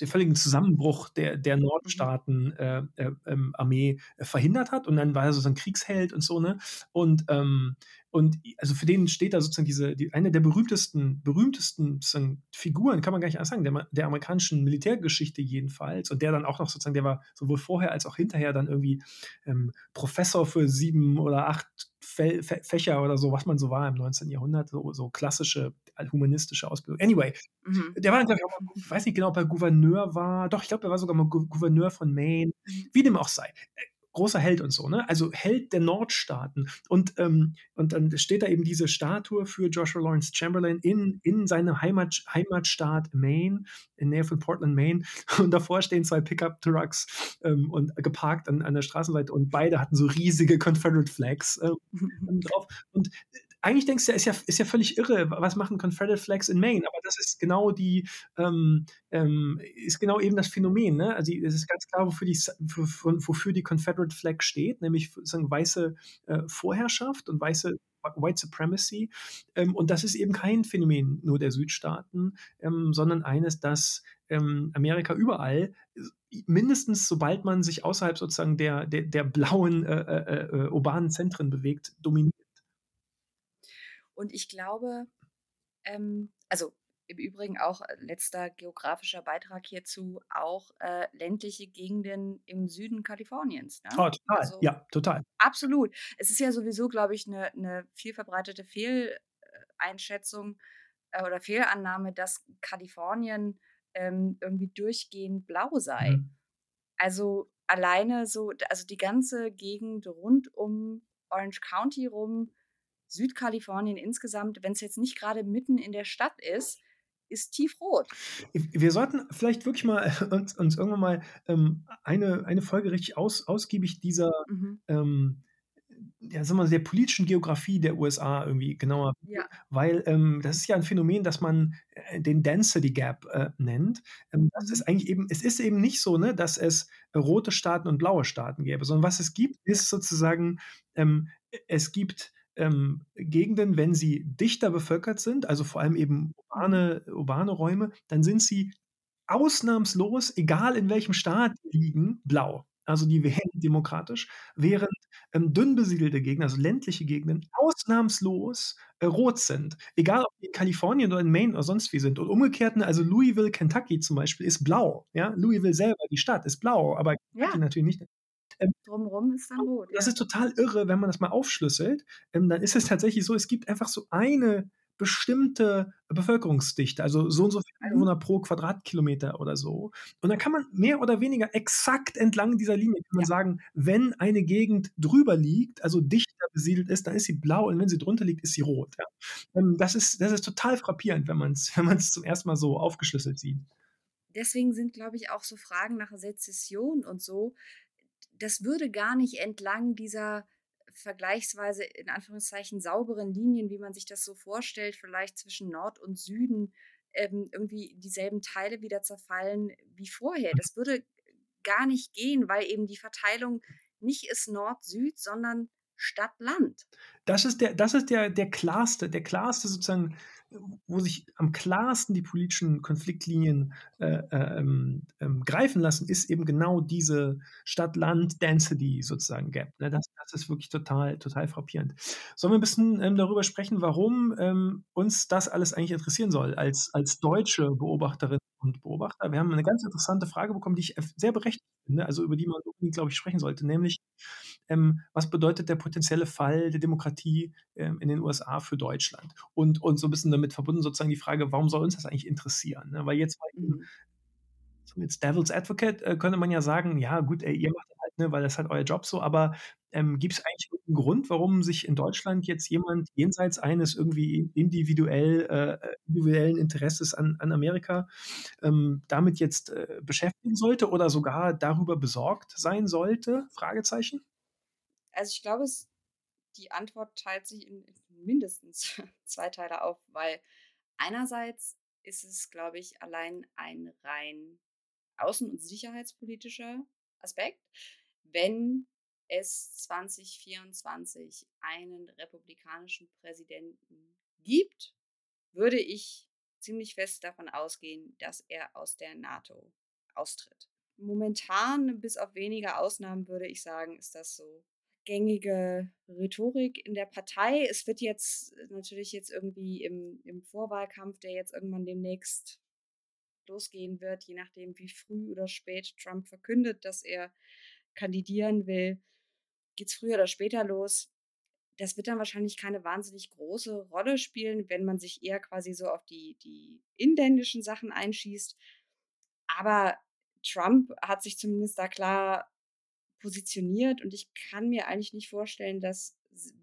den völligen Zusammenbruch der der Mhm. Nordstaaten äh, äh, ähm, Armee verhindert hat. Und dann war er so so 'n Kriegsheld und so, ne? Und, ähm und also, für den steht da sozusagen diese die eine der berühmtesten berühmtesten sozusagen Figuren, kann man gar nicht anders sagen, der der amerikanischen Militärgeschichte jedenfalls und der dann auch noch sozusagen der war sowohl vorher als auch hinterher dann irgendwie, ähm, Professor für 7 oder 8 Fä Fä Fächer oder so, was man so war im 19. Jahrhundert, so so klassische humanistische Ausbildung. Anyway, Mhm. der war glaube ich auch mal ich weiß nicht genau, ob er Gouverneur war. Doch, ich glaube, er war sogar mal Gou Gouverneur von Maine. Mhm. Wie dem auch sei. Großer Held und so, ne? Also, Held der Nordstaaten. Und, ähm und dann steht da eben diese Statue für Joshua Lawrence Chamberlain in in seinem Heimat Heimatstaat Maine, in Nähe von Portland, Maine. Und davor stehen 2 Pickup-Trucks, ähm, und geparkt an an der Straßenseite und beide hatten so riesige Confederate Flags, ähm, drauf. Und, eigentlich denkst du ist ja ist ja völlig irre. Was machen Confederate Flags in Maine? Aber das ist genau die ähm, ähm, ist genau eben das Phänomen, ne? Also, es ist ganz klar, wofür die wofür die Confederate Flag steht, nämlich sozusagen weiße, äh, Vorherrschaft und weiße White Supremacy. Ähm, und das ist eben kein Phänomen nur der Südstaaten, ähm, sondern eines, das, ähm, Amerika überall mindestens sobald man sich außerhalb sozusagen der der der blauen, äh, äh, äh, urbanen Zentren bewegt, dominiert. Und ich glaube, ähm also, im Übrigen auch, äh, letzter geografischer Beitrag hierzu, auch, äh, ländliche Gegenden im Süden Kaliforniens, ne? Oh, total. Also, Ja, total. absolut. Es ist ja sowieso, glaube ich, 'ne 'ne viel verbreitete Fehl äh, oder Fehlannahme, dass Kalifornien, ähm, irgendwie durchgehend blau sei. Mhm. Also, alleine so also, die ganze Gegend rund um Orange County rum, Südkalifornien insgesamt, wenn's jetzt nicht grade mitten in der Stadt ist, ist tiefrot. Wir sollten vielleicht wirklich mal uns uns irgendwann mal, ähm, eine eine Folge richtig aus ausgiebig dieser, Mhm. ähm, ja, sagen wir mal, der politischen Geografie der USA irgendwie genauer Ja. weil, ähm, das ist ja 'n Phänomen, das man, äh, den Density Gap, äh, nennt. Ähm, das Mhm. ist eigentlich eben es ist eben nicht so, ne, dass es rote Staaten und blaue Staaten gäbe, sondern was es gibt, ist sozusagen, ähm, es gibt, ähm, Gegenden, wenn sie dichter bevölkert sind, also, vor allem eben Mhm. urbane urbane Räume, dann sind sie ausnahmslos, egal in welchem Staat liegen, blau. Also, die wählen demokratisch, während, ähm, dünn besiedelte Gegenden, also, ländliche Gegenden ausnahmslos, äh, rot sind. Egal, ob die in Kalifornien oder in Maine oder sonst wie sind. Und umgekehrt, ne, also, Louisville, Kentucky zum Beispiel ist blau, ja? Louisville selber, die Stadt, ist blau, aber Ja. natürlich nicht. Ähm, Drumrum ist dann rot, das ja. ist total irre, wenn man das mal aufschlüsselt. Ähm, dann ist es tatsächlich so, es gibt einfach so eine bestimmte Bevölkerungsdichte, also so und so viele Mhm. Einwohner pro Quadratkilometer oder so. Und dann kann man mehr oder weniger exakt entlang dieser Linie kann man Ja. sagen, wenn eine Gegend drüber liegt, also dichter besiedelt ist, dann ist sie blau und wenn sie drunter liegt, ist sie rot, ja. Ähm, das ist das ist total frappierend, wenn man's wenn man's zum ersten Mal so aufgeschlüsselt sieht. Deswegen sind, glaube ich, auch so Fragen nach Sezession und so das würde gar nicht entlang dieser vergleichsweise in Anführungszeichen sauberen Linien, wie man sich das so vorstellt, vielleicht zwischen Nord und Süden, ähm, irgendwie dieselben Teile wieder zerfallen wie vorher. Mhm. Das würde gar nicht gehen, weil eben die Verteilung nicht ist Nord-Süd, sondern Stadt-Land. Das ist der das ist der der klarste der klarste sozusagen, wo sich am klarsten die politischen Konfliktlinien, äh, ähm, ähm, greifen lassen, ist eben genau diese Stadt-Land-Density sozusagen Gap, ne? Das das ist wirklich total total frappierend. Sollen wir 'n bisschen, ähm, darüber sprechen, warum, ähm, uns das alles eigentlich interessieren soll als als deutsche Beobachterinnen und Beobachter? Wir haben 'ne ganz interessante Frage bekommen, die ich sehr berechtigt finde, also über die man glaube ich, sprechen sollte, nämlich, ähm, was bedeutet der potenzielle Fall der Demokratie, ähm, in den USA für Deutschland? Und und so 'n bisschen damit verbunden sozusagen die Frage, warum soll uns das eigentlich interessieren, ne? Weil jetzt Mhm. so jetzt Devil's Advocate, äh, könnte man ja sagen: „Ja gut, ey, ihr macht das halt, ne, weil das ist halt euer Job so“, aber, ähm, gibt's eigentlich irgend 'n Grund, warum sich in Deutschland jetzt jemand jenseits eines irgendwie individuell äh, äh, individuellen Interesses an an Amerika, ähm, damit jetzt, äh, beschäftigen sollte oder sogar darüber besorgt sein sollte? Fragezeichen. Also, ich glaube, es die Antwort teilt sich in in mindestens 2 Teile auf, weil einerseits ist es, glaube ich, allein ein rein außen und sicherheitspolitischer Aspekt. Wenn es 2024 einen republikanischen Präsidenten gibt, würde ich ziemlich fest davon ausgehen, dass er aus der NATO austritt. Momentan, bis auf wenige Ausnahmen, würde ich sagen, ist das so gängige Rhetorik in der Partei. Es wird jetzt natürlich jetzt irgendwie im im Vorwahlkampf, der jetzt irgendwann demnächst losgehen wird, je nachdem, wie früh oder spät Trump verkündet, dass er kandidieren will, geht's früher oder später los. Das wird dann wahrscheinlich keine wahnsinnig große Rolle spielen, wenn man sich eher quasi so auf die die inländischen Sachen einschießt. Aber Trump hat sich zumindest da klar positioniert und ich kann mir eigentlich nicht vorstellen, dass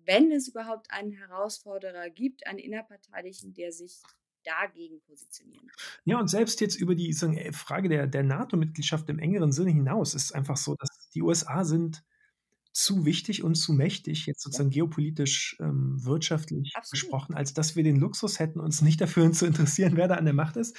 wenn es überhaupt einen Herausforderer gibt, einen innerparteilichen, der sich dagegen positionieren. Ja, und selbst jetzt über die 'ne Frage der der NATO-Mitgliedschaft im engeren Sinne hinaus ist es einfach so, dass die USA sind zu wichtig und zu mächtig, jetzt Ja. sozusagen geopolitisch, ähm, wirtschaftlich Absolut. gesprochen, als dass wir den Luxus hätten, uns nicht dafür zu interessieren, wer da an der Macht ist.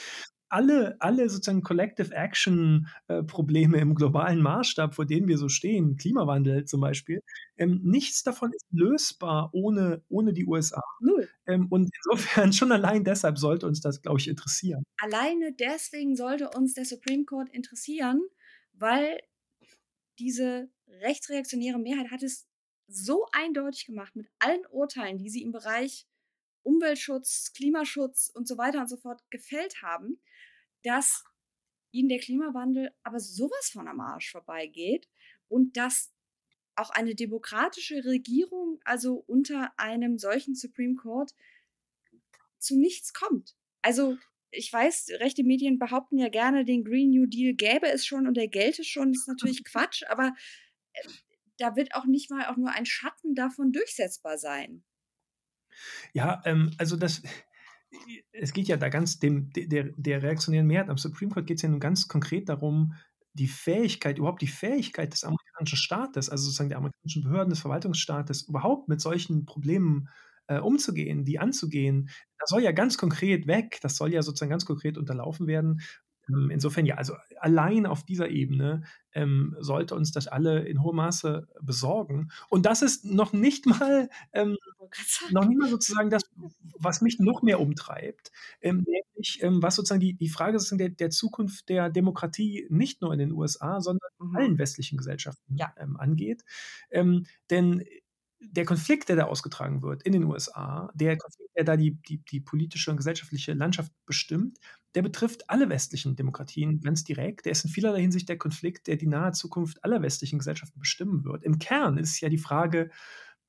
Alle alle sozusagen Collective Action, äh, Probleme im globalen Maßstab, vor denen wir so stehen, Klimawandel zum Beispiel, ähm, nichts davon ist lösbar ohne ohne die USA. 0. Ähm, und insofern schon allein deshalb sollte uns das, glaube ich, interessieren. Alleine deswegen sollte uns der Supreme Court interessieren, weil diese rechtsreaktionäre Mehrheit hat es so eindeutig gemacht mit allen Urteilen, die sie im Bereich Umweltschutz, Klimaschutz und so weiter und so fort gefällt haben, dass ihnen der Klimawandel aber so was von am Arsch vorbeigeht und dass auch eine demokratische Regierung, also unter einem solchen Supreme Court zu nichts kommt. Also, ich weiß, rechte Medien behaupten ja gerne, den Green New Deal gäbe es schon und der gelte schon. Das ist natürlich Quatsch, aber, da wird auch nicht mal auch nur ein Schatten davon durchsetzbar sein. Ja, ähm, also das es geht ja da ganz dem de der der reaktionären Mehrheit am Supreme Court geht's ja nun ganz konkret darum, die Fähigkeit überhaupt die Fähigkeit des amerikanischen Staates, also sozusagen der amerikanischen Behörden, des Verwaltungsstaates, überhaupt mit solchen Problemen, äh, umzugehen, die anzugehen. Das soll ja ganz konkret weg. Das soll ja sozusagen ganz konkret unterlaufen werden. Hm, insofern ja, also allein auf dieser Ebene, ähm, sollte uns das alle in hohem Maße besorgen. Und das ist noch nicht mal ähm, noch nicht mal sozusagen das, was mich noch mehr umtreibt, ähm, nämlich, ähm, was sozusagen die die Frage sozusagen der der Zukunft der Demokratie nicht nur in den USA, sondern in Mhm. allen westlichen Gesellschaften, Ja. ähm, angeht. Ähm, denn der Konflikt, der da ausgetragen wird in den USA, der Konflikt, der da die die die politische und gesellschaftliche Landschaft bestimmt, der betrifft alle westlichen Demokratien ganz direkt. Der ist in vielerlei Hinsicht der Konflikt, der die nahe Zukunft aller westlichen Gesellschaften bestimmen wird. Im Kern ist ja die Frage,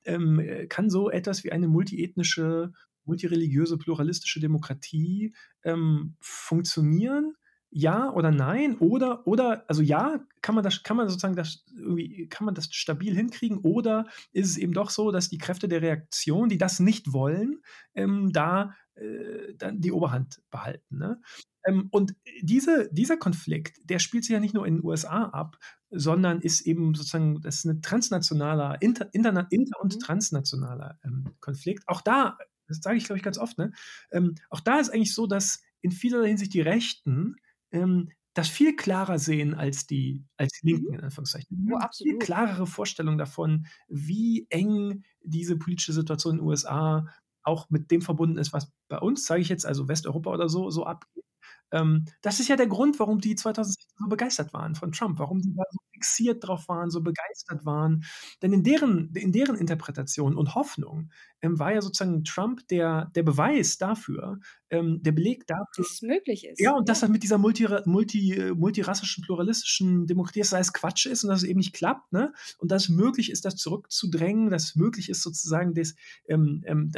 ähm, äh, kann so etwas wie eine multiethnische, multireligiöse, pluralistische Demokratie ähm, funktionieren? Ja oder nein? Oder, oder, also ja, kann man das, kann man sozusagen das irgendwie, kann man das stabil hinkriegen? Oder ist es eben doch so, dass die Kräfte der Reaktion, die das nicht wollen, ähm, da äh, dann die Oberhand behalten? Ne? Ähm, und diese, dieser Konflikt, der spielt sich ja nicht nur in den USA ab, sondern ist eben sozusagen, das ist ein transnationaler, inter, inter, inter und Mhm. transnationaler ähm, Konflikt. Auch da, das sage ich glaube ich ganz oft, ne? ähm, auch da ist eigentlich so, dass in vielerlei Hinsicht die Rechten ähm, das viel klarer sehen als die, als die Linken, Mhm. in Anführungszeichen. Oh, haben viel klarere Vorstellung davon, wie eng diese politische Situation in den USA auch mit dem verbunden ist, was bei uns, sage ich jetzt, also Westeuropa oder so, so abgeht. Ähm, das ist ja der Grund, warum die 2016 so begeistert waren von Trump, warum die da so fixiert drauf waren, so begeistert waren. Denn in deren, in deren Interpretation und Hoffnung ähm, war ja sozusagen Trump der, der Beweis dafür, ähm, der Beleg dafür, Dass es möglich ist. ja, und dass Ja. das mit dieser multi, multi, multirassischen, pluralistischen Demokratie, dass das Quatsch ist und dass es eben nicht klappt, ne? Und dass es möglich ist, das zurückzudrängen, dass es möglich ist, sozusagen das, ähm, ähm,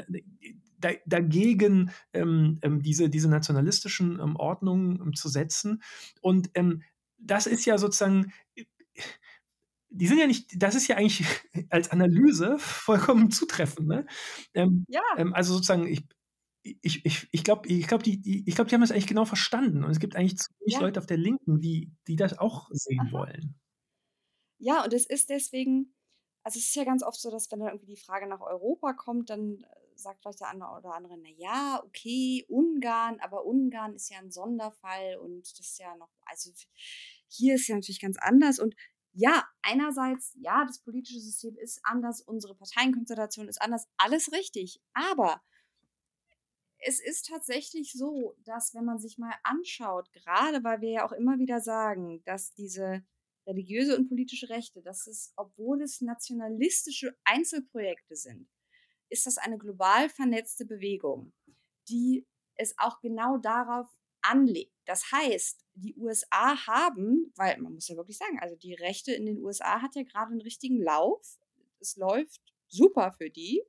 da, da, dagegen ähm, ähm, diese, diese nationalistischen ähm, Ordnungen ähm, zu setzen. Und ähm, das ist ja sozusagen, die sind ja nicht, das ist ja eigentlich als Analyse vollkommen zutreffend, ne? Ähm, Ja. also sozusagen, ich, ich, ich, ich glaube, ich glaub, die, die, ich glaub, die haben das eigentlich genau verstanden. Und es gibt eigentlich zu wenig Ja. Leute auf der Linken, die, die das auch sehen Aha. wollen. Ja, und es ist deswegen, also es ist ja ganz oft so, dass wenn dann irgendwie die Frage nach Europa kommt, dann äh, sagt vielleicht der eine oder andere, na ja, okay, Ungarn, aber Ungarn ist ja ein Sonderfall und das ist ja noch, also hier ist ja natürlich ganz anders und ja, einerseits, ja, das politische System ist anders, unsere Parteienkonstellation ist anders, alles richtig, aber es ist tatsächlich so, dass wenn man sich mal anschaut, gerade weil wir ja auch immer wieder sagen, dass diese religiöse und politische Rechte, dass es, obwohl es nationalistische Einzelprojekte sind, ist das eine global vernetzte Bewegung, die es auch genau darauf anlegt. Das heißt, die USA haben, weil man muss ja wirklich sagen, also die Rechte in den USA hat ja gerade einen richtigen Lauf. Es läuft super für die.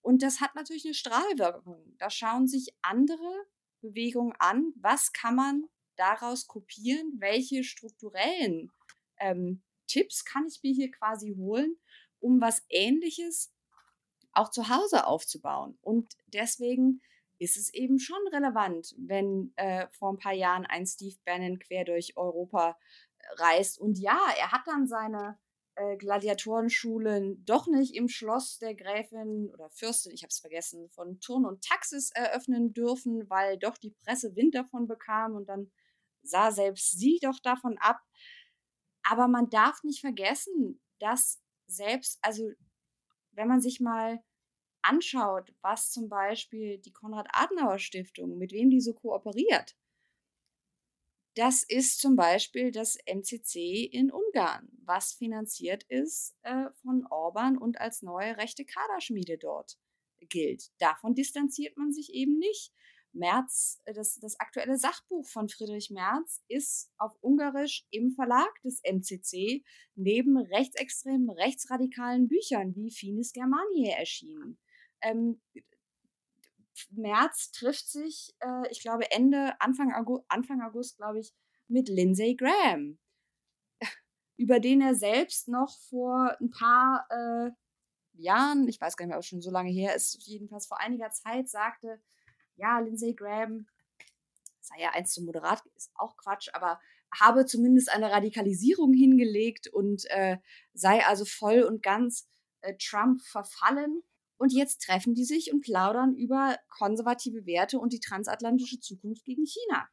Und das hat natürlich eine Strahlwirkung. Da schauen sich andere Bewegungen an, was kann man daraus kopieren, welche strukturellen ähm, Tipps kann ich mir hier quasi holen, um was Ähnliches auch zu Hause aufzubauen. Und deswegen ist es eben schon relevant, wenn äh, vor ein paar Jahren ein Steve Bannon quer durch Europa äh, reist. Und ja, er hat dann seine äh, Gladiatorenschulen doch nicht im Schloss der Gräfin oder Fürstin, ich habe es vergessen, von Turn und Taxis eröffnen dürfen, weil doch die Presse Wind davon bekam und dann sah selbst sie doch davon ab. Aber man darf nicht vergessen, dass selbst, also wenn man sich mal anschaut, was zum Beispiel die Konrad-Adenauer-Stiftung, mit wem die so kooperiert, das ist zum Beispiel das MCC in Ungarn, was finanziert ist äh, von Orban und als neue rechte Kaderschmiede dort gilt. Davon distanziert man sich eben nicht. Merz, äh, das, das aktuelle Sachbuch von Friedrich Merz ist auf Ungarisch im Verlag des MCC neben rechtsextremen, rechtsradikalen Büchern wie Finis Germaniae erschienen. Ähm, März trifft sich, äh, ich glaube Ende, Anfang August, Anfang August, glaube ich, mit Lindsey Graham, über den er selbst noch vor ein paar äh, Jahren, ich weiß gar nicht mehr, ob schon so lange her ist, jedenfalls vor einiger Zeit sagte, ja, Lindsey Graham sei ja eins zu moderat, ist auch Quatsch, aber habe zumindest eine Radikalisierung hingelegt und äh, sei also voll und ganz äh, Trump verfallen. Und jetzt treffen die sich und plaudern über konservative Werte und die transatlantische Zukunft gegen China.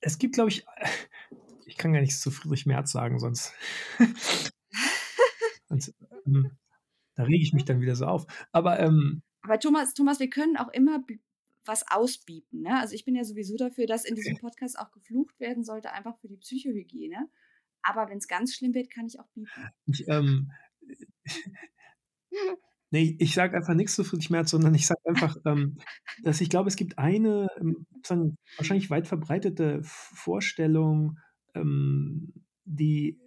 Es gibt, glaube ich, ich kann gar nichts zu Friedrich Merz sagen, sonst, sonst ähm, da rege ich mich dann wieder so auf. Aber ähm, Aber Thomas, Thomas, wir können auch immer was ausbieten. Ne? Also ich bin ja sowieso dafür, dass in diesem Podcast auch geflucht werden sollte, einfach für die Psychohygiene. Aber wenn es ganz schlimm wird, kann ich auch bieten. ich, ähm, nee, ich sage einfach nichts zu Friedrich Merz, sondern ich sage einfach, ähm, dass ich glaube, es gibt eine ähm, sozusagen wahrscheinlich weit verbreitete Vorstellung, ähm, die,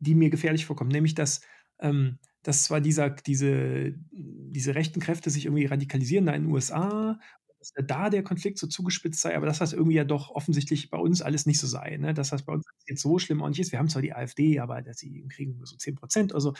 die mir gefährlich vorkommt, nämlich dass, ähm, dass zwar dieser diese diese rechten Kräfte sich irgendwie radikalisieren da in den USA, dass da der Konflikt so zugespitzt sei, aber dass das irgendwie ja doch offensichtlich bei uns alles nicht so sei, ne? Dass das bei uns jetzt so schlimm auch nicht ist. Wir haben zwar die AfD, aber dass sie kriegen nur so 10% oder so.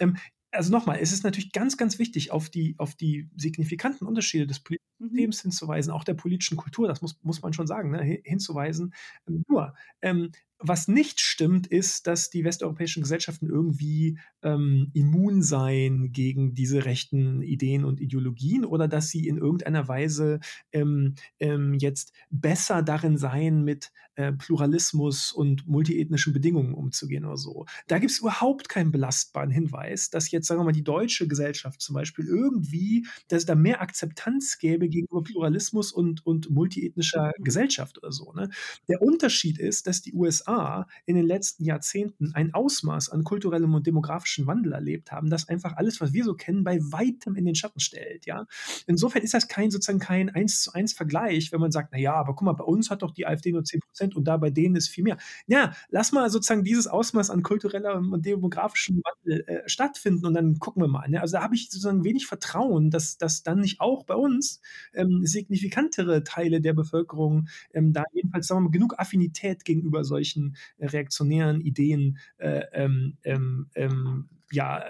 Ähm, also noch mal, es ist natürlich ganz, ganz wichtig, auf die auf die signifikanten Unterschiede des politischen Mhm. Systems hinzuweisen, auch der politischen Kultur, das muss muss man schon sagen, ne, hi hinzuweisen. Nur, ähm, was nicht stimmt, ist, dass die westeuropäischen Gesellschaften irgendwie, ähm, immun seien gegen diese rechten Ideen und Ideologien oder dass sie in irgendeiner Weise, ähm, ähm, jetzt besser darin seien, mit, äh, Pluralismus und multiethnischen Bedingungen umzugehen oder so. Da gibt's überhaupt keinen belastbaren Hinweis, dass jetzt, sagen wir mal, die deutsche Gesellschaft zum Beispiel irgendwie dass es da mehr Akzeptanz gäbe gegenüber Pluralismus und und multiethnischer Mhm. Gesellschaft oder so, ne? Der Unterschied ist, dass die USA in den letzten Jahrzehnten ein Ausmaß an kulturellem und demografischem Wandel erlebt haben, das einfach alles, was wir so kennen, bei Weitem in den Schatten stellt, ja? Insofern ist das kein sozusagen kein Eins-zu-eins Vergleich, wenn man sagt: „Na ja, aber guck mal, bei uns hat doch die AfD nur 10% und da bei denen ist viel mehr.“ Ja, lass mal sozusagen dieses Ausmaß an kulturellem und demografischem Wandel, äh, stattfinden und dann gucken wir mal, ne? Also, da habe ich sozusagen wenig Vertrauen, dass dass dann nicht auch bei uns, ähm, signifikantere Teile der Bevölkerung, ähm, da jedenfalls, sagen wir mal, genug Affinität gegenüber solchen, äh, reaktionären Ideen, äh, ähm, ähm, ähm, ja,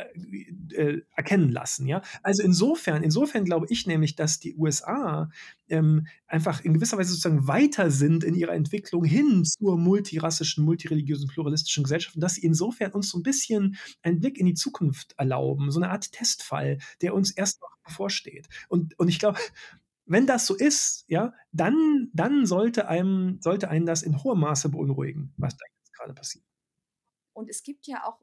äh, erkennen lassen, ja? Also, insofern insofern glaube ich nämlich, dass die USA, ähm, einfach in gewisser Weise sozusagen weiter sind in ihrer Entwicklung hin zur multirassischen, multireligiösen, pluralistischen Gesellschaft und dass sie insofern uns so 'n bisschen einen Blick in die Zukunft erlauben, so 'ne Art Testfall, der uns erst noch bevorsteht. Und und ich glaube, wenn das so ist, ja, dann dann sollte einem sollte einen das in hohem Maße beunruhigen, was da jetzt grade passiert. Und es gibt ja auch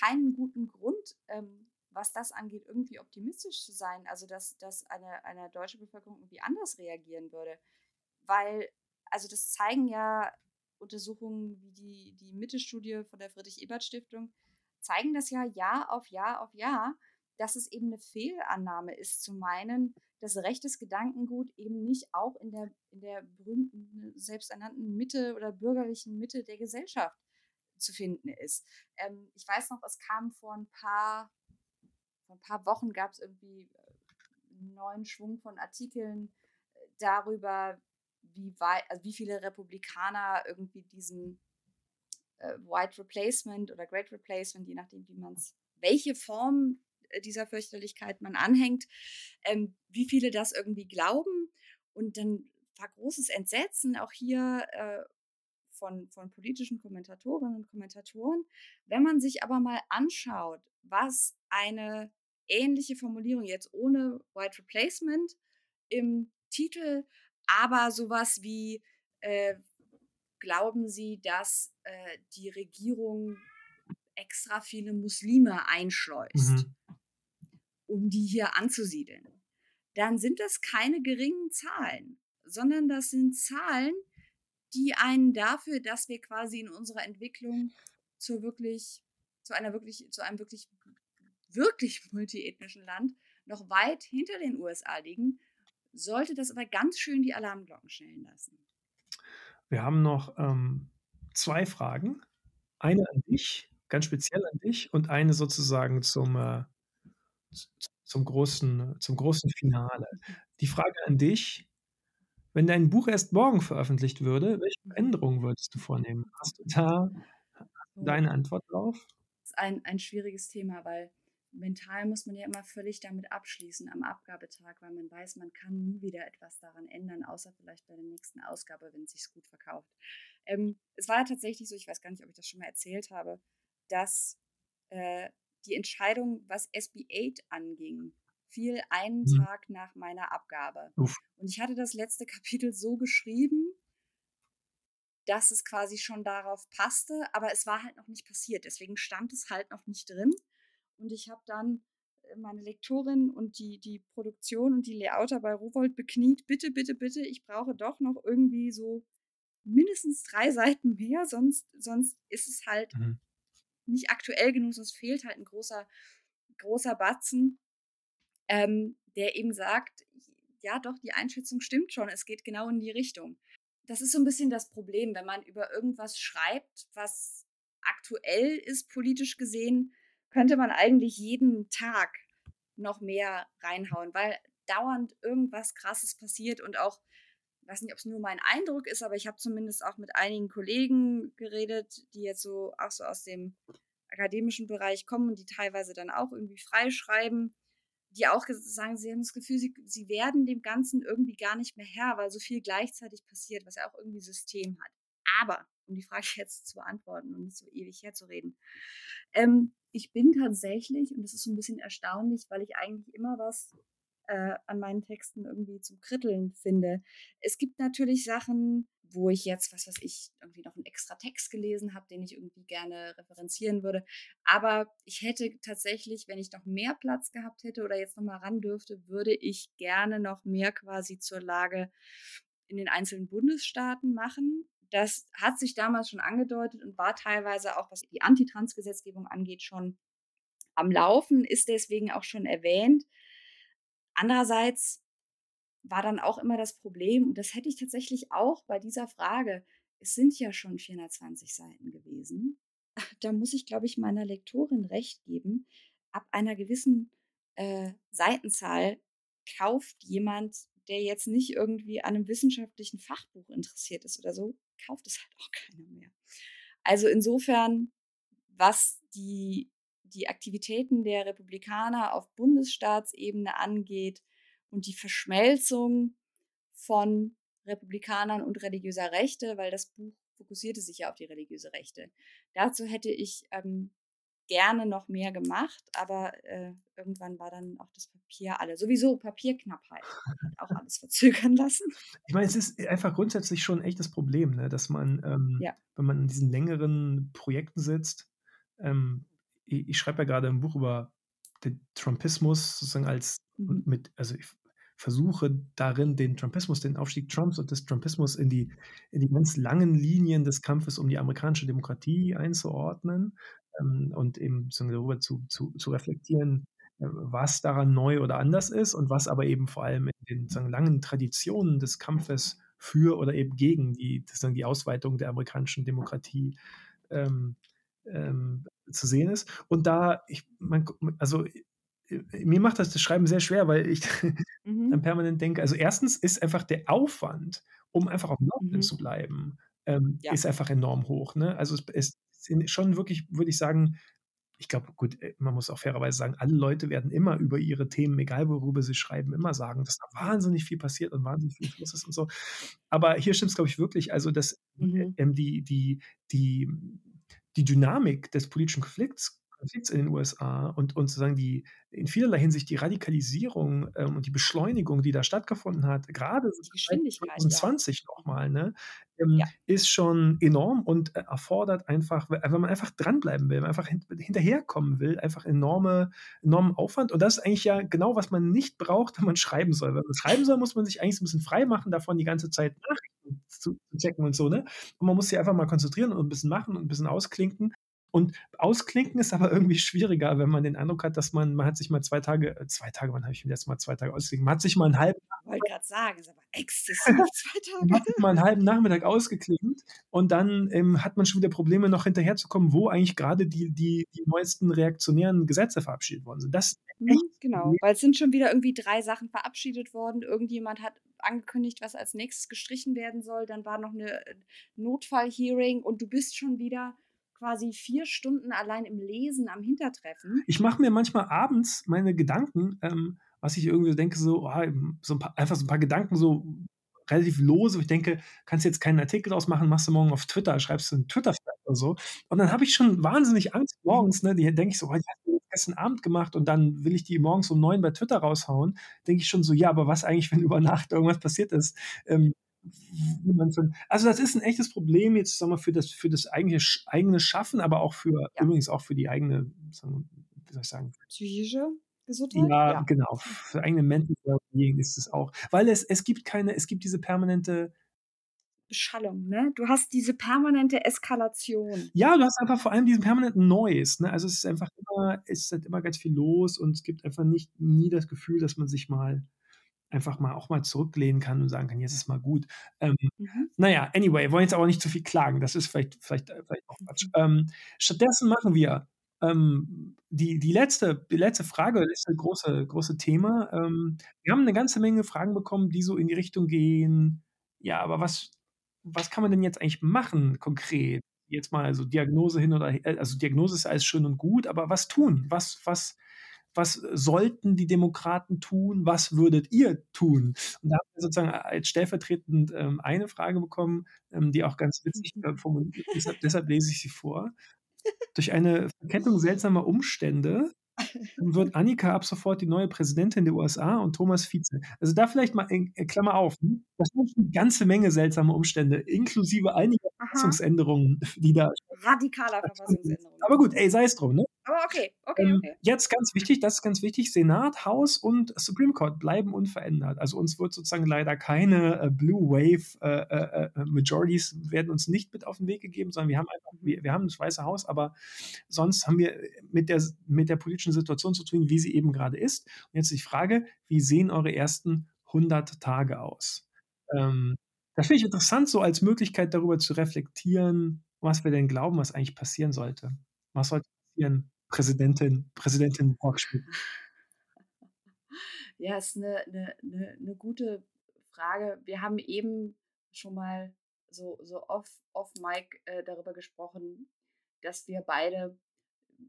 keinen guten Grund, ähm, was das angeht, irgendwie optimistisch zu sein, also dass dass eine eine deutsche Bevölkerung irgendwie anders reagieren würde. Weil also das zeigen ja Untersuchungen wie die die Mitte-Studie von der Friedrich-Ebert-Stiftung, zeigen das ja Jahr auf Jahr auf Jahr, dass es eben 'ne Fehlannahme ist, zu meinen, dass rechtes Gedankengut eben nicht auch in der in der berühmten, selbsternannten Mitte oder bürgerlichen Mitte der Gesellschaft zu finden ist. Ähm, ich weiß noch, es kam vor 'n paar vor 'n paar Wochen gab's irgendwie 'n neuen Schwung von Artikeln, äh, darüber, wie wei also wie viele Republikaner irgendwie diesem, äh, White Replacement oder Great Replacement, je nachdem, wie man's welche Form, äh, dieser Fürchterlichkeit man anhängt, ähm, wie viele das irgendwie glauben. Und dann war großes Entsetzen auch hier, äh, von von politischen Kommentatorinnen und Kommentatoren. Wenn man sich aber mal anschaut, was eine ähnliche Formulierung jetzt ohne White Replacement im Titel, aber so was wie, äh: „Glauben Sie, dass, äh, die Regierung extra viele Muslime einschleust?“ Mhm. „Um die hier anzusiedeln.“ Dann sind das keine geringen Zahlen, sondern das sind Zahlen, die einen dafür, dass wir quasi in unserer Entwicklung zur wirklich zu einer wirklich zu einem wirklich wirklich multiethnischen Land noch weit hinter den USA liegen, sollte das aber ganz schön die Alarmglocken schellen lassen. Wir haben noch, ähm, 2 Fragen. Eine an dich, ganz speziell an dich und eine sozusagen zum, äh zum großen zum großen Finale. Die Frage an dich: Wenn dein Buch erst morgen veröffentlicht würde, welche Mhm. Veränderungen würdest du vornehmen? Hast du da hast du da Oh. eine Antwort drauf? Ist ein ein schwieriges Thema, weil mental muss man ja immer völlig damit abschließen am Abgabetag, weil man weiß, man kann nie wieder etwas daran ändern, außer vielleicht bei der nächsten Ausgabe, wenn sich's gut verkauft. Ähm, es war ja tatsächlich so, ich weiß gar nicht, ob ich das schon mal erzählt habe, dass, äh, die Entscheidung, was SB8 anging, fiel einen Mhm. Tag nach meiner Abgabe. Uff. Und ich hatte das letzte Kapitel so geschrieben dass es quasi schon darauf passte, aber es war halt noch nicht passiert. Deswegen stand es halt noch nicht drin. Und ich habe dann, äh, meine Lektorin und die die Produktion und die Layouter bei Rowohlt bekniet: „Bitte, bitte, bitte, ich brauche doch noch irgendwie so mindestens 3 Seiten mehr, sonst sonst ist es halt Mhm. nicht aktuell genug, sonst fehlt halt 'n großer großer Batzen.“ Ähm, der eben sagt: „Ja doch, die Einschätzung stimmt schon, es geht genau in die Richtung.“ Das ist so 'n bisschen das Problem, wenn man über irgendwas schreibt, was aktuell ist politisch gesehen, könnte man eigentlich jeden Tag noch mehr reinhauen, weil dauernd irgendwas Krasses passiert und auch weiß nicht, ob es nur mein Eindruck ist, aber ich habe zumindest auch mit einigen Kollegen geredet, die jetzt so auch so aus dem akademischen Bereich kommen und die teilweise dann auch irgendwie freischreiben, die auch sagen, sie haben das Gefühl, sie, sie werden dem Ganzen irgendwie gar nicht mehr Herr, weil so viel gleichzeitig passiert, was ja auch irgendwie System hat. Aber, um die Frage jetzt zu beantworten und nicht so ewig herzureden, ähm, ich bin tatsächlich, und das ist so ein bisschen erstaunlich, weil ich eigentlich immer was äh, an meinen Texten irgendwie zum Kritteln finde. Es gibt natürlich Sachen, wo ich jetzt, was weiß ich, irgendwie noch einen extra Text gelesen habe, den ich irgendwie gerne referenzieren würde. Aber ich hätte tatsächlich, wenn ich noch mehr Platz gehabt hätte oder jetzt noch mal ran dürfte, würde ich gerne noch mehr quasi zur Lage in den einzelnen Bundesstaaten machen. Das hat sich damals schon angedeutet und war teilweise auch, was die Antitrans-Gesetzgebung angeht, schon am Laufen, ist deswegen auch schon erwähnt. Andererseits war dann auch immer das Problem, und das hätte ich tatsächlich auch bei dieser Frage, es sind ja schon 420 Seiten gewesen. Da muss ich, glaube ich, meiner Lektorin recht geben. Ab einer gewissen äh, Seitenzahl kauft jemand, der jetzt nicht irgendwie an einem wissenschaftlichen Fachbuch interessiert ist oder so, kauft es halt auch keiner mehr. Also insofern, was die die Aktivitäten der Republikaner auf Bundesstaatsebene angeht und die Verschmelzung von Republikanern und religiöser Rechte, weil das Buch fokussierte sich ja auf die religiöse Rechte. Dazu hätte ich ähm, gerne noch mehr gemacht, aber äh, irgendwann war dann auch das Papier alle. Sowieso Papierknappheit hat auch alles verzögern lassen. Ich meine, es ist einfach grundsätzlich schon ein echtes Problem, ne, dass man, ähm, Ja. wenn man in diesen längeren Projekten sitzt, ähm, ich, ich schreibe ja gerade ein Buch über den Trumpismus sozusagen als Mhm. mit, also ich versuche darin den Trumpismus, den Aufstieg Trumps und des Trumpismus in die, in die ganz langen Linien des Kampfes um die amerikanische Demokratie einzuordnen ähm, und eben darüber zu, zu, zu reflektieren, äh, was daran neu oder anders ist und was aber eben vor allem in den langen Traditionen des Kampfes für oder eben gegen die, die Ausweitung der amerikanischen Demokratie ähm, ähm, zu sehen ist. Und da, ich, man, also mir macht das das Schreiben sehr schwer, weil ich Mhm. dann permanent denke, also erstens ist einfach der Aufwand, um einfach auf dem Laufenden Mhm. zu bleiben, ähm, Ja. ist einfach enorm hoch. Ne? Also es, sind schon wirklich, würde ich sagen, ich glaube, gut, äh, man muss auch fairerweise sagen, alle Leute werden immer über ihre Themen, egal worüber sie schreiben, immer sagen, dass da wahnsinnig viel passiert und wahnsinnig viel Fluss ist und so. Aber hier stimmt es, glaube ich, wirklich, also dass Mhm. ähm, die, die, die, die Dynamik des politischen Konflikts, Konflikts in den USA und, und sozusagen die in vielerlei Hinsicht die Radikalisierung ähm, und die Beschleunigung, die da stattgefunden hat, gerade so Die seit Geschwindigkeit, ja. 2020 nochmal, ne, ähm, Ja. ist schon enorm und äh, erfordert einfach, wenn man einfach dranbleiben will, wenn man einfach hin, hinterherkommen will, einfach enorme, enormen Aufwand. Und das ist eigentlich ja genau, was man nicht braucht, wenn man schreiben soll. Wenn man schreiben soll, muss man sich eigentlich so ein bisschen frei machen davon, die ganze Zeit Nachrichten zu, zu checken und so, ne? Und man muss sich einfach mal konzentrieren und ein bisschen machen und ein bisschen ausklinken. Und ausklinken ist aber irgendwie schwieriger, wenn man den Eindruck hat, dass man, man hat sich mal zwei Tage, äh, zwei Tage, wann habe ich mir letztes Mal zwei Tage ausklinken? Man hat sich mal einen halben Ich wollte gerade sagen, ist aber exzessiv, zwei man Tage. hat sich mal einen halben Nachmittag ausgeklinkt und dann ähm, hat man schon wieder Probleme, noch hinterherzukommen, wo eigentlich gerade die, die, die neuesten reaktionären Gesetze verabschiedet worden sind. Das Mhm, genau, weil es sind schon wieder irgendwie drei Sachen verabschiedet worden. Irgendjemand hat angekündigt, was als nächstes gestrichen werden soll. Dann war noch eine äh, Notfall-Hearing und du bist schon wieder quasi vier Stunden allein im Lesen am Hintertreffen. Ich mache mir manchmal abends meine Gedanken, ähm, was ich irgendwie denke, so, oh, so ein paar, einfach so ein paar Gedanken so relativ lose. Ich denke, kannst jetzt keinen Artikel draus machen, machst du morgen auf Twitter, schreibst du einen twitter oder so. Und dann habe ich schon wahnsinnig Angst morgens, ne? Die denke ich so, oh, ich habe gestern Abend gemacht und dann will ich die morgens um neun bei Twitter raushauen. Denke ich schon so, ja, aber was eigentlich, wenn über Nacht irgendwas passiert ist? Ähm, also das ist ein echtes Problem jetzt sagen wir, für das für das eigene, eigene Schaffen, aber auch für Ja. übrigens auch für die eigene, sagen, wie soll ich sagen, Psychische Gesundheit? ja, Ja. genau, für eigene Mental Wellbeing ist es auch, weil es es gibt keine, es gibt diese permanente Beschallung, ne? Du hast diese permanente Eskalation. Ja, du hast einfach vor allem diesen permanenten Noise, ne? Also, es ist einfach immer es ist halt immer ganz viel los und es gibt einfach nicht nie das Gefühl, dass man sich mal einfach mal auch mal zurücklehnen kann und sagen kann: „Jetzt ist mal gut.“ Ähm, Mhm. na ja, anyway, wollen jetzt aber nicht zu viel klagen. Das ist vielleicht vielleicht äh, vielleicht auch Quatsch. Mhm. Ähm, stattdessen machen wir ähm, die die letzte die letzte Frage, das letzte große große Thema. Ähm, wir haben 'ne ganze Menge Fragen bekommen, die so in die Richtung gehen: „Ja, aber was was kann man denn jetzt eigentlich machen konkret?“ Jetzt mal so Diagnose hin oder he äh, also Diagnose ist alles schön und gut, aber was tun? Was was was sollten die Demokraten tun? Was würdet ihr tun? Und da haben wir sozusagen als stellvertretend, ähm, eine Frage bekommen, ähm, die auch ganz witzig, äh, formuliert ist. Deshalb deshalb lese ich sie vor. Durch eine Verkettung seltsamer Umstände wird Annika ab sofort die neue Präsidentin der USA und Thomas Vize. Also, da vielleicht mal in äh, Klammer auf, ne? Das sind schon 'ne ganze Menge seltsame Umstände, inklusive einiger. Verfassungsänderungen, die da Radikaler Verfassungsänderung. Aber gut, ey, sei es drum, ne? Aber okay, okay, Ähm, okay. jetzt ganz wichtig, das ist ganz wichtig, Senat, Haus und Supreme Court bleiben unverändert. Also, uns wird sozusagen leider keine, äh, Blue Wave, äh, äh, äh, Majorities werden uns nicht mit auf 'n Weg gegeben, sondern wir haben einfach wir wir haben das Weiße Haus, aber sonst haben wir mit der mit der politischen Situation zu tun, wie sie eben grade ist. Und jetzt die Frage: Wie sehen eure ersten 100 Tage aus? Ähm, das finde ich interessant, so als Möglichkeit darüber zu reflektieren, was wir denn glauben, was eigentlich passieren sollte. Was sollte passieren, Präsidentin Präsidentin Borg-Schmidt? Ja, ist 'ne 'ne 'ne 'ne gute Frage. Wir haben eben schon mal so so off off Mic, äh, darüber gesprochen, dass wir beide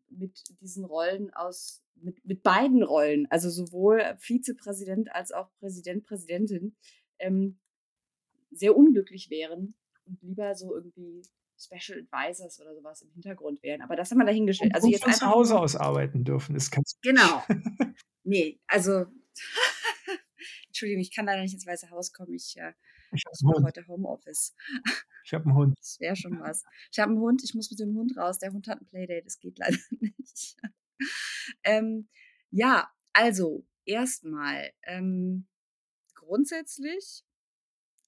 mit diesen Rollen aus mit mit beiden Rollen, also sowohl Vizepräsident als auch Präsident, Präsidentin, ähm, sehr unglücklich wären und lieber so irgendwie Special Advisors oder so was im Hintergrund wären. Aber das haben wir dahingestellt. Also jetzt von zu Hause aus arbeiten dürfen, ist ganz Genau. Ne, also Entschuldigung, ich kann leider nicht ins Weiße Haus kommen. Ich, äh, Ich mache heute Homeoffice. Ich habe 'n Hund. Das wäre schon was. Ich habe 'n Hund, ich muss mit dem Hund raus. Der Hund hat 'n Playdate, das geht leider nicht. Ähm, ja, also erst mal, ähm, grundsätzlich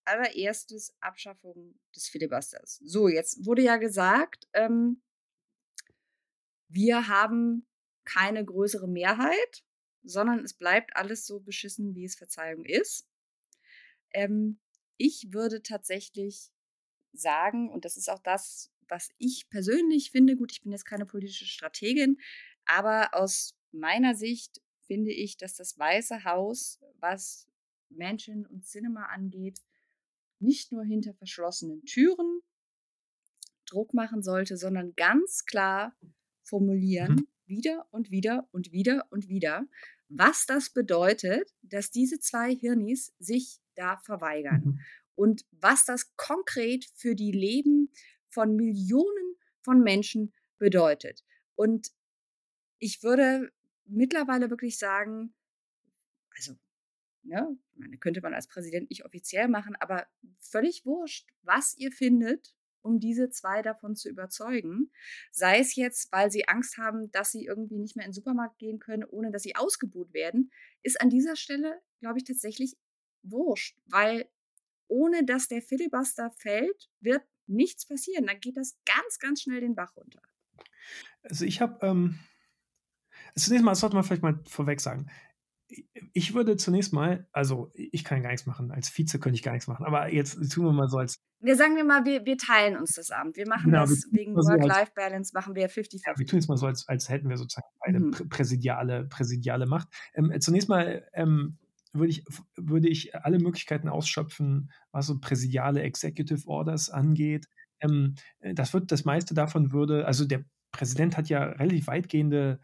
allererstes Abschaffung des Filibusters. So, jetzt wurde ja gesagt, ähm wir haben keine größere Mehrheit, sondern es bleibt alles so beschissen, wie es Verzeihung ist. Ähm, ich würde tatsächlich sagen, und das ist auch das, was ich persönlich finde gut, ich bin jetzt keine politische Strategin, aber aus meiner Sicht finde ich, dass das Weiße Haus, was Mansion und Sinema angeht, nicht nur hinter verschlossenen Türen Druck machen sollte, sondern ganz klar Mhm. formulieren, wieder und wieder und wieder und wieder, was das bedeutet, dass diese 2 Hirnis sich da verweigern Mhm. und was das konkret für die Leben von Millionen von Menschen bedeutet. Und ich würde mittlerweile wirklich sagen also, ne, meine, könnte man als Präsident nicht offiziell machen, aber völlig wurscht, was ihr findet, um diese 2 davon zu überzeugen. Sei es jetzt, weil sie Angst haben, dass sie irgendwie nicht mehr in 'n Supermarkt gehen können, ohne dass sie ausgebuht werden, ist an dieser Stelle, glaube ich, tatsächlich wurscht, weil ohne dass der Filibuster fällt, wird nichts passieren. Dann geht das ganz, ganz schnell den Bach runter. Also, ich habe, ähm zunächst mal das sollte man vielleicht mal vorweg sagen. Ich würde zunächst mal also, ich kann gar nix machen. Als Vize könnte ich gar nix machen. Aber jetzt tun wir mal so, als Ne, sagen wir mal, wir wir teilen uns das Amt. Wir machen Genau, wir das tun wegen Work-Life-Balance machen wir Ja, wir tun jetzt mal so, als als hätten wir sozusagen beide Mhm. prä präsidiale präsidiale Macht. Ähm, zunächst mal, ähm, würde ich würde ich alle Möglichkeiten ausschöpfen, was so präsidiale Executive Orders angeht. Ähm, äh, das wird das meiste davon würde also, der Präsident hat ja relativ weitgehende,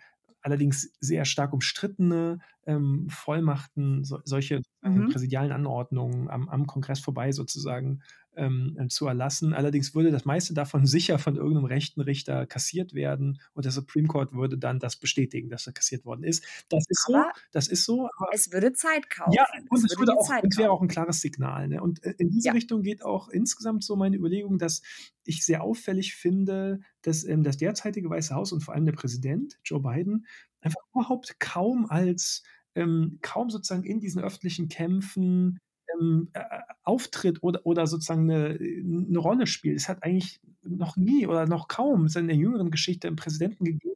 allerdings sehr stark umstrittene, ähm, Vollmachten, so solche sozusagen Mhm. präsidialen Anordnungen am am Kongress vorbei sozusagen, ähm, äh, zu erlassen. Allerdings würde das meiste davon sicher von irgend 'nem rechten Richter kassiert werden und der Supreme Court würde dann das bestätigen, dass er kassiert worden ist. Das ist so Aber das ist so, es würde Zeit ja, kaufen. und Es würde auch es wäre auch 'n kaufen. klares Signal, ne? Und, äh, in diese Ja. Richtung geht auch insgesamt so meine Überlegung, dass ich sehr auffällig finde, dass, ähm, das derzeitige Weiße Haus und vor allem der Präsident, Joe Biden, einfach überhaupt kaum als ähm, kaum sozusagen in diesen öffentlichen Kämpfen, ähm, äh, äh, auftritt oder oder sozusagen 'ne 'ne Rolle spielt. Es hat eigentlich noch nie oder noch kaum es in der jüngeren Geschichte 'n Präsidenten gegeben,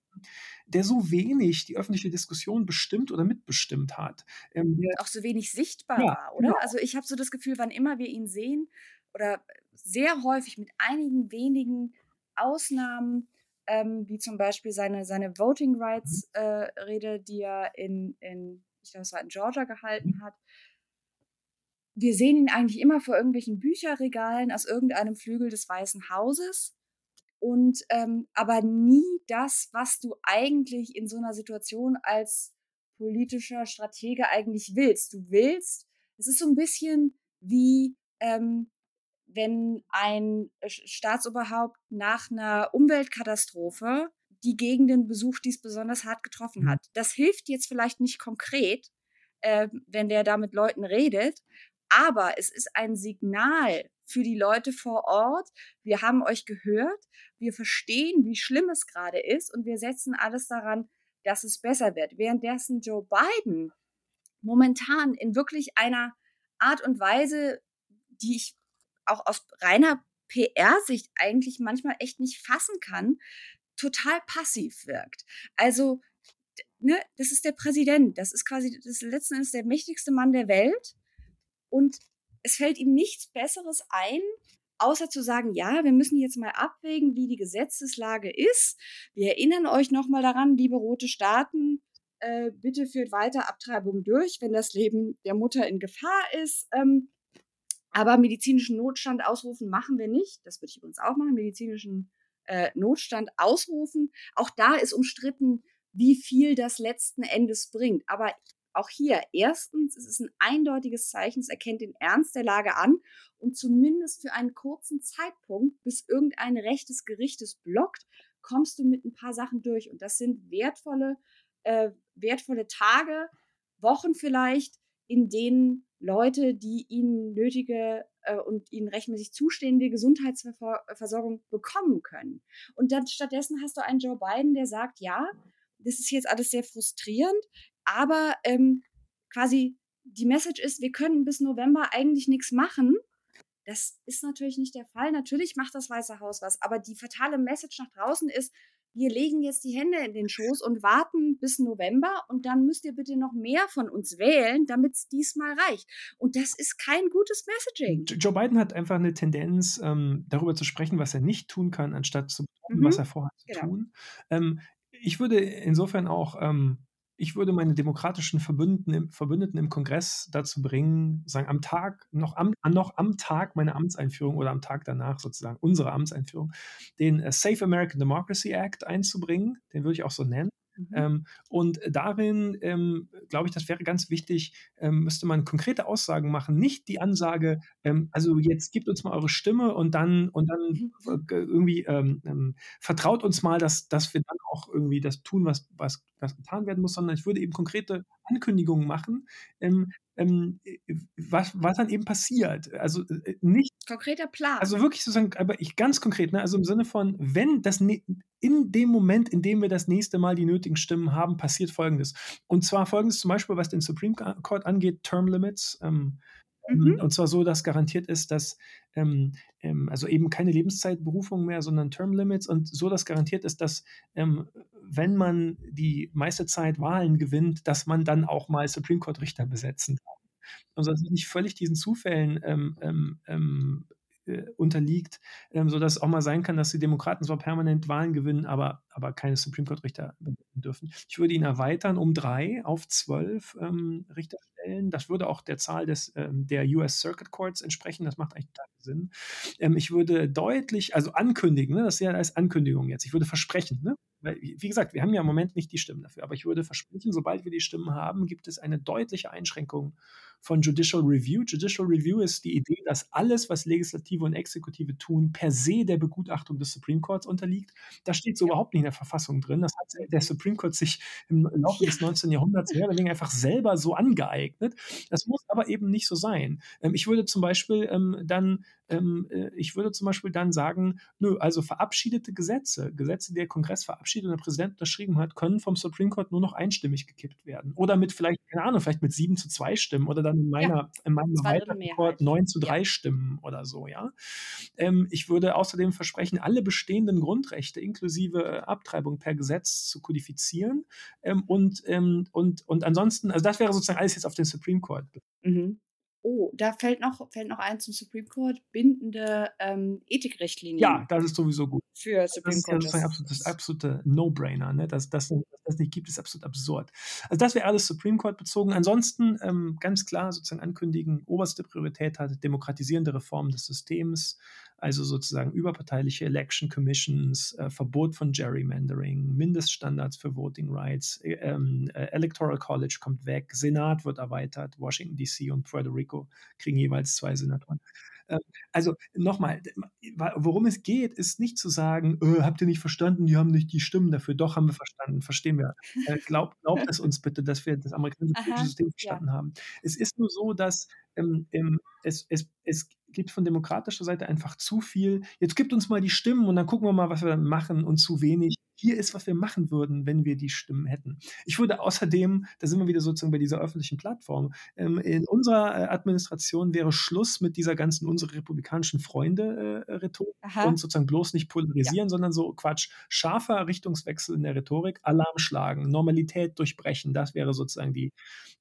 der so wenig die öffentliche Diskussion bestimmt oder mitbestimmt hat. Ähm, Auch so wenig sichtbar Ja, war, oder? genau. Also, ich habe so das Gefühl, wann immer wir ihn sehen oder sehr häufig mit einigen wenigen Ausnahmen, ähm, wie zum Beispiel seine, seine Voting Mhm. Rights äh, Rede, die er in, in, ich glaube, es war in Georgia Mhm. gehalten hat. Wir sehen ihn eigentlich immer vor irgendwelchen Bücherregalen aus irgendeinem Flügel des Weißen Hauses und ähm, aber nie das, was du eigentlich in so einer Situation als politischer Stratege eigentlich willst. Du willst, es ist so ein bisschen wie ähm, wenn ein Staatsoberhaupt nach einer Umweltkatastrophe die Gegenden besucht, die es besonders hart getroffen Mhm. hat. Das hilft jetzt vielleicht nicht konkret, äh, wenn der da mit Leuten redet, aber es ist ein Signal für die Leute vor Ort. Wir haben euch gehört, wir verstehen, wie schlimm es gerade ist und wir setzen alles daran, dass es besser wird. Währenddessen Joe Biden momentan in wirklich einer Art und Weise, die ich auch aus reiner PR-Sicht eigentlich manchmal echt nicht fassen kann, total passiv wirkt. Also, ne, das ist der Präsident, das ist quasi das letzten Endes der mächtigste Mann der Welt und es fällt ihm nichts Besseres ein, außer zu sagen, ja, wir müssen jetzt mal abwägen, wie die Gesetzeslage ist. Wir erinnern euch nochmal daran, liebe rote Staaten, äh, bitte führt weiter Abtreibung durch, wenn das Leben der Mutter in Gefahr ist. Ähm, aber medizinischen Notstand ausrufen machen wir nicht. Das würde ich übrigens auch machen, medizinischen äh, Notstand ausrufen. Auch da ist umstritten, wie viel das letzten Endes bringt. Aber auch hier, erstens, es ist ein eindeutiges Zeichen, es erkennt den Ernst der Lage an und zumindest für einen kurzen Zeitpunkt, bis irgendein Recht des Gerichtes blockt, kommst du mit ein paar Sachen durch. Und das sind wertvolle, äh, wertvolle Tage, Wochen vielleicht, in denen Leute, die ihnen nötige äh, und ihnen rechtmäßig zustehende Gesundheitsversorgung bekommen können. Und dann stattdessen hast du einen Joe Biden, der sagt, ja, das ist jetzt alles sehr frustrierend, aber ähm, quasi die Message ist, wir können bis November eigentlich nichts machen. Das ist natürlich nicht der Fall. Natürlich macht das Weiße Haus was, aber die fatale Message nach draußen ist, wir legen jetzt die Hände in den Schoß und warten bis November und dann müsst ihr bitte noch mehr von uns wählen, damit es diesmal reicht. Und das ist kein gutes Messaging. Joe Biden hat einfach eine Tendenz, ähm, darüber zu sprechen, was er nicht tun kann, anstatt zu betonen, Mhm, was er vorhat zu genau. tun. Ähm, ich würde insofern auch, ähm, ich würde meine demokratischen Verbündeten im, Verbündeten im Kongress dazu bringen, sagen, am Tag, noch am, noch am Tag meiner Amtseinführung oder am Tag danach sozusagen, unsere Amtseinführung, den äh, Safe American Democracy Act einzubringen. Den würde ich auch so nennen. Mhm. Ähm, und darin, ähm, glaube ich, das wäre ganz wichtig, ähm, müsste man konkrete Aussagen machen, nicht die Ansage, ähm, also jetzt gebt uns mal eure Stimme und dann und dann Mhm. äh, irgendwie ähm, ähm, vertraut uns mal, dass, dass wir dann auch irgendwie das tun, was, was, was getan werden muss, sondern ich würde eben konkrete Ankündigungen machen, was, was dann eben passiert. Also äh, nicht Konkreter Plan. also wirklich sozusagen, aber ich ganz konkret, ne, also im Sinne von, wenn das ne, in dem Moment, in dem wir das nächste Mal die nötigen Stimmen haben, passiert Folgendes. Und zwar Folgendes zum Beispiel, was den Supreme Court angeht, Term Limits. Ähm, Mhm. Und zwar so, dass garantiert ist, dass ähm, ähm, also eben keine Lebenszeitberufung mehr, sondern Term Limits und so, dass garantiert ist, dass ähm, wenn man die meiste Zeit Wahlen gewinnt, dass man dann auch mal Supreme Court Richter besetzen kann. Also dass es nicht völlig diesen Zufällen ähm, ähm, ähm, äh, unterliegt, ähm, sodass es auch mal sein kann, dass die Demokraten zwar permanent Wahlen gewinnen, aber, aber keine Supreme Court-Richter dürfen. Ich würde ihn erweitern um drei auf zwölf ähm, Richterstellen. Das würde auch der Zahl des, ähm, der US Circuit Courts entsprechen. Das macht eigentlich Sinn. Ähm, ich würde deutlich, also ankündigen, ne, das ist ja als Ankündigung jetzt. Ich würde versprechen, ne? Weil, wie gesagt, wir haben ja im Moment nicht die Stimmen dafür, aber ich würde versprechen, sobald wir die Stimmen haben, gibt es eine deutliche Einschränkung von Judicial Review. Judicial Review ist die Idee, dass alles, was Legislative und Exekutive tun, per se der Begutachtung des Supreme Courts unterliegt. Das steht so überhaupt nicht in der Verfassung drin. Das hat der Supreme Court sich im Laufe des 19. Jahrhunderts mehr oder weniger einfach selber so angeeignet. Das muss aber eben nicht so sein. Ähm, ich würde zum Beispiel ähm, dann ähm, äh, ich würde zum Beispiel dann sagen, nö, also verabschiedete Gesetze, Gesetze, die der Kongress verabschiedet und der Präsident unterschrieben hat, können vom Supreme Court nur noch einstimmig gekippt werden. Oder mit vielleicht, keine Ahnung, vielleicht mit sieben zu zwei Stimmen oder dann in meiner, Ja, in meinem. Court neun zu Ja. drei Stimmen oder so, ja. Ähm, ich würde außerdem versprechen, alle bestehenden Grundrechte inklusive äh, Abtreibung per Gesetz zu kodifizieren ähm, und, ähm, und, und ansonsten, also das wäre sozusagen alles jetzt auf den Supreme Court Mhm. Oh, da fällt noch fällt noch ein zum Supreme Court, bindende, ähm, Ja, Ethikrichtlinien das ist sowieso gut. für Das Supreme ist ja Court absolut das Justices. absolute No-Brainer, ne? Dass dass dass das nicht gibt, ist absolut absurd. Also, das wäre alles Supreme Court bezogen. Ansonsten, ähm, ganz klar sozusagen ankündigen, oberste Priorität hat demokratisierende Reform des Systems, also sozusagen überparteiliche Election Commissions, äh, Verbot von Gerrymandering, Mindeststandards für Voting Rights, äh, äh, Electoral College kommt weg, Senat wird erweitert, Washington DC und Puerto Rico kriegen jeweils 2 Senatoren. Ähm, also noch mal, d wa worum es geht, ist nicht zu sagen: „Äh, habt ihr nicht verstanden, die haben nicht die Stimmen dafür.“ Doch, haben wir verstanden, verstehen wir. Äh, glaubt glaubt es uns bitte, dass wir das amerikanische politische System ja. verstanden haben. Es ist nur so, dass, ähm, ähm, es es es gibt von demokratischer Seite einfach zu viel: „Jetzt gebt uns mal die Stimmen und dann gucken wir mal, was wir dann machen“, und zu wenig: „Hier ist, was wir machen würden, wenn wir die Stimmen hätten.“ Ich würde außerdem da sind wir wieder sozusagen bei dieser öffentlichen Plattform, ähm, in unserer, äh, Administration wäre Schluss mit dieser ganzen „unsere republikanischen Freunde“, äh, und sozusagen bloß nicht Ja. polarisieren, sondern so Quatsch. Scharfer Richtungswechsel in der Rhetorik, Alarm schlagen, Normalität durchbrechen, das wäre sozusagen die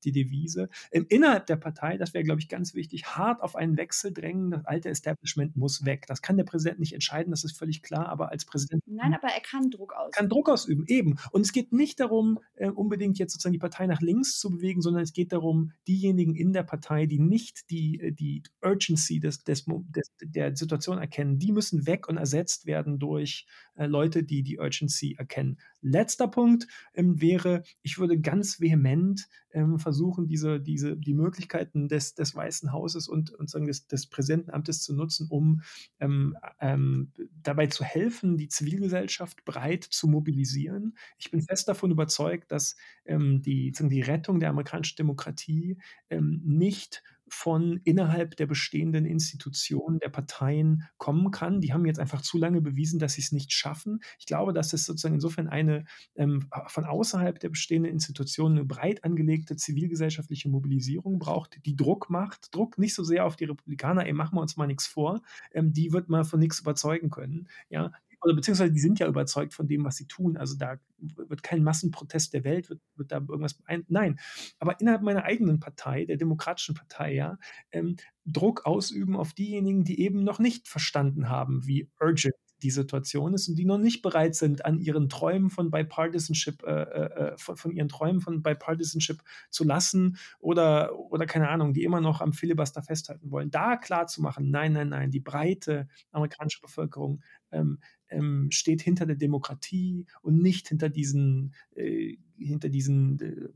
die Devise. Ähm, innerhalb der Partei, das wäre, glaube ich, ganz wichtig, hart auf einen Wechsel drängen. Das alte Establishment muss weg. Das kann der Präsident nicht entscheiden, das ist völlig klar, aber als Präsident Nein, aber er kann Druck kann Druck ausüben. eben. Und es geht nicht darum, äh, unbedingt jetzt sozusagen die Partei nach links zu bewegen, sondern es geht darum, diejenigen in der Partei, die nicht die äh, die Urgency des des des der Situation erkennen, die müssen weg und ersetzt werden durch, äh, Leute, die die Urgency erkennen. Letzter Punkt, ähm, wäre, ich würde ganz vehement, ähm, versuchen, diese diese die Möglichkeiten des des Weißen Hauses und und sagen des des Präsidentenamtes zu nutzen, um, ähm, ähm, dabei zu helfen, die Zivilgesellschaft breit zu mobilisieren. Ich bin fest davon überzeugt, dass, ähm, die die Rettung der amerikanischen Demokratie, ähm, nicht von innerhalb der bestehenden Institutionen der Parteien kommen kann. Die haben jetzt einfach zu lange bewiesen, dass sie's nicht schaffen. Ich glaube, dass es sozusagen insofern eine, ähm, von außerhalb der bestehenden Institutionen 'ne breit angelegte zivilgesellschaftliche Mobilisierung braucht, die Druck macht. Druck nicht so sehr auf die Republikaner: „Ey, machen wir uns mal nix vor.“ Ähm, die wird man von nix überzeugen können, ja? Oder beziehungsweise die sind ja überzeugt von dem, was sie tun. Also, da wird kein Massenprotest der Welt wird wird da irgendwas ein nein. Aber innerhalb meiner eigenen Partei, der Demokratischen Partei, ja, ähm, Druck ausüben auf diejenigen, die eben noch nicht verstanden haben, wie urgent die Situation ist und die noch nicht bereit sind, an ihren Träumen von Bipartisanship äh, äh, äh, von von ihren Träumen von Bipartisanship zu lassen oder oder keine Ahnung, die immer noch am Filibuster festhalten wollen. Da klarzumachen: „Nein, nein, nein, die breite amerikanische Bevölkerung, ähm, ähm, steht hinter der Demokratie und nicht hinter diesen äh, hinter diesen, äh,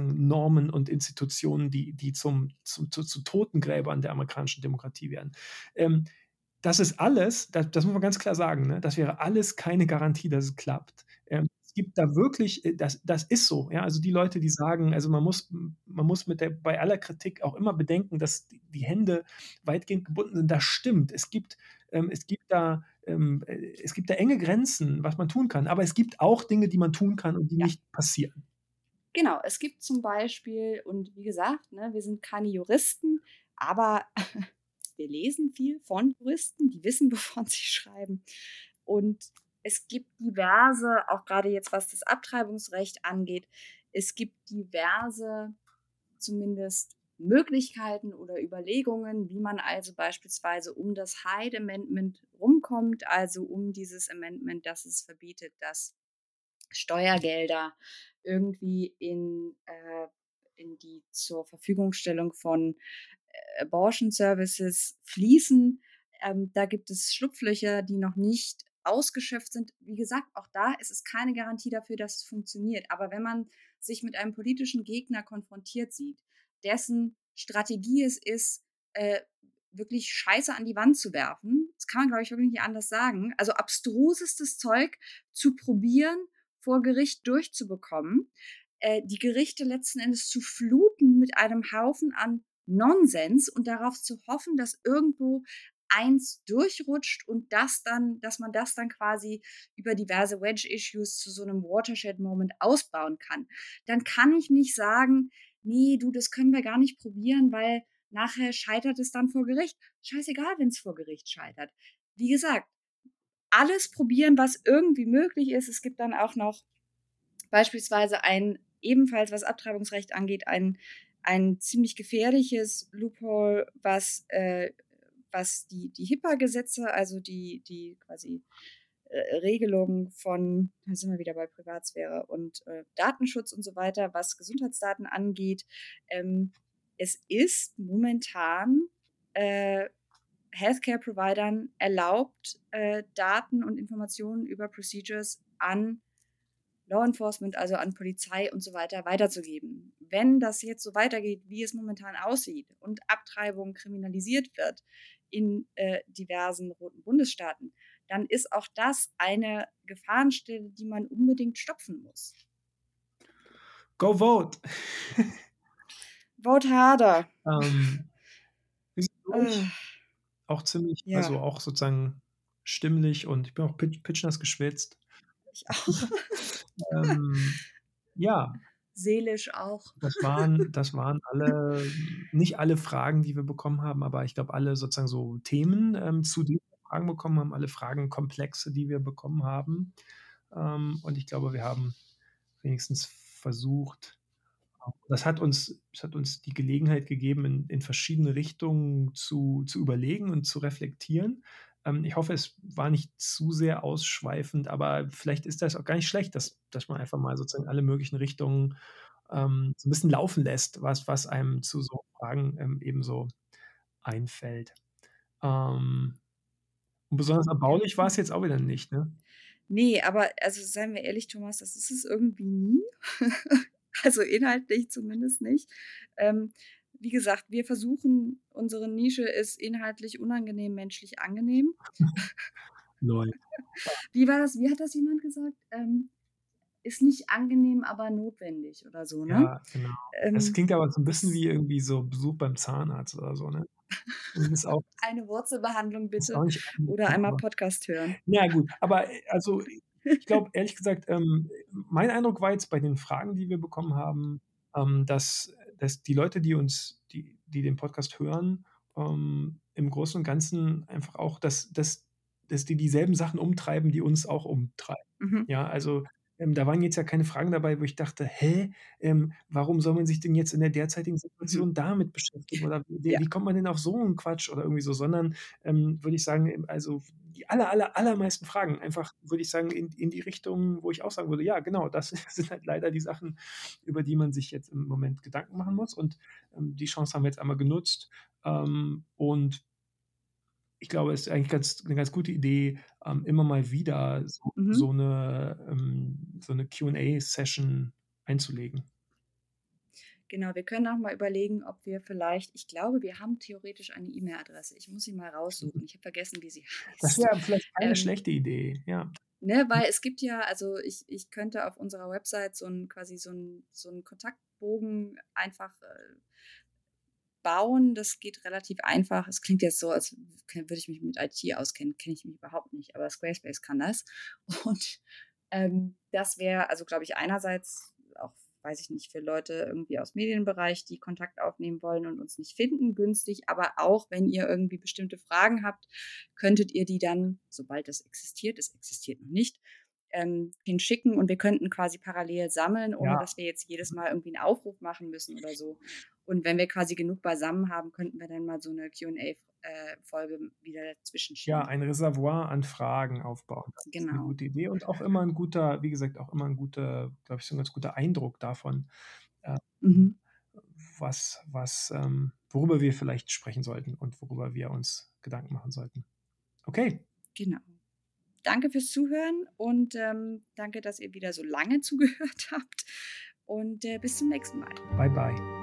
Normen und Institutionen, die die zum zu zu zu Totengräbern der amerikanischen Demokratie werden.“ Ähm, das ist alles da das muss man ganz klar sagen, ne? Das wäre alles keine Garantie, dass es klappt. Ähm, es gibt da wirklich äh, das das ist so, ja? Also, die Leute, die sagen also, man muss man muss mit der bei aller Kritik auch immer bedenken, dass die Hände weitgehend gebunden sind. Das stimmt. Es gibt ähm, es gibt da ähm, äh, es gibt da enge Grenzen, was man tun kann. Aber es gibt auch Dinge, die man tun kann und die Ja. nicht passieren. Genau, es gibt zum Beispiel und wie gesagt, ne, wir sind keine Juristen, aber wir lesen viel von Juristen, die wissen, wovon sie schreiben. Und es gibt diverse auch grade jetzt, was das Abtreibungsrecht angeht es gibt diverse zumindest Möglichkeiten oder Überlegungen, wie man also beispielsweise um das Hyde Amendment rumkommt, also um dieses Amendment, das es verbietet, dass Steuergelder irgendwie in äh, in die zur Verfügungstellung von, äh, Abortion Services fließen. Ähm, da gibt es Schlupflöcher, die noch nicht ausgeschöpft sind. Wie gesagt, auch da ist es keine Garantie dafür, dass es funktioniert. Aber wenn man sich mit einem politischen Gegner konfrontiert sieht, dessen Strategie es ist, äh, wirklich Scheiße an die Wand zu werfen, das kann man, glaube ich, wirklich nicht anders sagen, also abstrusestes Zeug zu probieren, vor Gericht durchzubekommen, äh, die Gerichte letzten Endes zu fluten mit einem Haufen an Nonsens und darauf zu hoffen, dass irgendwo eins durchrutscht und das dann dass man das dann quasi über diverse Wedge Issues zu so 'nem Watershed Moment ausbauen kann. Dann kann ich nicht sagen: „Ne, du, das können wir gar nicht probieren, weil nachher scheitert es dann vor Gericht.“ Scheißegal, wenn's vor Gericht scheitert. Wie gesagt, alles probieren, was irgendwie möglich ist. Es gibt dann auch noch beispielsweise ein ebenfalls, was Abtreibungsrecht angeht, ein ein ziemlich gefährliches Loophole, was, äh, was die, die HIPAA-Gesetze, also die, die quasi äh, Regelungen von, da sind wir wieder bei Privatsphäre und äh, Datenschutz und so weiter, was Gesundheitsdaten angeht. Ähm, es ist momentan äh, Healthcare-Providern erlaubt, äh, Daten und Informationen über Procedures an Law Enforcement, also an Polizei und so weiter, weiterzugeben. Wenn das jetzt so weitergeht, wie es momentan aussieht und Abtreibung kriminalisiert wird in äh, diversen roten Bundesstaaten, dann ist auch das eine Gefahrenstelle, die man unbedingt stopfen muss. Go vote! vote harder. Ähm, äh, auch ziemlich, ja. also auch sozusagen stimmlich und ich bin auch pitch, pitchnass geschwitzt. Ich auch. ähm, ja. Seelisch auch. Das waren, das waren alle, nicht alle Fragen, die wir bekommen haben, aber ich glaube, alle sozusagen so Themen, ähm, zu denen Fragen bekommen haben, alle Fragenkomplexe, die wir bekommen haben. Ähm, und ich glaube, wir haben wenigstens versucht, das hat uns, das hat uns die Gelegenheit gegeben, in, in verschiedene Richtungen zu, zu überlegen und zu reflektieren. Ähm, ich hoffe, es war nicht zu sehr ausschweifend, aber vielleicht ist das auch gar nicht schlecht, dass, dass man einfach mal sozusagen alle möglichen Richtungen ähm, so ein bisschen laufen lässt, was, was einem zu so Fragen ähm, ebenso einfällt. Ähm, und besonders erbaulich war es jetzt auch wieder nicht, ne? Nee, aber also seien wir ehrlich, Thomas, das ist es irgendwie nie. also inhaltlich zumindest nicht. Ähm, wie gesagt, wir versuchen, unsere Nische ist inhaltlich unangenehm, menschlich angenehm. Neu. Wie war das? Wie hat das jemand gesagt? Ähm, ist nicht angenehm, aber notwendig oder so, ne? Ja, genau. Ähm, das klingt aber so ein bisschen wie irgendwie so Besuch beim Zahnarzt oder so, ne? Auch, eine Wurzelbehandlung bitte oder einmal Podcast hören. Ja gut, aber äh, also ich glaube ehrlich gesagt, ähm, mein Eindruck war jetzt bei den Fragen, die wir bekommen haben, ähm, dass, dass die Leute, die uns, die, die den Podcast hören, ähm, im Großen und Ganzen einfach auch, dass, dass, dass die dieselben Sachen umtreiben, die uns auch umtreiben. Mhm. Ja, also ähm, da waren jetzt ja keine Fragen dabei, wo ich dachte, hä, ähm, warum soll man sich denn jetzt in der derzeitigen Situation mhm. damit beschäftigen? Oder wie, ja. wie, kommt man denn auf so einen Quatsch oder irgendwie so? Sondern ähm, würde ich sagen, ähm, also die aller, aller, allermeisten Fragen einfach, würde ich sagen, in, in die Richtung, wo ich auch sagen würde, ja, genau, das sind halt leider die Sachen, über die man sich jetzt im Moment Gedanken machen muss. Und ähm, die Chance haben wir jetzt einmal genutzt. Ähm, und ich glaube, es ist eigentlich ganz, eine ganz gute Idee, ähm, immer mal wieder so, mhm. so eine, ähm, so eine QA-Session einzulegen. Genau, wir können auch mal überlegen, ob wir vielleicht, ich glaube, wir haben theoretisch eine E-Mail-Adresse. Ich muss sie mal raussuchen. Ich habe vergessen, wie sie heißt. Das wäre vielleicht keine ähm, schlechte Idee, ja. Ne, weil es gibt ja, also ich, ich könnte auf unserer Website so ein quasi so ein, so einen Kontaktbogen einfach äh, bauen. Das geht relativ einfach. Es klingt jetzt so, als würde ich mich mit IT auskennen. Kenne ich mich überhaupt nicht, aber Squarespace kann das. Und ähm, das wäre, also glaube ich, einerseits auch, weiß ich nicht, für Leute irgendwie aus Medienbereich, die Kontakt aufnehmen wollen und uns nicht finden, günstig. Aber auch, wenn ihr irgendwie bestimmte Fragen habt, könntet ihr die dann, sobald das existiert, es existiert noch nicht, ähm, hinschicken und wir könnten quasi parallel sammeln, ohne ja. dass wir jetzt jedes Mal irgendwie einen Aufruf machen müssen oder so. Und wenn wir quasi genug beisammen haben, könnten wir dann mal so eine QA-Folge äh, wieder dazwischen schieben. Ja, ein Reservoir an Fragen aufbauen. Das genau. ist eine genau. gute Idee und auch immer ein guter, wie gesagt, auch immer ein guter, glaube ich, so ein ganz guter Eindruck davon, äh, mhm. was, was, ähm, worüber wir vielleicht sprechen sollten und worüber wir uns Gedanken machen sollten. Okay. Genau danke fürs Zuhören und ähm, danke, dass ihr wieder so lange zugehört habt. Und äh, bis zum nächsten Mal. Bye, bye.